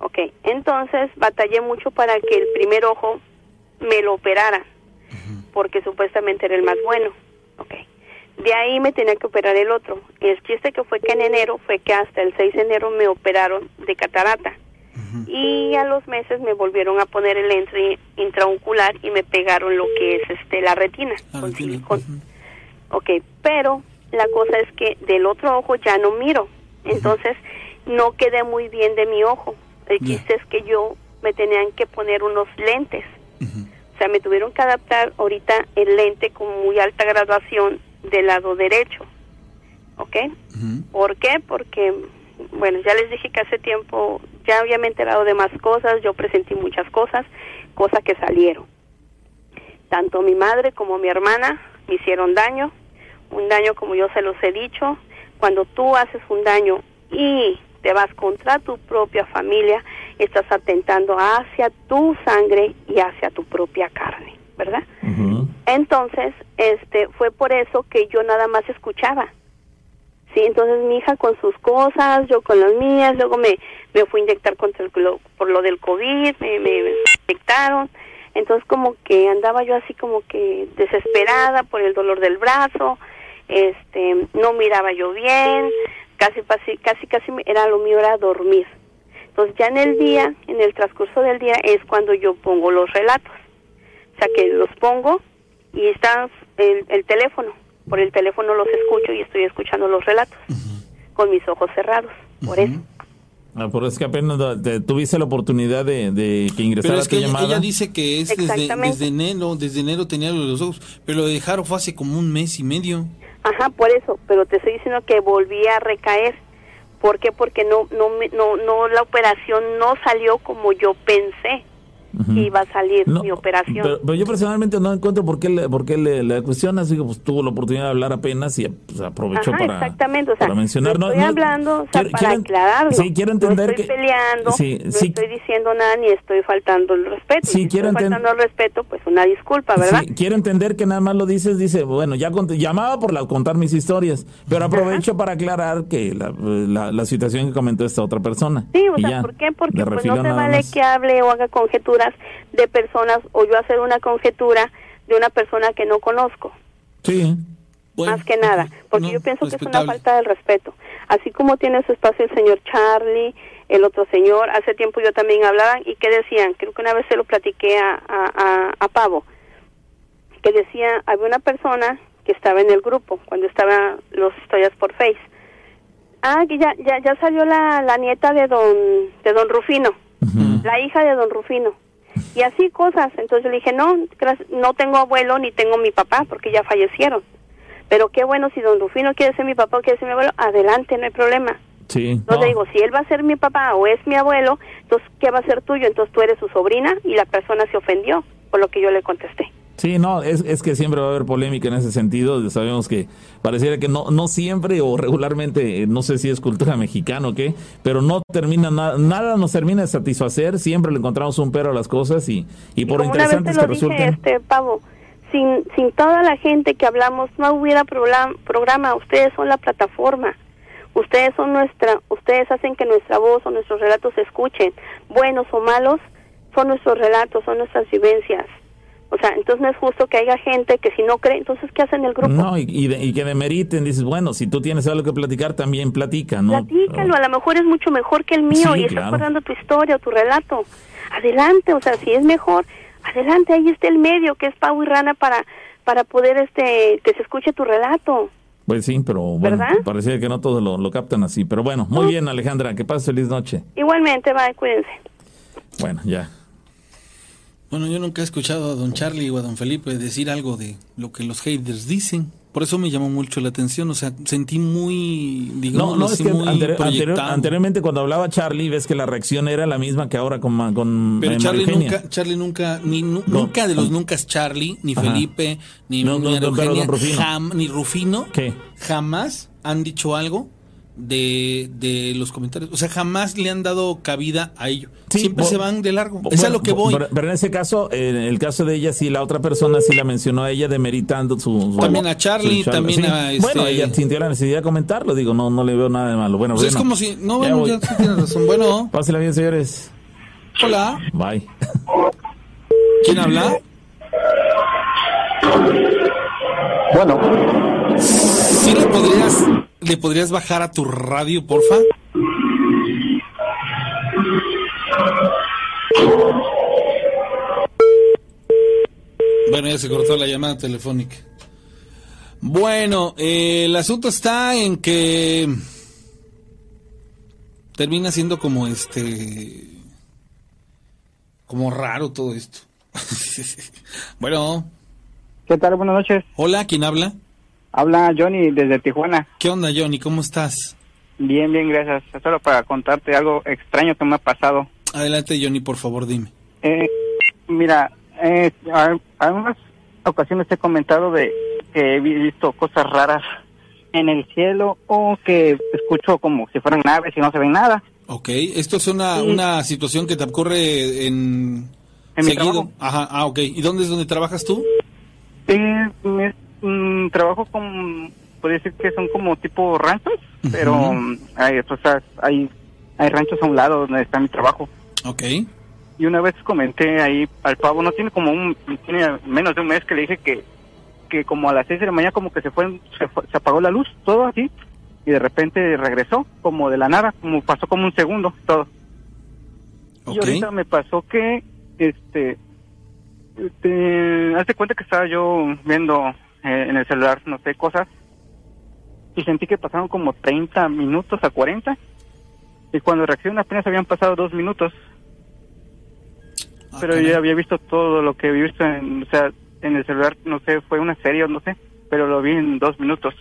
Ok, entonces batallé mucho para que el primer ojo me lo operara, porque supuestamente era el más bueno. Okay. De ahí me tenía que operar el otro. El chiste que fue que en enero fue que hasta el 6 de enero me operaron de catarata. Y a los meses me volvieron a poner el lente intraocular y me pegaron lo que es este la retina con silicón. Ok, pero la cosa es que del otro ojo ya no miro. Entonces no quedé muy bien de mi ojo. El chiste es que yo me tenían que poner unos lentes. O sea, me tuvieron que adaptar ahorita el lente con muy alta graduación del lado derecho. ¿Ok? ¿Por qué? Porque, bueno, ya les dije que hace tiempo ya había enterado de más cosas, yo presentí muchas cosas, cosas que salieron. Tanto mi madre como mi hermana me hicieron daño, un daño como yo se los he dicho, cuando tú haces un daño y te vas contra tu propia familia, estás atentando hacia tu sangre y hacia tu propia carne, ¿verdad? Entonces, este, fue por eso que yo nada más escuchaba. Sí, entonces mi hija con sus cosas, yo con las mías, luego me, me fui a inyectar contra el, lo- por lo del COVID, me, me inyectaron, entonces como que andaba yo así como que desesperada por el dolor del brazo, este, no miraba yo bien, casi, casi, casi, era lo mío era dormir. Entonces ya en el día, en el transcurso del día es cuando yo pongo los relatos. O sea que los pongo y está el, el teléfono. Por el teléfono los escucho y estoy escuchando los relatos con mis ojos cerrados. Por eso. Ah, pero es que apenas te- tuviste la oportunidad de, de que ingresara Pero es que tu ella, llamada. ella dice que es desde, enero, desde enero tenía los ojos, pero lo de Jaro fue hace como un mes y medio. Ajá, por eso. Pero te estoy diciendo que volví a recaer. ¿Por qué? Porque no, no, me- no, no, la operación no salió como yo pensé que iba a salir mi operación. Pero, pero yo personalmente no encuentro por qué le, por qué le, le cuestionas. Digo, pues tuvo la oportunidad de hablar apenas y pues, aprovechó Ajá, para, exactamente, o sea, para mencionar. no No, estoy no, hablando o sea, quiero- para quiero- aclararlo. Sí, quiero entender no estoy que. peleando, Sí, no sí, estoy diciendo nada ni estoy faltando el respeto. Sí, si quiero estoy enten- faltando el respeto, pues una disculpa, ¿verdad? Sí, quiero entender que nada más lo dices, dice, bueno, ya cont- llamaba por la- contar mis historias, pero aprovecho para aclarar que la, la, la situación que comentó esta otra persona. Sí, o sea, ya, ¿por qué? Porque pues no se vale más. que hable o haga conjeturas de personas o yo hacer una conjetura de una persona que no conozco. Sí. más que nada, porque no, yo pienso que es una falta de respeto. Así como tiene su espacio el señor Charlie, el otro señor, hace tiempo yo también hablaba y que decían, creo que una vez se lo platiqué a, a, a- a Pavo, que decía, había una persona que estaba en el grupo cuando estaban los historias por Face. Ah, que ya, ya, ya salió la, la nieta de don, de don Rufino, la hija de don Rufino. Y así cosas. Entonces le dije, no, no tengo abuelo ni tengo mi papá porque ya fallecieron. Pero qué bueno, si don Rufino quiere ser mi papá o quiere ser mi abuelo, adelante, no hay problema. Sí. Entonces no. digo, si él va a ser mi papá o es mi abuelo, entonces, ¿qué va a ser tuyo? Entonces tú eres su sobrina y la persona se ofendió por lo que yo le contesté. Sí, no, es, es que siempre va a haber polémica en ese sentido. Sabemos que pareciera que no, no siempre o regularmente, eh, no sé si es cultura mexicana o qué, pero no termina nada, nada nos termina de satisfacer. Siempre le encontramos un pero a las cosas y, y por Como una vez te interesantes lo que dije, resulten. este Pavo, sin, sin toda la gente que hablamos, no hubiera program- programa. Ustedes son la plataforma. Ustedes son nuestra, ustedes hacen que nuestra voz o nuestros relatos se escuchen, buenos o malos, son nuestros relatos, son nuestras vivencias. O sea, entonces no es justo que haya gente que si no cree, entonces ¿qué hacen el grupo? No, y, y, y que demeriten, dices, bueno, si tú tienes algo que platicar, también platica, ¿no? Platícalo, a lo mejor es mucho mejor que el mío Sí, y estás claro. contando tu historia o tu relato. Adelante, o sea, si es mejor, adelante, ahí está el medio que es Pau y Rana para para poder este que se escuche tu relato. Pues sí, pero bueno, ¿Verdad? parecía que no todos lo, lo captan así. Pero bueno, muy bien, Alejandra, que pases feliz noche. Igualmente, bye, cuídense. Bueno, ya. Bueno, yo nunca he escuchado a don Charlie o a don Felipe decir algo de lo que los haters dicen. Por eso me llamó mucho la atención. O sea, sentí muy, digamos, No, no, es que muy anteri- anterior- anteriormente cuando hablaba Charlie, ves que la reacción era la misma que ahora con, con Pero eh, Charlie nunca, Charlie nunca, ni nu- No. nunca de los nunca es Charlie, ni Ajá. Felipe, ni, ni Eugenia, don Rufino. jam- ni Rufino, ¿Qué? jamás han dicho algo de, de los comentarios. O sea, jamás le han dado cabida a ello. Sí, Siempre bo- se van de largo. Bo- es a lo que voy. Pero, pero en ese caso, en el caso de ella, sí, la otra persona sí la mencionó a ella demeritando su... su- También a Charlie, su también a, este- Bueno, ella sintió la necesidad de comentarlo, digo, no, no le veo nada de malo. Bueno, Pues es como si. No, Ya bueno, voy. ya sí tienes razón. Bueno, Pásela bien, señores. hola. Bye. ¿Quién habla? Bueno, ¿Sí le podrías, le podrías bajar a tu radio, porfa? Bueno, ya se cortó la llamada telefónica. Bueno, eh, el asunto está en que termina siendo como este, como raro todo esto. bueno, ¿qué tal? Buenas noches. hola, ¿quién habla? Habla Johnny desde Tijuana. ¿Qué onda, Johnny? ¿Cómo estás? Bien, bien, gracias. Solo para contarte algo extraño que me ha pasado. Adelante, Johnny, por favor, dime. Eh, mira, eh, a, a unas ocasiones he comentado de que he visto cosas raras en el cielo o que escucho como si fueran naves y no se ven nada. Ok, esto es una, una situación que te ocurre en... En mi seguido. trabajo. Ajá, ah, ok. ¿Y dónde es donde trabajas tú? Eh, me- mm, trabajo con, podría decir que son como tipo ranchos, pero hay, sea, hay, hay ranchos a un lado donde está mi trabajo. Ok. Y una vez comenté ahí al pavo, no tiene como un, tiene menos de un mes que le dije que, que como a las seis de la mañana como que se fue, se, fue- se apagó la luz, todo así, y de repente regresó como de la nada, como pasó como un segundo, todo. Y Ok. ahorita me pasó que, este, te, hazte cuenta que estaba yo viendo eh, en el celular, no sé, cosas, y sentí que pasaron como 30 minutos a 40, y cuando reaccioné apenas habían pasado dos minutos. Ah, Pero yo había visto todo lo que he visto en, o sea, en el celular, no sé, fue una serie o no sé, pero lo vi en dos minutos.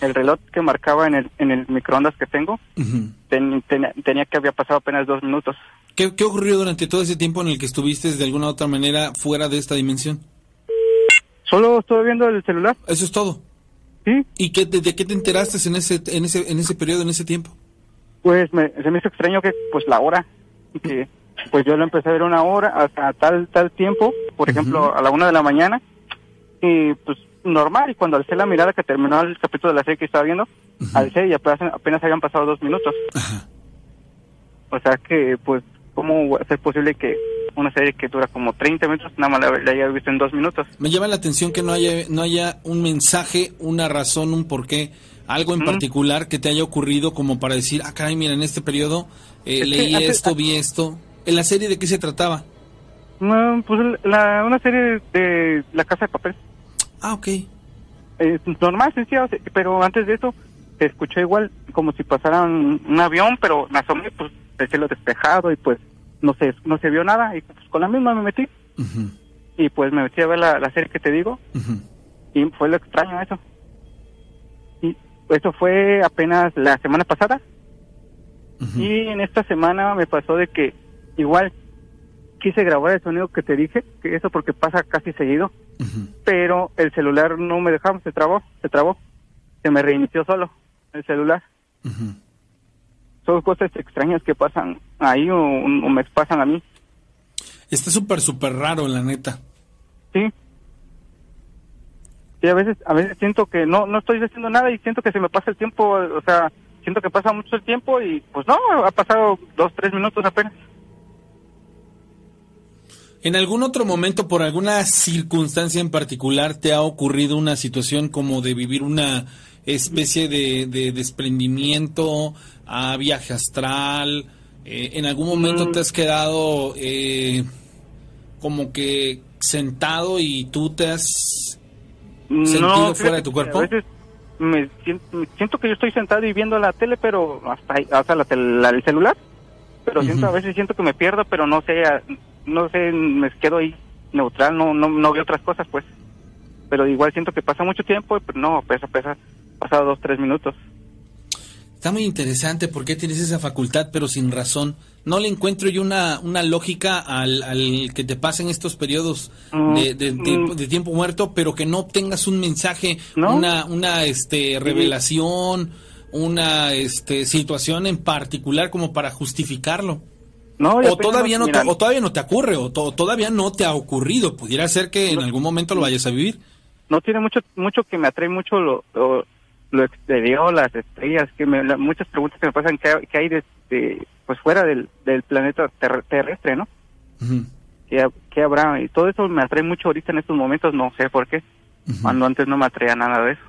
El reloj que marcaba en el, en el microondas que tengo Ujú. ten- ten- tenía que había pasado apenas dos minutos. ¿Qué, ¿Qué ocurrió durante todo ese tiempo en el que estuviste de alguna u otra manera fuera de esta dimensión? Solo estuve viendo el celular. Eso es todo. Sí. ¿Y qué, de, de qué te enteraste en ese, en ese, en ese periodo, en ese tiempo? Pues me, se me hizo extraño que pues la hora, que pues yo lo empecé a ver una hora hasta tal tal tiempo, por ejemplo a la una de la mañana, y pues normal, y cuando alcé la mirada que terminó el capítulo de la serie que estaba viendo, alcé y apenas, apenas habían pasado dos minutos. O sea que pues, ¿cómo va a ser posible que una serie que dura como 30 minutos, nada más la, la haya visto en dos minutos? Me llama la atención que no haya, no haya un mensaje, una razón, un porqué, algo en Ujú. particular que te haya ocurrido como para decir, ah, caray, mira, en este periodo eh, Es leí esto, vi esto. ¿En la serie de qué se trataba? No, pues la, una serie de La Casa de Papel. Ah, ok. Es normal, sencillo, se- pero antes de eso se escuchó igual como si pasaran un avión, pero me asomé, pues el cielo despejado y pues no se, no se vio nada y pues con la misma me metí. Y pues me metí a ver la, la serie que te digo. Y fue lo extraño eso. Y eso fue apenas la semana pasada. Y en esta semana me pasó de que igual quise grabar el sonido que te dije, que eso porque pasa casi seguido, pero el celular no me dejaba, se trabó, se trabó, se me reinició solo el celular. Son cosas extrañas que pasan ahí o, o me pasan a mí, Está súper, súper raro, la neta. sí. Sí, a veces, a veces siento que no, no estoy haciendo nada y siento que se me pasa el tiempo, o sea, siento que pasa mucho el tiempo y pues no, ha pasado dos, tres minutos apenas. ¿En algún otro momento, por alguna circunstancia en particular, te ha ocurrido una situación como de vivir una especie de, de desprendimiento a viaje astral? Eh, ¿En algún momento Mm. te has quedado eh, como que sentado y tú te has sentido fuera de tu cuerpo? A veces me siento, me siento que yo estoy sentado y viendo la tele, pero hasta, hasta la el celular. Pero siento, a veces siento que me pierdo, pero no sé, a- no sé, me quedo ahí neutral, no, no, no veo otras cosas, pues. Pero igual siento que pasa mucho tiempo, y pues no, pesa, pesa, pasado dos, tres minutos. Está muy interesante porque tienes esa facultad, pero sin razón. No le encuentro yo una, una lógica al, al que te pasen estos periodos Mm, de, de- de- mm. de tiempo muerto, pero que no obtengas un mensaje, ¿No? una, una este, revelación, una este, situación en particular como para justificarlo. No, o todavía no te, o todavía no te ocurre, o to- todavía no te ha ocurrido. Pudiera ser que en algún momento lo vayas a vivir. no tiene mucho mucho que me atrae mucho lo, lo, lo exterior, las estrellas, que me, la- muchas preguntas que me pasan que, hay- de, de, pues fuera del, del planeta ter- terrestre, ¿no? ¿Qué, ha- qué habrá? Y todo eso me atrae mucho ahorita en estos momentos, no sé por qué. Cuando antes no me atraía nada de eso.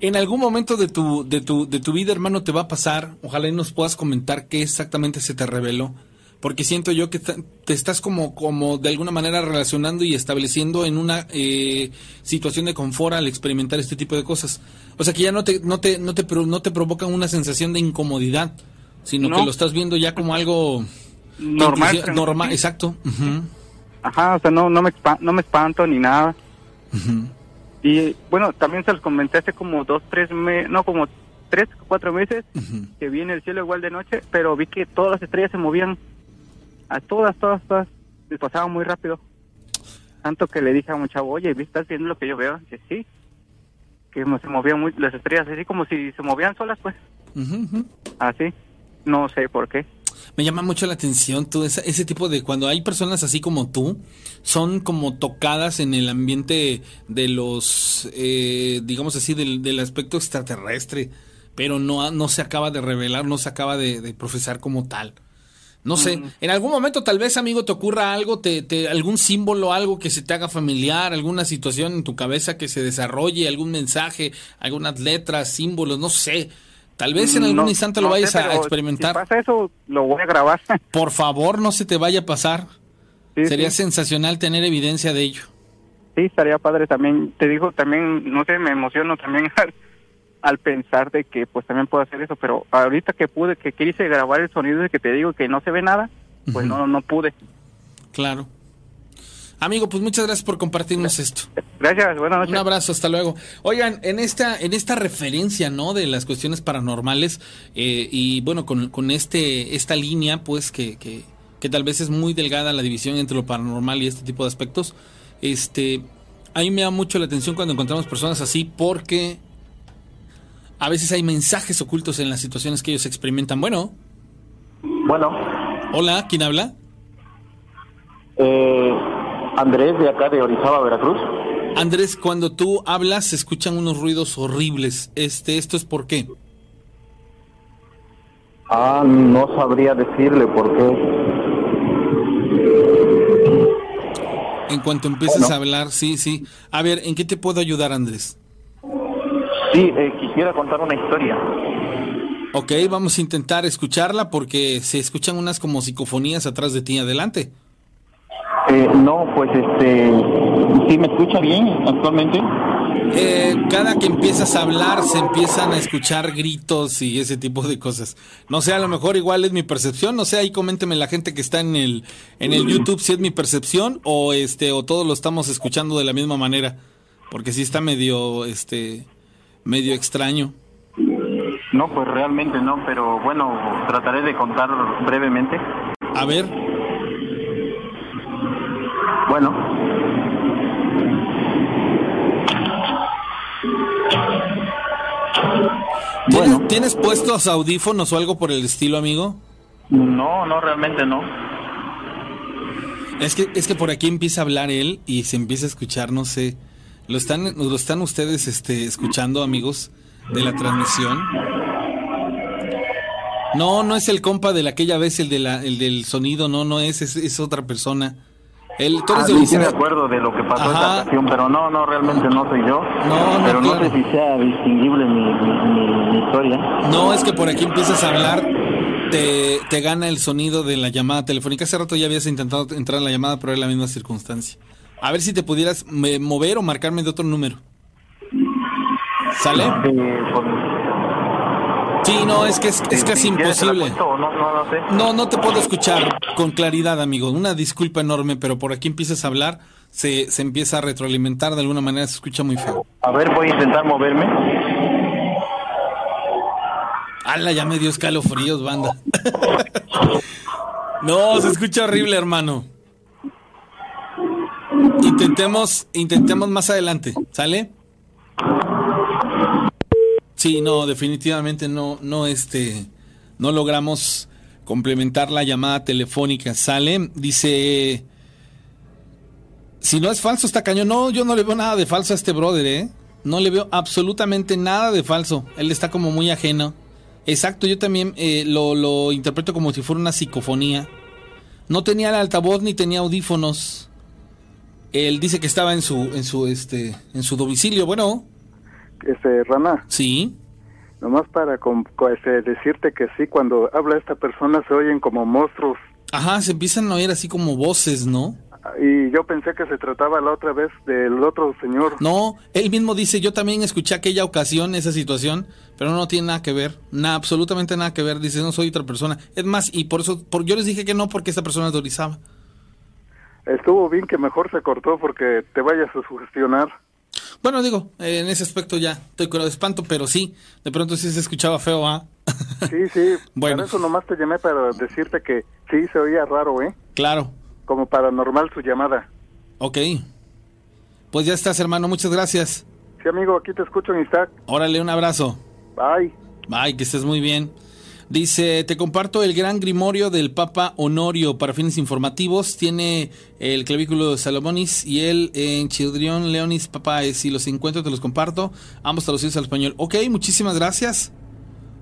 En algún momento de tu, de tu, de tu vida, hermano, te va a pasar. Ojalá y nos puedas comentar qué exactamente se te reveló. Porque siento yo que te estás como, como de alguna manera relacionando y estableciendo en una eh, situación de confort al experimentar este tipo de cosas. O sea que ya no te, no te, no te, no te provocan una sensación de incomodidad, sino No. que lo estás viendo ya como algo Normal, normal, exacto. Ujú. Ajá, o sea, no, no, me, no me espanto ni nada. Y bueno, también se los comenté hace como dos, tres meses, no, como tres, cuatro meses, que vi en el cielo igual de noche, pero vi que todas las estrellas se movían, a todas, todas, todas, y pasaban muy rápido. Tanto que le dije a un chavo, oye, ¿estás viendo lo que yo veo? Dice, sí. Que se movían muy, las estrellas así como si se movían solas, pues. Así. No sé por qué. Me llama mucho la atención tú, esa- ese tipo de cuando hay personas así como tú, son como tocadas en el ambiente de los, eh, digamos así, del, del aspecto extraterrestre, pero no, no se acaba de revelar, no se acaba de, de profesar como tal. No sé, en algún momento tal vez, amigo, te ocurra algo, te, te- algún símbolo, algo que se te haga familiar, alguna situación en tu cabeza que se desarrolle, algún mensaje, algunas letras, símbolos, no sé. Tal vez en algún No- instante lo no sé, vayas a experimentar. Si pasa eso, lo voy a grabar. Por favor, no se te vaya a pasar. Sí, Sería sí. sensacional tener evidencia de ello. Sí, estaría padre también. Te digo, también, no sé, me emociono también al, pensar de que pues también puedo hacer eso, pero ahorita que pude, que quise grabar el sonido de que te digo que no se ve nada, pues no, no pude. Claro. Amigo, pues muchas gracias por compartirnos esto. Gracias, buenas noches. Un abrazo, hasta luego. Oigan, en esta, en esta referencia, ¿no? De las cuestiones paranormales, eh, y bueno, con, con este, esta línea, pues, que, que, que tal vez es muy delgada la división entre lo paranormal y este tipo de aspectos, este, a mí me da mucho la atención cuando encontramos personas así, porque a veces hay mensajes ocultos en las situaciones que ellos experimentan. Bueno. Bueno. Hola, ¿quién habla? Eh, Andrés de acá de Orizaba, Veracruz. Andrés, cuando tú hablas se escuchan unos ruidos horribles. Este, ¿esto es por qué? Ah, no sabría decirle por qué. En cuanto empieces a hablar, sí, sí. A ver, ¿en qué te puedo ayudar, Andrés? Sí, eh, quisiera contar una historia. Ok, vamos a intentar escucharla porque se escuchan unas como psicofonías atrás de ti. Adelante. Eh, no, pues este, ¿sí me escucha bien actualmente? Eh, cada que empiezas a hablar se empiezan a escuchar gritos y ese tipo de cosas. No sé, a lo mejor igual es mi percepción. No sé, ahí coménteme la gente que está en el en el YouTube si es mi percepción o este o todos lo estamos escuchando de la misma manera, porque sí está medio este medio extraño. No, pues realmente no, pero bueno, trataré de contar brevemente. A ver. Bueno. ¿Tienes, ¿Tienes puestos audífonos o algo por el estilo, amigo? No, no, realmente no. Es que, es que por aquí empieza a hablar él y se empieza a escuchar, no sé. ¿Lo están, lo están ustedes este, escuchando, amigos, de la transmisión? No, no es el compa de la aquella vez, el, de la, el del sonido, no, no es, es, es otra persona. Él, tú eres Ah, de sí, me acuerdo de lo que pasó Ajá. esa ocasión, pero no, no, realmente no soy yo. No, no, pero no claro. sé si sea distinguible mi, mi, mi- historia. No, es que por aquí empiezas a hablar, te, te gana el sonido de la llamada telefónica. Hace rato ya habías intentado entrar en la llamada, pero era la misma circunstancia. A ver si te pudieras mover o marcarme de otro número. ¿Sale? Eh, pues, Sí, no, es que es, es casi imposible. No, no te puedo escuchar con claridad, amigo. Una disculpa enorme, pero por aquí empiezas a hablar, se, se empieza a retroalimentar de alguna manera, se escucha muy feo. A ver, voy a intentar moverme. ¡Hala! Ya me dio escalofríos, banda. no, se escucha horrible, hermano. Intentemos, intentemos más adelante, ¿sale? Sí, no, definitivamente no, no, este, no logramos complementar la llamada telefónica, ¿sale? Dice, si no es falso, está cañón. No, yo no le veo nada de falso a este brother, ¿eh? No le veo absolutamente nada de falso. Él está como muy ajeno. Exacto, yo también eh, lo, lo interpreto como si fuera una psicofonía. No tenía el altavoz ni tenía audífonos. Él dice que estaba en su, en su, este, en su domicilio. Bueno, Este, Rana, sí. nomás para com- co- este, decirte que sí, cuando habla esta persona se oyen como monstruos. Ajá, se empiezan a oír así como voces, ¿no? Y yo pensé que se trataba la otra vez del otro señor. No, él mismo dice, yo también escuché aquella ocasión, esa situación, pero no tiene nada que ver, nada, absolutamente nada que ver, dice, no soy otra persona. Es más, y por eso, por, yo les dije que no, porque esta persona es de Orizaba. Estuvo bien que mejor se cortó porque te vayas a sugestionar. Bueno, digo, en ese aspecto ya estoy con de espanto, pero sí, de pronto sí se escuchaba feo, ¿ah? Sí, sí. Bueno. Por eso nomás te llamé para decirte que sí se oía raro, ¿eh? Claro, Como paranormal su llamada. ok. Pues ya estás, hermano. Muchas gracias. Sí, amigo, aquí te escucho en Isaac. Órale, un abrazo. Bye. Bye, que estés muy bien. Dice, te comparto el gran grimorio del Papa Honorio para fines informativos. Tiene el clavículo de Salomonis y el en Childrion Leonis Papaes. Si los encuentro, te los comparto. Ambos traducidos al español. Ok, muchísimas gracias.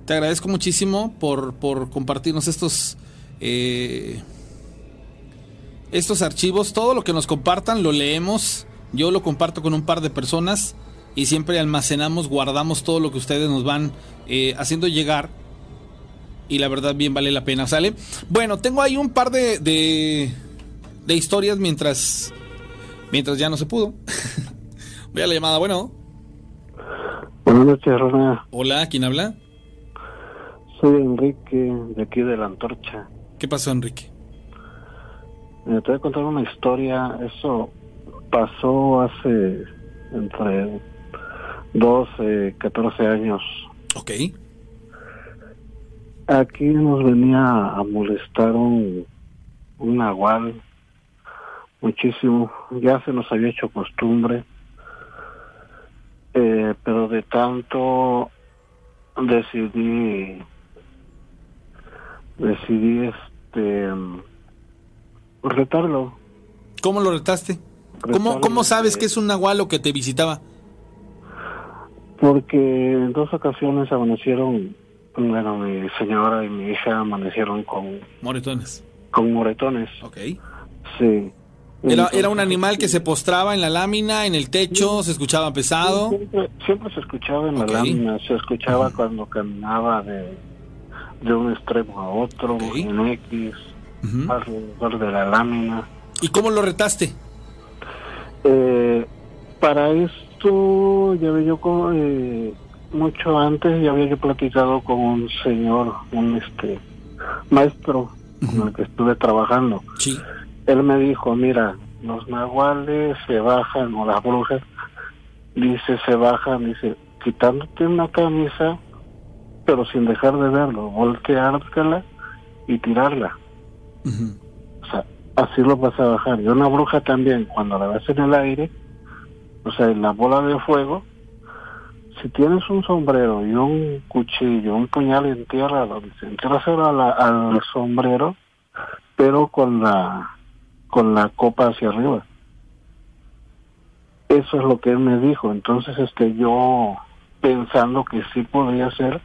Te agradezco muchísimo por, por compartirnos estos... eh, estos archivos, todo lo que nos compartan lo leemos, yo lo comparto con un par de personas y siempre almacenamos, guardamos todo lo que ustedes nos van eh, haciendo llegar y la verdad bien vale la pena, ¿sale? Bueno, tengo ahí un par de, de, de historias mientras, mientras ya no se pudo. Voy a la llamada, bueno. Buenas noches, Rona. Hola, ¿quién habla? Soy Enrique, de aquí de la Antorcha. ¿Qué pasó, Enrique? Eh, te voy a contar una historia. Eso pasó hace entre 12, 14 años. Ok. Aquí nos venía a molestar un, un nahual muchísimo. Ya se nos había hecho costumbre. Eh, pero de tanto decidí decidí este retarlo ¿Cómo lo retaste? ¿Cómo, cómo sabes que es un nahualo que te visitaba? porque en dos ocasiones amanecieron bueno mi señora y mi hija amanecieron con Moretones. con moretones Ok. sí Era, era un animal que se postraba en la lámina, en el techo, se escuchaba pesado. siempre, siempre se escuchaba en Ok. la lámina se escuchaba cuando caminaba de de un extremo a otro en X alrededor de la lámina ¿Y cómo lo retaste? Eh, para esto ya había yo co- eh, mucho antes ya había yo platicado con un señor, un este maestro con el que estuve trabajando. Sí. Él me dijo, mira, los nahuales se bajan o las brujas, dice se bajan, dice quitándote una camisa, pero sin dejar de verlo, volteártela y tirarla. O sea, así lo vas a bajar. Y una bruja también, cuando la ves en el aire, o sea, en la bola de fuego, si tienes un sombrero y un cuchillo, un puñal en tierra, lo dice, entráselo a la- al sombrero, pero con la con la copa hacia arriba. Eso es lo que él me dijo. Entonces, este, yo pensando que sí podría ser,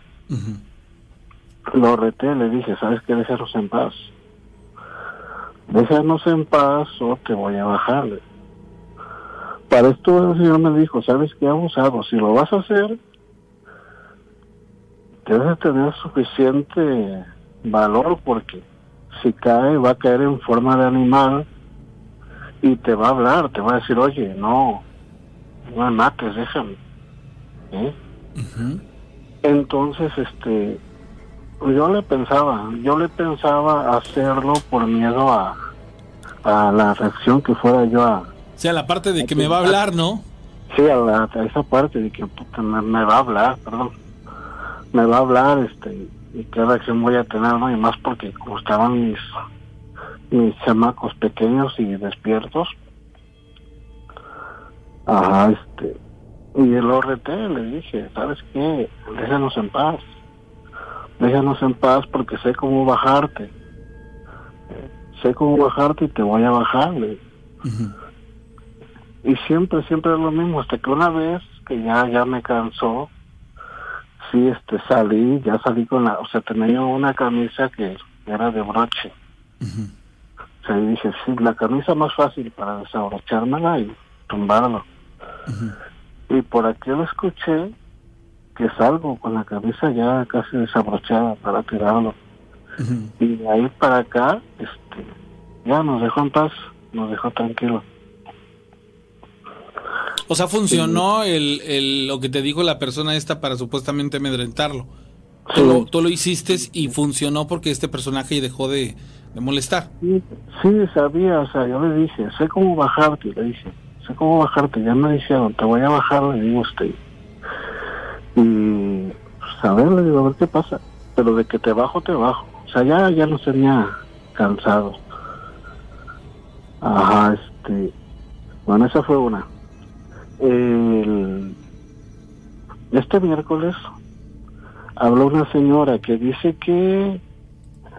lo reté, le dije, ¿sabes qué? Déjanos en paz. Déjanos en paz o te voy a bajarle. Para esto el señor me dijo, ¿sabes qué? Abusado, si lo vas a hacer, debes de tener suficiente valor porque si cae va a caer en forma de animal y te va a hablar, te va a decir, oye, no, no me mates, déjame. ¿Eh? Entonces, este, yo le pensaba, yo le pensaba hacerlo por miedo a, a la reacción que fuera yo a, O sea, la parte de que me va a hablar, ¿no? sí, a, la- a esa parte de que puta, me, me va a hablar, perdón, me va a hablar, este, y qué reacción voy a tener, ¿no? Y más porque como estaban mis, mis chamacos pequeños y despiertos, ajá, este, y lo reté, le dije, ¿sabes qué? Déjanos en paz, déjanos en paz porque sé cómo bajarte, Eh, sé cómo bajarte y te voy a bajar, le. Y siempre, siempre es lo mismo, hasta que una vez que ya, ya me cansó, sí, este, salí, ya salí con la, o sea, tenía una camisa que era de broche. O sea, dije, sí, la camisa más fácil para desabrochármela y tumbarlo. Y por aquí lo escuché que salgo con la camisa ya casi desabrochada para tirarlo. Y de ahí para acá, este, ya nos dejó en paz, nos dejó tranquilo. O sea, funcionó el, el- lo que te dijo la persona esta para supuestamente amedrentarlo. Tú, lo, tú lo hiciste y funcionó porque este personaje dejó de, de molestar. Sí, sí, sabía, o sea, yo le dije, sé cómo bajarte, le dije, sé cómo bajarte, ya me dijeron, te voy a bajar, le digo usted. Y, pues, a ver, le digo, a ver qué pasa, pero de que te bajo, te bajo. O sea, ya, ya los tenía cansados. Ajá, este, bueno, esa fue una. El- este miércoles habló una señora que dice que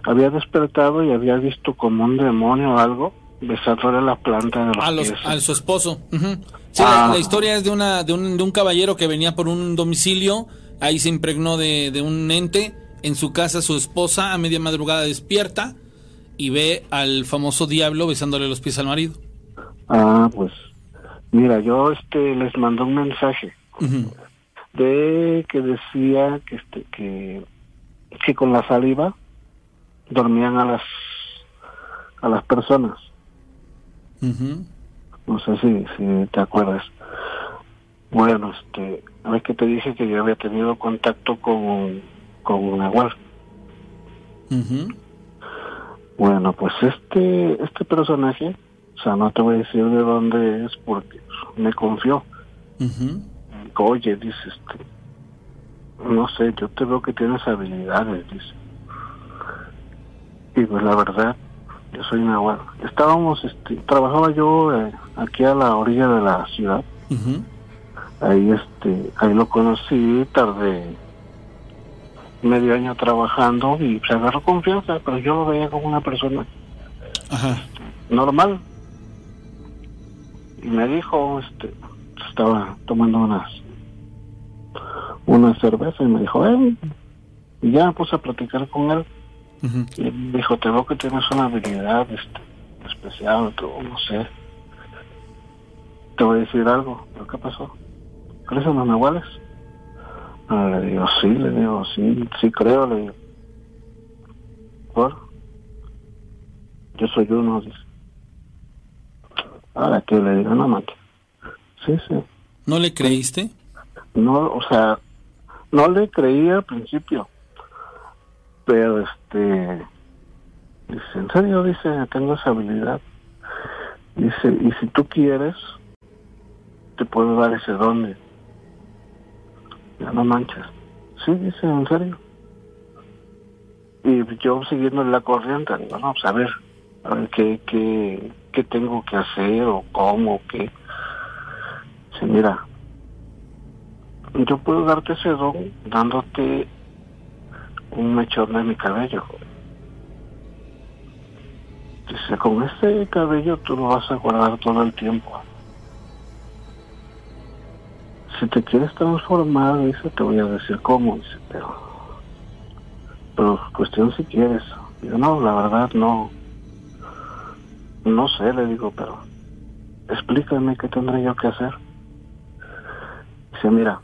había despertado y había visto como un demonio o algo besándole la planta de los A, los, pies. a su esposo. Sí, la, Ah. la historia es de, una, de, un, de un caballero que venía por un domicilio, ahí se impregnó de, de un ente, en su casa su esposa a media madrugada despierta y ve al famoso diablo besándole los pies al marido. Ah, pues mira, yo este les mandé un mensaje de que decía que este que que con la saliva dormían a las a las personas. No sé si si te acuerdas. Bueno, este, a ver que te dije que yo había tenido contacto con con una web. Bueno, pues este este personaje, o sea, no te voy a decir de dónde es porque me confió. Dijo, Oye, dice este, no sé, yo te veo que tienes habilidades, dice. Y pues la verdad, yo soy una buena. Estábamos, este, trabajaba yo eh, aquí a la orilla de la ciudad. Ahí, este, ahí lo conocí, tardé medio año trabajando y se agarró confianza, pero yo lo veía como una persona normal. Y me dijo, este, estaba tomando unas una cerveza y me dijo, eh, y ya me puse a platicar con él. Y me dijo, te veo que tienes una habilidad este, especial, no sé. Te voy a decir algo, ¿pero qué pasó? ¿Crees en los nahuales? Ah, le digo, sí, le digo, sí, sí creo, le digo. ¿Por? Yo soy uno, dice. Ahora que le digo, no mate. Sí, sí. ¿No le creíste? No, o sea, no le creí al principio. Pero este. Dice, en serio, dice, tengo esa habilidad. Dice, y si tú quieres, te puedo dar ese don. Ya no manches. Sí, dice, en serio. Y yo siguiendo la corriente, digo, no, pues a ver, a ver qué, tengo que hacer o cómo, qué. Dice, mira, yo puedo darte ese don dándote un mechón de mi cabello. Dice, con este cabello tú lo vas a guardar todo el tiempo. Si te quieres transformar, dice, te voy a decir cómo, dice, pero, pero cuestión si quieres. Digo, no, la verdad no, no sé, le digo, pero explícame qué tendré yo que hacer. Dice, mira,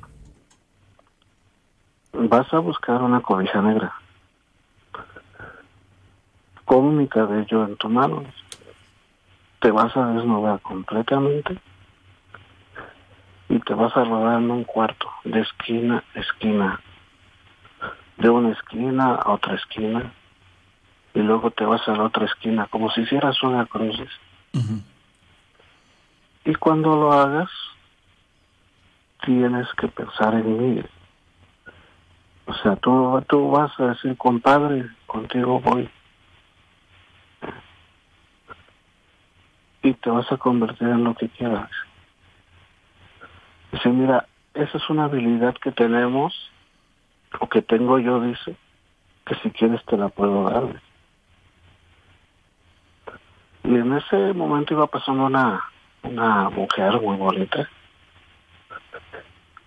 vas a buscar una cobija negra con mi cabello en tu mano. Te vas a desnudar completamente y te vas a rodar en un cuarto, de esquina a esquina, de una esquina a otra esquina, y luego te vas a la otra esquina, como si hicieras una cruz. Y cuando lo hagas, tienes que pensar en mí. O sea, tú, tú vas a decir, compadre, contigo voy. Y te vas a convertir en lo que quieras. Dice, mira, esa es una habilidad que tenemos, o que tengo yo, dice, que si quieres te la puedo dar. Y en ese momento iba pasando una, una mujer muy bonita.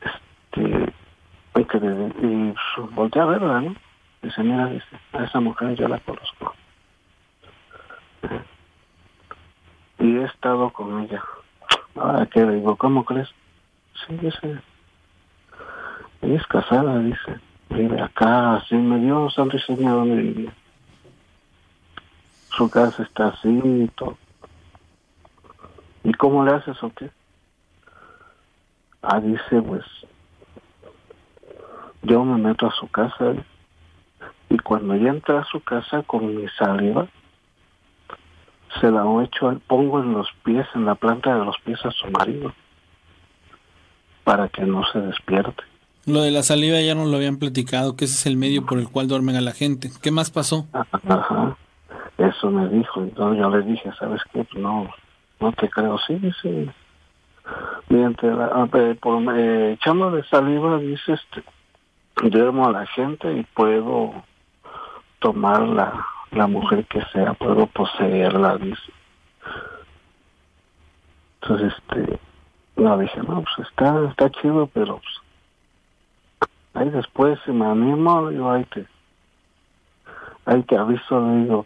Este, y, que y pues, volteé a verla, ¿no? Dice, mira, dice, a esa mujer yo la conozco. Y he estado con ella. Ahora que le digo, ¿cómo crees? Sí, dice. Ella es casada, dice. Vive acá, así me dio un seña donde vivía. Su casa está así y todo. ¿Y cómo le haces o qué? Ah, dice, pues, yo me meto a su casa y cuando ya entra a su casa con mi saliva, se la echo, pongo en los pies, en la planta de los pies a su marido, para que no se despierte. Lo de la saliva ya nos lo habían platicado, que ese es el medio por el cual duermen a la gente. ¿Qué más pasó? Ajá, eso me dijo. Entonces yo le dije, ¿sabes qué? Pues no, no te creo. Sí, dice, Mediante la, ah, eh, por, eh, echándole saliva, dice, este, duermo a la gente y puedo tomar la, la mujer que sea, puedo poseerla, dice. Entonces, este, no, dije, no, pues está, está chido, pero pues, ahí después si me animo, digo, ahí te, ahí te aviso, le digo,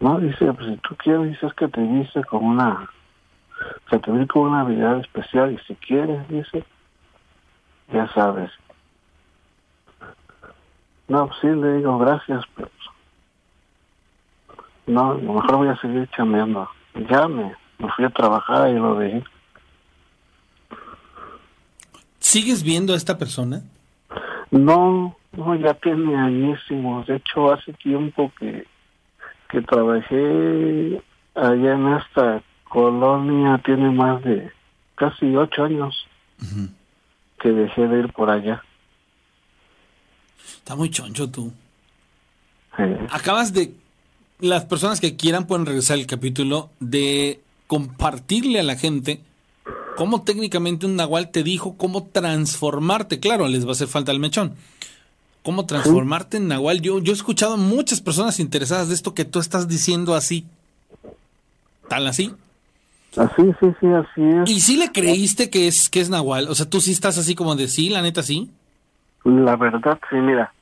no, dice, pues si tú quieres, dices que te dice con una, o sea, te vi con una habilidad especial y si quieres, dice, ya sabes. No, pues sí, le digo, gracias, pero no, a lo mejor voy a seguir chameando. Ya me, me fui a trabajar y lo dejé. ¿Sigues viendo a esta persona? No, no, ya tiene añísimos. De hecho, hace tiempo que, que trabajé allá en esta colonia, tiene más de casi ocho años que dejé de ir por allá. Está muy choncho tú. Acabas de... Las personas que quieran pueden regresar al capítulo de compartirle a la gente cómo técnicamente un nahual te dijo cómo transformarte. Claro, les va a hacer falta el mechón. Cómo transformarte en nahual. Yo, yo he escuchado a muchas personas interesadas de esto que tú estás diciendo así. Tal así. Así, sí, sí, así es. ¿Y si le creíste que es, que es nahual? O sea, tú sí estás así como de sí, la neta sí. La verdad, sí, mira,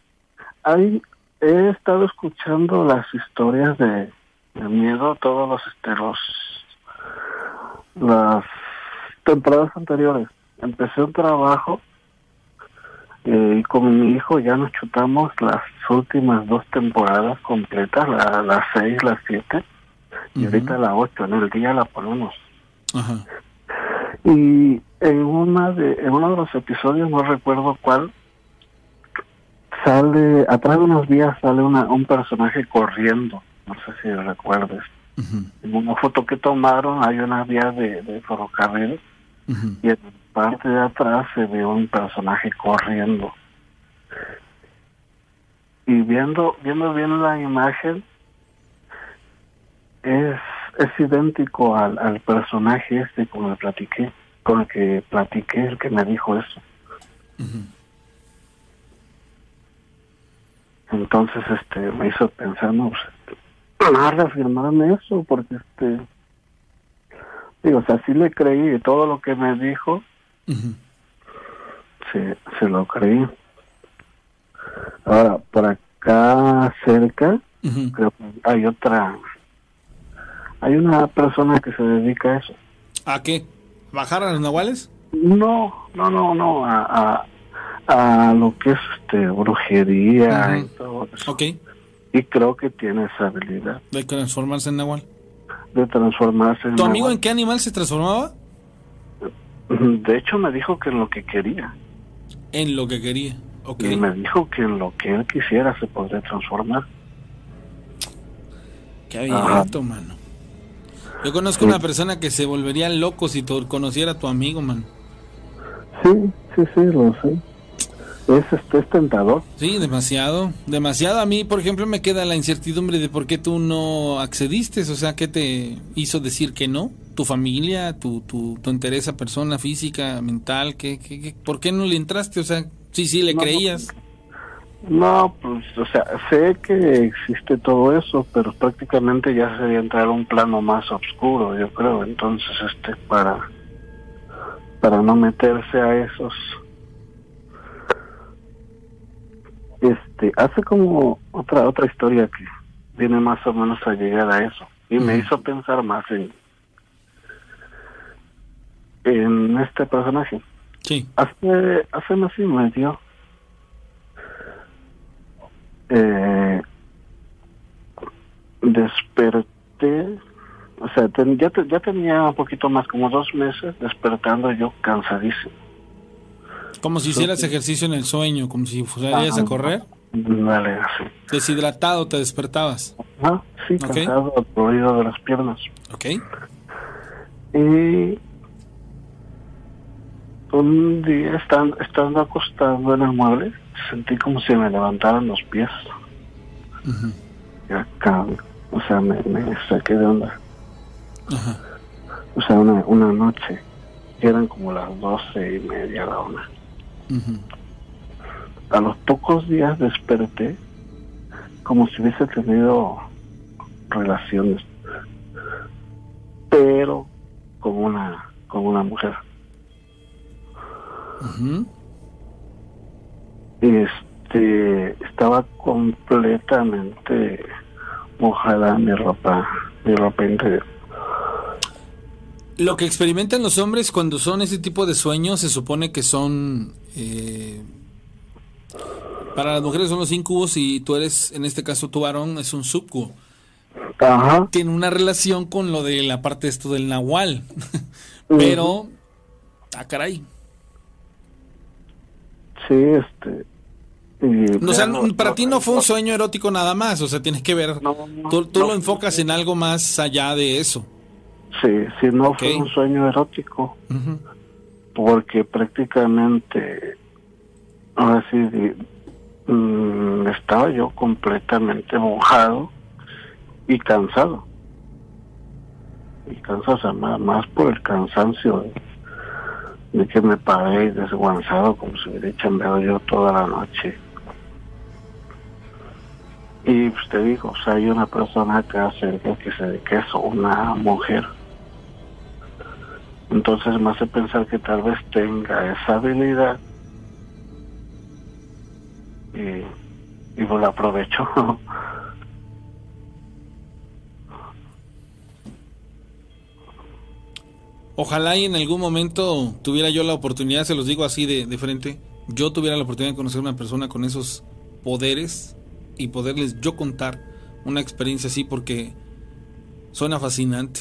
hay, he estado escuchando las historias de, de miedo, todos los, este, los, las temporadas anteriores. Empecé un trabajo eh, y con mi hijo ya nos chutamos las últimas dos temporadas completas, la, las seis, las siete, y ahorita la ocho, en el día la ponemos. Ajá. Y en una de, en uno de los episodios, no recuerdo cuál, sale, atrás de unos días sale una, un personaje corriendo, no sé si recuerdes. En una foto que tomaron hay una vía de, de ferrocarril y en parte de atrás se ve un personaje corriendo. Y viendo, viendo bien la imagen, es, es idéntico al, al personaje este con el que platiqué, con el que platiqué, el que me dijo eso. Entonces, este, me hizo pensar, no, pues, a reafirmarme eso, porque, este, digo, o sea, sí le creí y todo lo que me dijo, se, se lo creí. Ahora, por acá cerca, creo que hay otra, hay una persona que se dedica a eso. ¿A qué? ¿Bajar a los nahuales? No, no, no, no, a, a, a lo que es este brujería y todo eso. Ok. Y creo que tiene esa habilidad De transformarse en nahual. de transformarse en ¿Tu amigo en qué animal se transformaba? De hecho, me dijo que en lo que quería. En lo que quería. Ok. Y me dijo que en lo que él quisiera se podría transformar. Qué abierto, mano. Yo conozco una persona que se volvería loco si conociera a tu amigo, mano. Sí, sí, sí, lo sé. Es, este, es tentador. Sí, demasiado. Demasiado. A mí, por ejemplo, me queda la incertidumbre de por qué tú no accediste. O sea, ¿qué te hizo decir que no? ¿Tu familia? ¿Tu, tu, tu interés a persona física, mental? ¿Qué, qué, qué? ¿Por qué no le entraste? O sea, sí, sí, le No, creías. No, pues, o sea, sé que existe todo eso, pero prácticamente ya sería entrar a un plano más oscuro, yo creo. Entonces, este, para, para no meterse a esos, este, hace como otra otra historia que viene más o menos a llegar a eso y me hizo pensar más en, en este personaje. Sí. Hace, hace mes y medio eh, desperté, o sea, ten- ya, te- ya tenía un poquito más, como dos meses despertando yo cansadísimo. Como si hicieras ejercicio en el sueño, como si fueras a correr. Vale, así. Deshidratado, te despertabas. Ah, sí, Ok. cansado, dolorido de las piernas. Ok. Y un día estando, estando acostado en el mueble, sentí como si me levantaran los pies. Y acá, o sea, me, me saqué de onda. o sea, una, una noche, y eran como las doce y media, la una. A los pocos días desperté como si hubiese tenido relaciones, pero con una, con una mujer. Este, estaba completamente mojada mi ropa, mi ropa interior. Lo que experimentan los hombres cuando son ese tipo de sueños se supone que son... eh, para las mujeres son los incubos y tú eres, en este caso tu varón, es un subcubo. Ajá. Tiene una relación con lo de la parte de esto del nahual. Pero... Ah, caray. Sí, este. O sea, no- para ti no fue un sueño erótico nada más, o sea, tienes que ver, tú, tú lo enfocas en algo más allá de eso. Sí, sí, no fue un sueño erótico, porque prácticamente, ahora sí, mm, estaba yo completamente mojado y cansado. Y cansado, o sea, más, más por el cansancio de, de que me paré desguanzado como si hubiera chambeado yo toda la noche. Y pues te digo, o sea, hay una persona acá cerca que se que es una mujer. Entonces me hace pensar que tal vez tenga esa habilidad y, y pues la aprovecho. Ojalá y en algún momento tuviera yo la oportunidad, se los digo así de, de frente, yo tuviera la oportunidad de conocer una persona con esos poderes y poderles yo contar una experiencia así porque suena fascinante.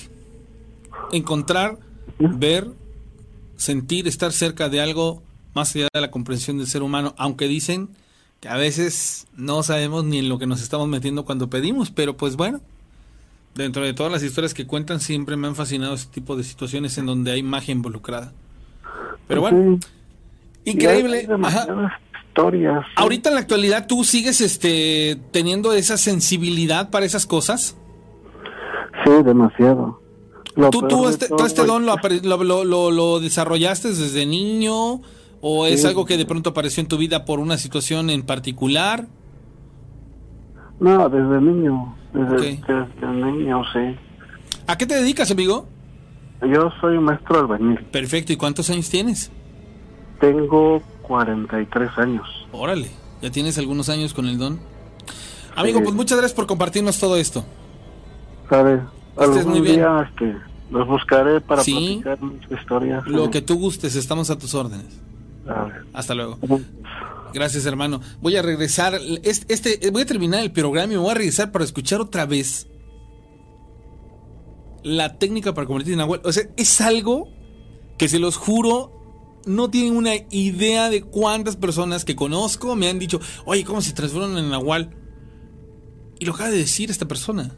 Encontrar, ver, sentir, estar cerca de algo más allá de la comprensión del ser humano, aunque dicen que a veces no sabemos ni en lo que nos estamos metiendo cuando pedimos, pero pues bueno, dentro de todas las historias que cuentan siempre me han fascinado este tipo de situaciones en donde hay magia involucrada. Pero bueno, increíble. Demasiadas historias. Ahorita en la actualidad tú sigues este teniendo esa sensibilidad para esas cosas. Sí, demasiado. Lo ¿Tú, tú este, todo tú este es don lo, lo, lo- lo- desarrollaste desde niño o es algo que de pronto apareció en tu vida por una situación en particular? No, desde niño. Desde, Ok. desde niño, sí. ¿A qué te dedicas, amigo? Yo soy maestro albañil. Perfecto, ¿y cuántos años tienes? Tengo 43 años. Órale, ya tienes algunos años con el don. Amigo, pues muchas gracias por compartirnos todo esto. ¿Sabes? Algún muy bien. día este, los buscaré para Sí. platicar mis historias. Lo que tú gustes, estamos a tus órdenes. A ver. Hasta luego. Gracias, hermano. Voy a regresar. Este, voy a terminar el programa y me voy a regresar para escuchar otra vez la técnica para convertir en Nahual. O sea, es algo que se los juro. No tienen una idea de cuántas personas que conozco me han dicho, oye, ¿cómo se transforman en Nahual? Y lo acaba de decir esta persona.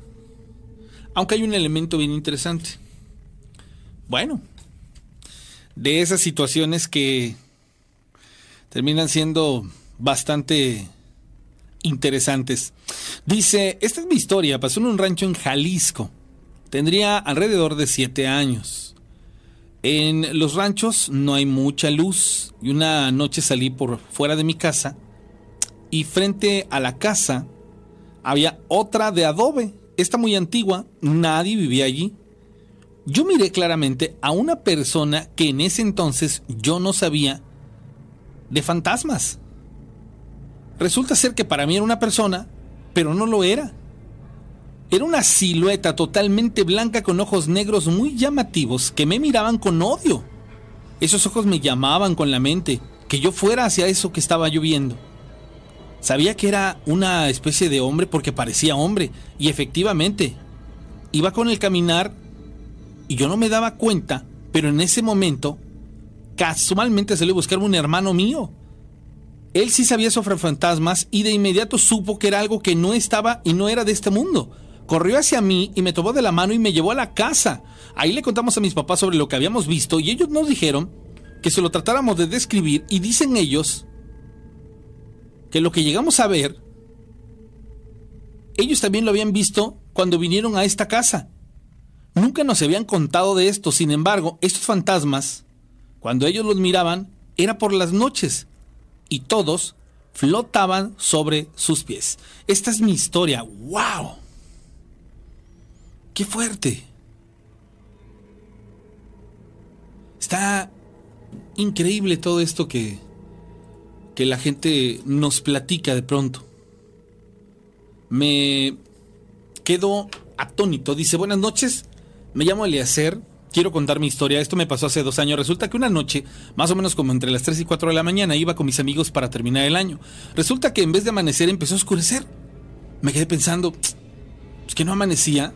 Aunque hay un elemento bien interesante. Bueno, de esas situaciones que terminan siendo bastante interesantes. Dice, esta es mi historia, pasó en un rancho en Jalisco. Tendría alrededor de siete años. En los ranchos no hay mucha luz y una noche salí por fuera de mi casa y frente a la casa había otra de adobe, esta muy antigua, nadie vivía allí. Yo miré claramente a una persona que en ese entonces yo no sabía de fantasmas. Resulta ser que para mí era una persona, pero no lo era. Era una silueta totalmente blanca con ojos negros muy llamativos que me miraban con odio. Esos ojos me llamaban con la mente, que yo fuera hacia eso que estaba yo viendo. Sabía que era una especie de hombre porque parecía hombre, y efectivamente, iba con el caminar y yo no me daba cuenta, pero en ese momento, casualmente salió a buscarme un hermano mío. Él sí sabía sobre fantasmas y de inmediato supo que era algo que no estaba y no era de este mundo. Corrió hacia mí y me tomó de la mano y me llevó a la casa. Ahí le contamos a mis papás sobre lo que habíamos visto y ellos nos dijeron que se lo tratáramos de describir y dicen ellos que lo que llegamos a ver, ellos también lo habían visto cuando vinieron a esta casa. Nunca nos habían contado de esto, sin embargo, estos fantasmas, cuando ellos los miraban, era por las noches y todos flotaban sobre sus pies. Esta es mi historia. ¡Wow! ¡Qué fuerte! Está increíble todo esto que, que la gente nos platica de pronto. Me quedo atónito. Dice, buenas noches, me llamo Eliezer, quiero contar mi historia. Esto me pasó hace dos años. Resulta que una noche, más o menos como entre las 3 y 4 de la mañana, iba con mis amigos para terminar el año. Resulta que en vez de amanecer empezó a oscurecer. Me quedé pensando, es que no amanecía.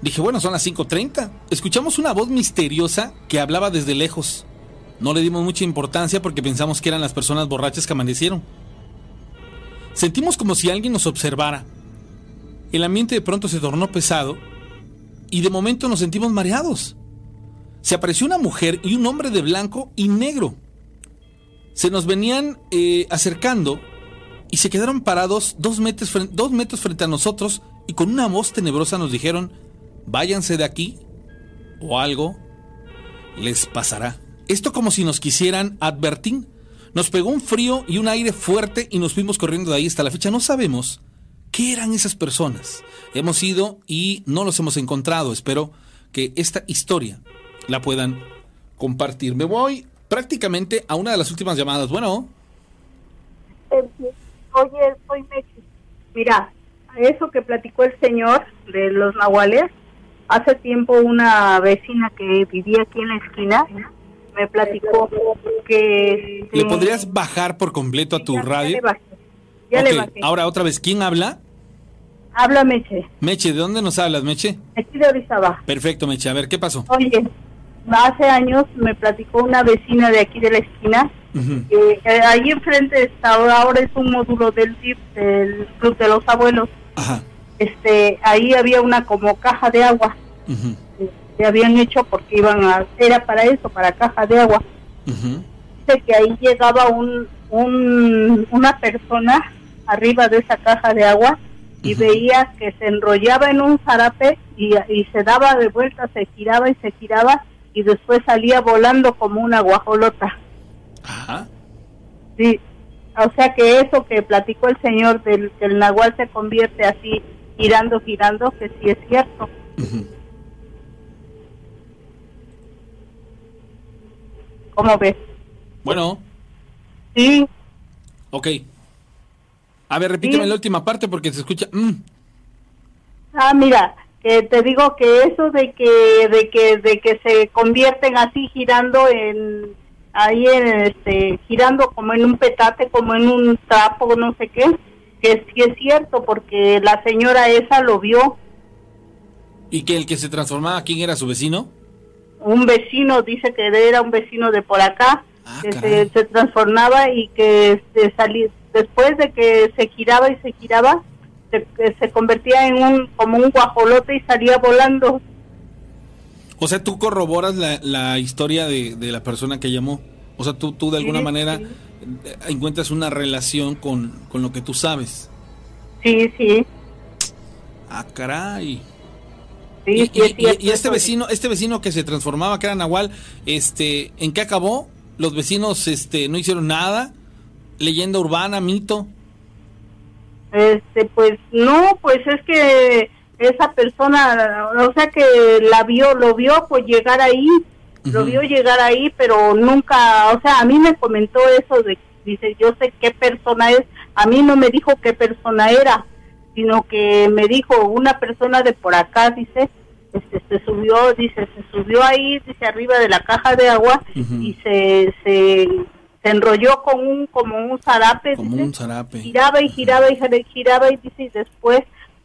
Dije, bueno, son las 5.30. Escuchamos una voz misteriosa que hablaba desde lejos. No le dimos mucha importancia porque pensamos que eran las personas borrachas que amanecieron. Sentimos como si alguien nos observara. El ambiente de pronto se tornó pesado y de momento nos sentimos mareados. Se apareció una mujer y un hombre de blanco y negro. Se nos venían eh, acercando y se quedaron parados dos metros, dos metros frente a nosotros y con una voz tenebrosa nos dijeron, váyanse de aquí o algo les pasará. Esto como si nos quisieran advertir. Nos pegó un frío y un aire fuerte y nos fuimos corriendo de ahí hasta la fecha. No sabemos qué eran esas personas. Hemos ido y no los hemos encontrado. Espero que esta historia la puedan compartir. Me voy prácticamente a una de las últimas llamadas. Bueno. Oye, soy Mechi. Mira, eso que platicó el señor de los nahuales, hace tiempo una vecina que vivía aquí en la esquina me platicó que... ¿Le podrías bajar por completo a tu radio? Ya le bajé. Ahora otra vez, ¿quién habla? Habla Meche. Meche, ¿de dónde nos hablas, Meche? Aquí de Orizaba. Perfecto, Meche. A ver, ¿qué pasó? Oye, hace años me platicó una vecina de aquí de la esquina que ahí enfrente está, ahora es un módulo del DIP, del Club de los Abuelos. Ajá. Este, ahí había una como caja de agua. Se habían hecho porque iban a, era para eso, para caja de agua. Dice que ahí llegaba un, un, una persona arriba de esa caja de agua y veía que se enrollaba en un zarape y, y se daba de vuelta, se giraba y se giraba y después salía volando como una guajolota. Ajá. Sí, o sea que eso que platicó el señor del que el nahual se convierte así girando, girando, que sí es cierto. ¿Cómo ves? Bueno. Sí. Ok. A ver, repíteme Sí. la última parte porque se escucha... mm. Ah, mira, que te digo que eso de que de que de que se convierten así girando en ahí en este girando como en un petate, como en un trapo, no sé qué, que sí es cierto porque la señora esa lo vio, ¿Y que el que se transformaba, quién era su vecino? un vecino dice que era un vecino de por acá que se, se transformaba y que este, salí- después de que se giraba y se giraba se, que se convertía en un como un guajolote y salía volando. O sea, tú corroboras la, la historia de, de la persona que llamó. O sea, tú, tú de alguna Sí, manera eh, encuentras una relación con, con lo que tú sabes. Sí, sí. Ah, caray. Sí, y, y- este vecino, este vecino que se transformaba, que era Nahual, este, ¿en qué acabó? Los vecinos, este, no hicieron nada. Leyenda urbana, mito. Este, pues no, pues es que esa persona, o sea que la vio, lo vio pues llegar ahí, lo vio llegar ahí, pero nunca, o sea, a mí me comentó eso de, dice, yo sé qué persona es, a mí no me dijo qué persona era, sino que me dijo una persona de por acá, dice, este, se subió, dice, se subió ahí, dice, arriba de la caja de agua y se, se, se enrolló con un, como un zarape, Como dice, un zarape. giraba y giraba y gira- giraba y dice y después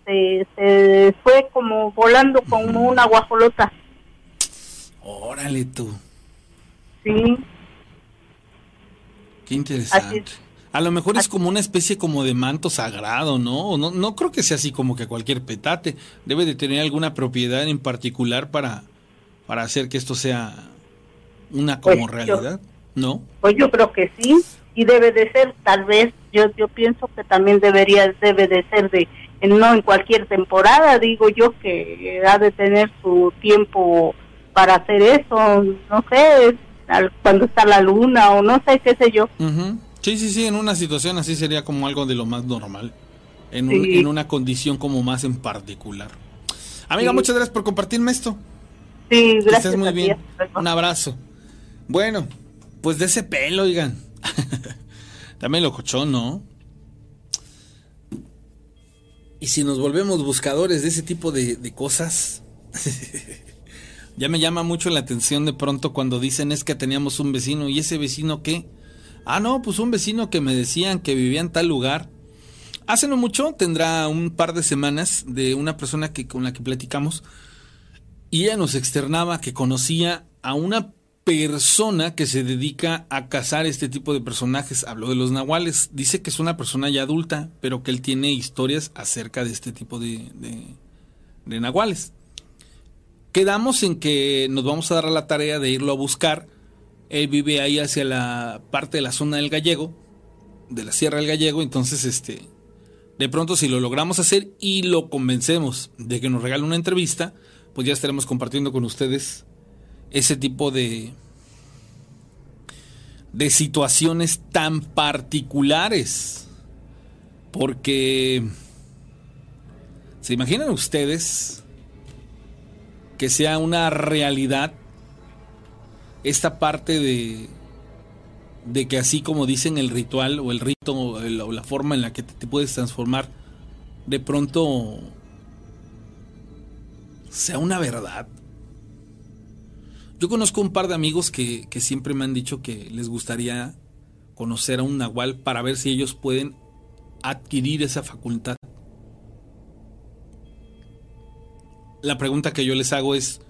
se, se fue como volando como una guajolota Órale tú. sí Qué interesante. A lo mejor es como una especie como de manto sagrado, ¿no? No, no creo que sea así como que cualquier petate. Debe de tener alguna propiedad en particular para, para hacer que esto sea una como Pues, yo- realidad, ¿no? pues yo creo que sí y debe de ser tal vez yo yo pienso que también debería debe de ser de en, no en cualquier temporada, digo yo que ha de tener su tiempo para hacer eso, no sé, al- cuando está la luna o no sé, qué sé yo. Ujú. Sí, sí, sí, en una situación así sería como algo de lo más normal. En, un- en una condición como más en particular. Amiga, Sí. muchas gracias por compartirme esto. Sí, Que gracias. estés muy ti, bien. Un abrazo. Bueno, pues de ese pelo, oigan. También locochón, ¿no? Y si nos volvemos buscadores de ese tipo de, de cosas, ya me llama mucho la atención de pronto cuando dicen es que teníamos un vecino y ese vecino qué. Ah, no, pues un vecino que me decían que vivía en tal lugar. Hace no mucho, tendrá un par de semanas, de una persona que, con la que platicamos, y ella nos externaba que conocía a una persona que se dedica a cazar este tipo de personajes. Habló de los nahuales. Dice que es una persona ya adulta, pero que él tiene historias acerca de este tipo de, de, de nahuales. Quedamos en que nos vamos a dar a la tarea de irlo a buscar. Él vive ahí hacia la parte de la zona del gallego, de la Sierra del Gallego, entonces este de pronto si lo logramos hacer y lo convencemos de que nos regale una entrevista, pues ya estaremos compartiendo con ustedes ese tipo de de situaciones tan particulares. Porque ¿se imaginan ustedes que sea una realidad esta parte de de que así como dicen el ritual o el rito o, la forma en la que te puedes transformar, de pronto sea una verdad. Yo conozco un par de amigos que, que siempre me han dicho que les gustaría conocer a un nahual para ver si ellos pueden adquirir esa facultad. La pregunta que yo les hago es,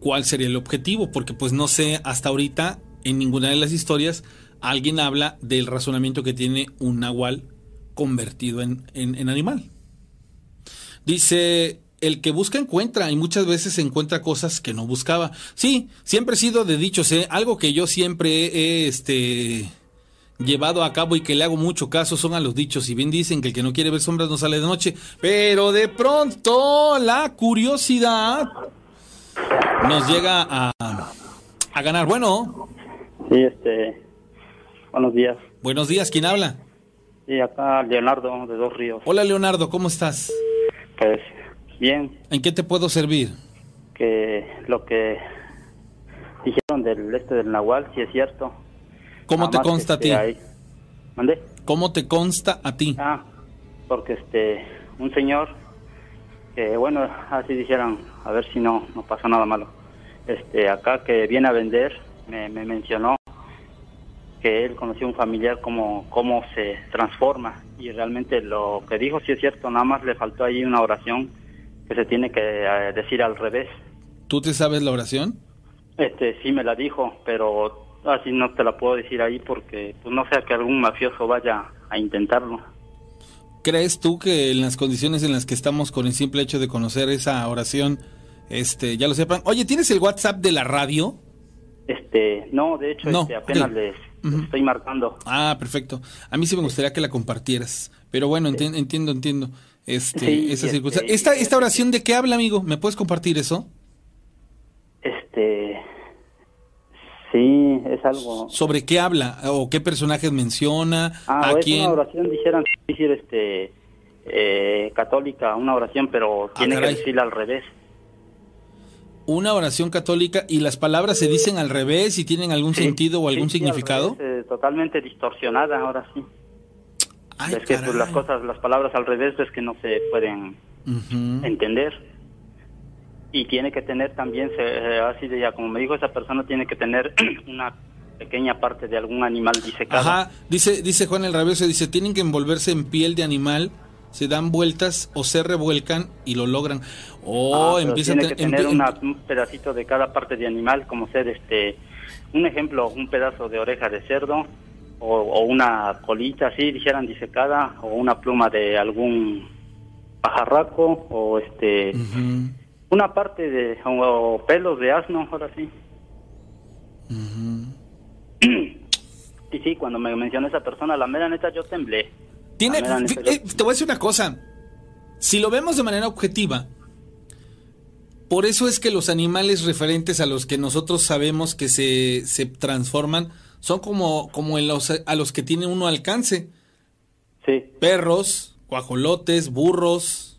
¿cuál sería el objetivo? Porque pues no sé, hasta ahorita en ninguna de las historias alguien habla del razonamiento que tiene un nahual convertido en, en- en animal. Dice, el que busca encuentra y muchas veces encuentra cosas que no buscaba. Sí, siempre he sido de dichos, ¿eh? algo que yo siempre he este, llevado a cabo y que le hago mucho caso son a los dichos. Si bien dicen que el que no quiere ver sombras no sale de noche, pero de pronto la curiosidad nos llega a, a ganar. Bueno, Sí, este, buenos días. buenos días, ¿quién habla? Sí, acá Leonardo de Dos Ríos. Hola Leonardo, ¿cómo estás? Pues bien, ¿En qué te puedo servir? que lo que dijeron del este del Nahual, sí es cierto. ¿Cómo Nada te consta a este, ti? ahí- ¿Mandé? ¿Cómo te consta a ti? Ah, porque este, un señor, que bueno, así dijeron, a ver si no, no pasa nada malo. Este, acá que viene a vender, me, me mencionó que él conoció un familiar como cómo se transforma y realmente lo que dijo sí es cierto, nada más le faltó ahí una oración que se tiene que eh, decir al revés. ¿Tú te sabes la oración? Este sí me la dijo, pero así no te la puedo decir ahí porque pues no sea que algún mafioso vaya a intentarlo. ¿Crees tú que en las condiciones en las que estamos con el simple hecho de conocer esa oración, este, ya lo sepan? Oye, ¿tienes el WhatsApp de la radio? Este, no, de hecho No, este, apenas les, les estoy marcando. Ah, perfecto. A mí sí me gustaría que la compartieras. Pero bueno, enti- entiendo, entiendo. Este, Sí, esa y circunstancia. este, ¿Esta, ¿Esta oración de qué habla, amigo? ¿Me puedes compartir eso? Este, sí, es algo. ¿Sobre qué habla? ¿O qué personajes menciona? Ah, ¿A es quién? una oración, dijeran, decir, este, eh, católica, una oración, pero tiene que Ah, decirla al revés. Una oración católica y las palabras se dicen al revés y tienen algún sentido o algún Sí, significado. revés, eh, totalmente distorsionada, ahora sí. Ay, es que pues, las cosas, las palabras al revés es que no se pueden entender. Y tiene que tener también, se- eh, así de ya, como me dijo esa persona, tiene que tener una pequeña parte de algún animal disecado. Ajá, dice, dice Juan el Rabioso, dice, tienen que envolverse en piel de animal, se dan vueltas o se revuelcan y lo logran. O Ah, pero empiezan tiene que tener una- un pedacito de cada parte de animal, como ser este, un ejemplo, un pedazo de oreja de cerdo o, o una colita así, dijeran disecada, o una pluma de algún pajarraco o este, una parte de o, pelos de asno, ahora sí. ujú. Y sí, cuando me mencionó esa persona, la mera neta yo temblé. Tiene, neta, eh, te voy a decir una cosa. Si lo vemos de manera objetiva, por eso es que los animales referentes a los que nosotros sabemos que se, se transforman son como, como en los, a los que tiene uno alcance. Sí. Perros, guajolotes, burros.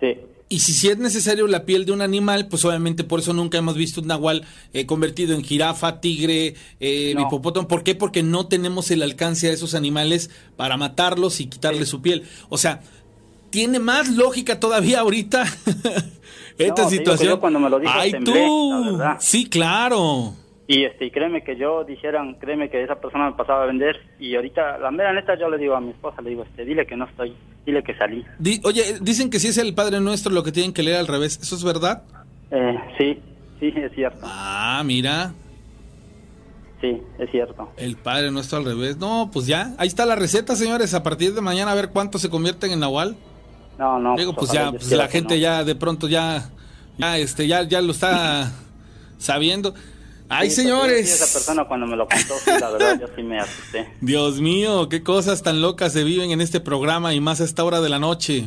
Sí. Y si, si es necesario la piel de un animal, pues obviamente por eso nunca hemos visto un nahual eh, convertido en jirafa, tigre, eh, No. hipopótamo. ¿Por qué? Porque no tenemos el alcance a esos animales para matarlos y quitarle su piel. O sea, tiene más lógica todavía ahorita esta No, situación. yo cuando me lo dijo ¡Ay, temblé, tú! la. Sí, claro. Y este, y créeme que yo dijeran, créeme que esa persona me pasaba a vender y ahorita, la mera neta, yo le digo a mi esposa, le digo, este, dile que no estoy, dile que salí. Di- oye, dicen que si es el Padre Nuestro lo que tienen que leer al revés. ¿Eso es verdad? Eh, sí, sí, es cierto. Ah, mira. Sí, es cierto. El Padre Nuestro al revés. No, pues ya. Ahí está la receta, señores. A partir de mañana a ver cuántos se convierten en Nahual. No, no. Digo, pues ojalá ya, pues la gente no. ya de pronto ya, ya, este, ya, ya lo está sabiendo. Ay, Sí, porque señores. esa persona cuando me lo contó, sí, la verdad, yo sí me asusté. Dios mío, qué cosas tan locas se viven en este programa y más a esta hora de la noche.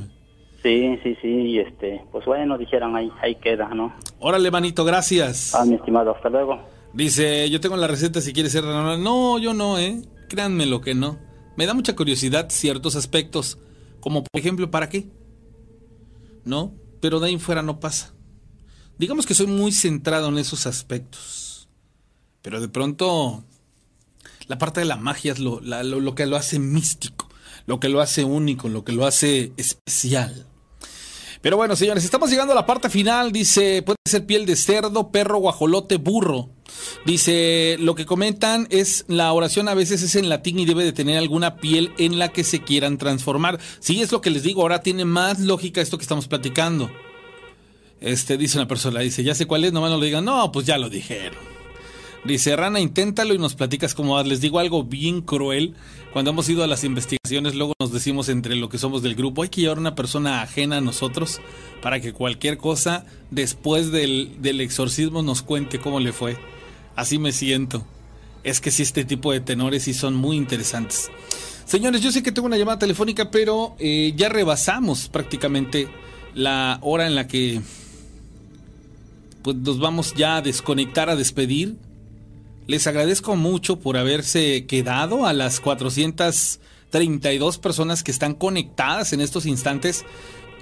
Sí, sí, sí, y este, pues bueno, dijeron ahí, ahí queda, ¿no? Órale, manito, gracias. Ah, mi estimado, hasta luego. Dice, yo tengo la receta si quieres ser. No, yo no, ¿eh? Créanme lo que no. Me da mucha curiosidad ciertos aspectos, como por ejemplo, ¿para qué? ¿No? Pero de ahí fuera no pasa. Digamos que soy muy centrado en esos aspectos. Pero de pronto, la parte de la magia es lo, lo- lo que lo hace místico, lo que lo hace único, lo que lo hace especial. Pero bueno, señores, estamos llegando a la parte final. Dice, puede ser piel de cerdo, perro, guajolote, burro. Dice, lo que comentan es, la oración a veces es en latín y debe de tener alguna piel en la que se quieran transformar. Sí, es lo que les digo, ahora tiene más lógica esto que estamos platicando. Este, dice una persona, dice, ya sé cuál es, nomás no lo digan. No, pues ya lo dijeron. Dice, Rana, inténtalo y nos platicas cómo vas. Les digo algo bien cruel. Cuando hemos ido a las investigaciones, luego nos decimos entre lo que somos del grupo, hay que llevar una persona ajena a nosotros para que cualquier cosa después del, del exorcismo nos cuente cómo le fue. Así me siento. Es que sí, este tipo de tenores sí son muy interesantes. Señores, yo sé que tengo una llamada telefónica, pero eh, ya rebasamos prácticamente la hora en la que pues nos vamos ya a desconectar, a despedir. Les agradezco mucho por haberse quedado a las 432 personas que están conectadas en estos instantes.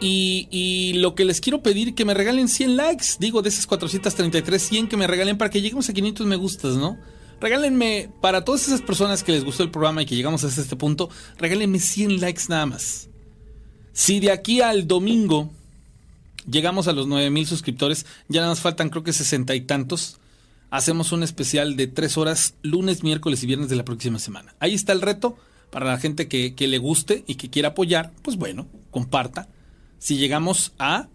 Y, lo que les quiero pedir que me regalen 100 likes. Digo, de esas 433, 100 que me regalen para que lleguemos a 500 me gustas, ¿no? Regálenme, para todas esas personas que les gustó el programa y que llegamos hasta este punto, regálenme 100 likes nada más. Si de aquí al domingo llegamos a los 9000 suscriptores, ya nada más faltan creo que sesenta y tantos. Hacemos un especial de tres horas, lunes, miércoles y viernes de la próxima semana. Ahí está el reto para la gente que, que le guste y que quiera apoyar. Pues bueno, comparta. Si llegamos a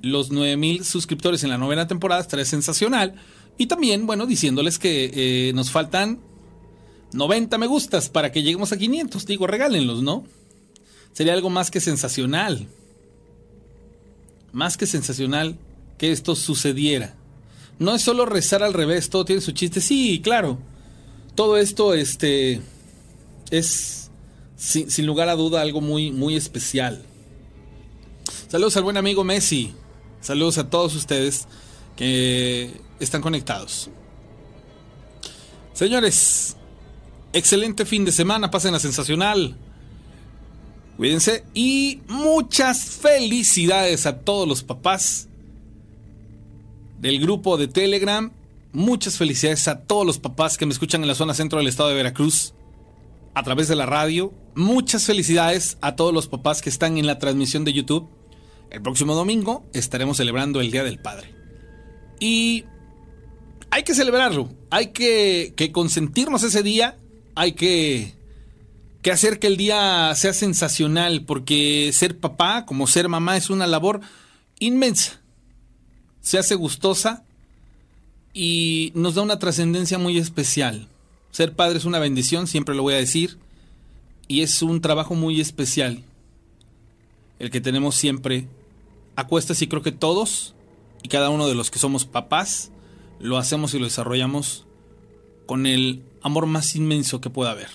los 9000 suscriptores en la novena temporada, estará sensacional. Y también, bueno, diciéndoles que eh, nos faltan 90 me gustas para que lleguemos a 500. Digo, regálenlos, ¿no? Sería algo más que sensacional. Más que sensacional que esto sucediera. No es solo rezar al revés, todo tiene su chiste. Sí, claro. Todo esto este es sin, sin lugar a duda algo muy muy especial. Saludos al buen amigo Messi. Saludos a todos ustedes que están conectados. Señores, excelente fin de semana, pasen a sensacional. Cuídense y muchas felicidades a todos los papás del grupo de Telegram. Muchas felicidades a todos los papás que me escuchan en la zona centro del estado de Veracruz a través de la radio. Muchas felicidades a todos los papás que están en la transmisión de YouTube. El próximo domingo estaremos celebrando el Día del Padre. Y hay que celebrarlo. Hay que, que consentirnos ese día. Hay que, que hacer que el día sea sensacional. Porque ser papá, como ser mamá, es una labor inmensa. Se hace gustosa y nos da una trascendencia muy especial. Ser padre es una bendición, siempre lo voy a decir. Y es un trabajo muy especial. El que tenemos siempre a cuestas y creo que todos y cada uno de los que somos papás lo hacemos y lo desarrollamos con el amor más inmenso que pueda haber.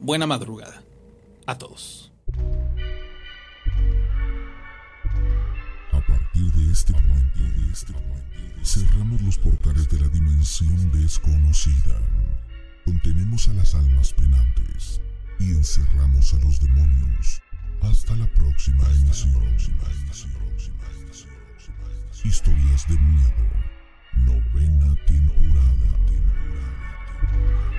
Buena madrugada a todos. A partir de este momento, de este momento, cerramos los portales de la dimensión desconocida. Contenemos a las almas penantes y encerramos a los demonios. Hasta la próxima emisión. Historias de miedo. Novena temporada. temporada, temporada.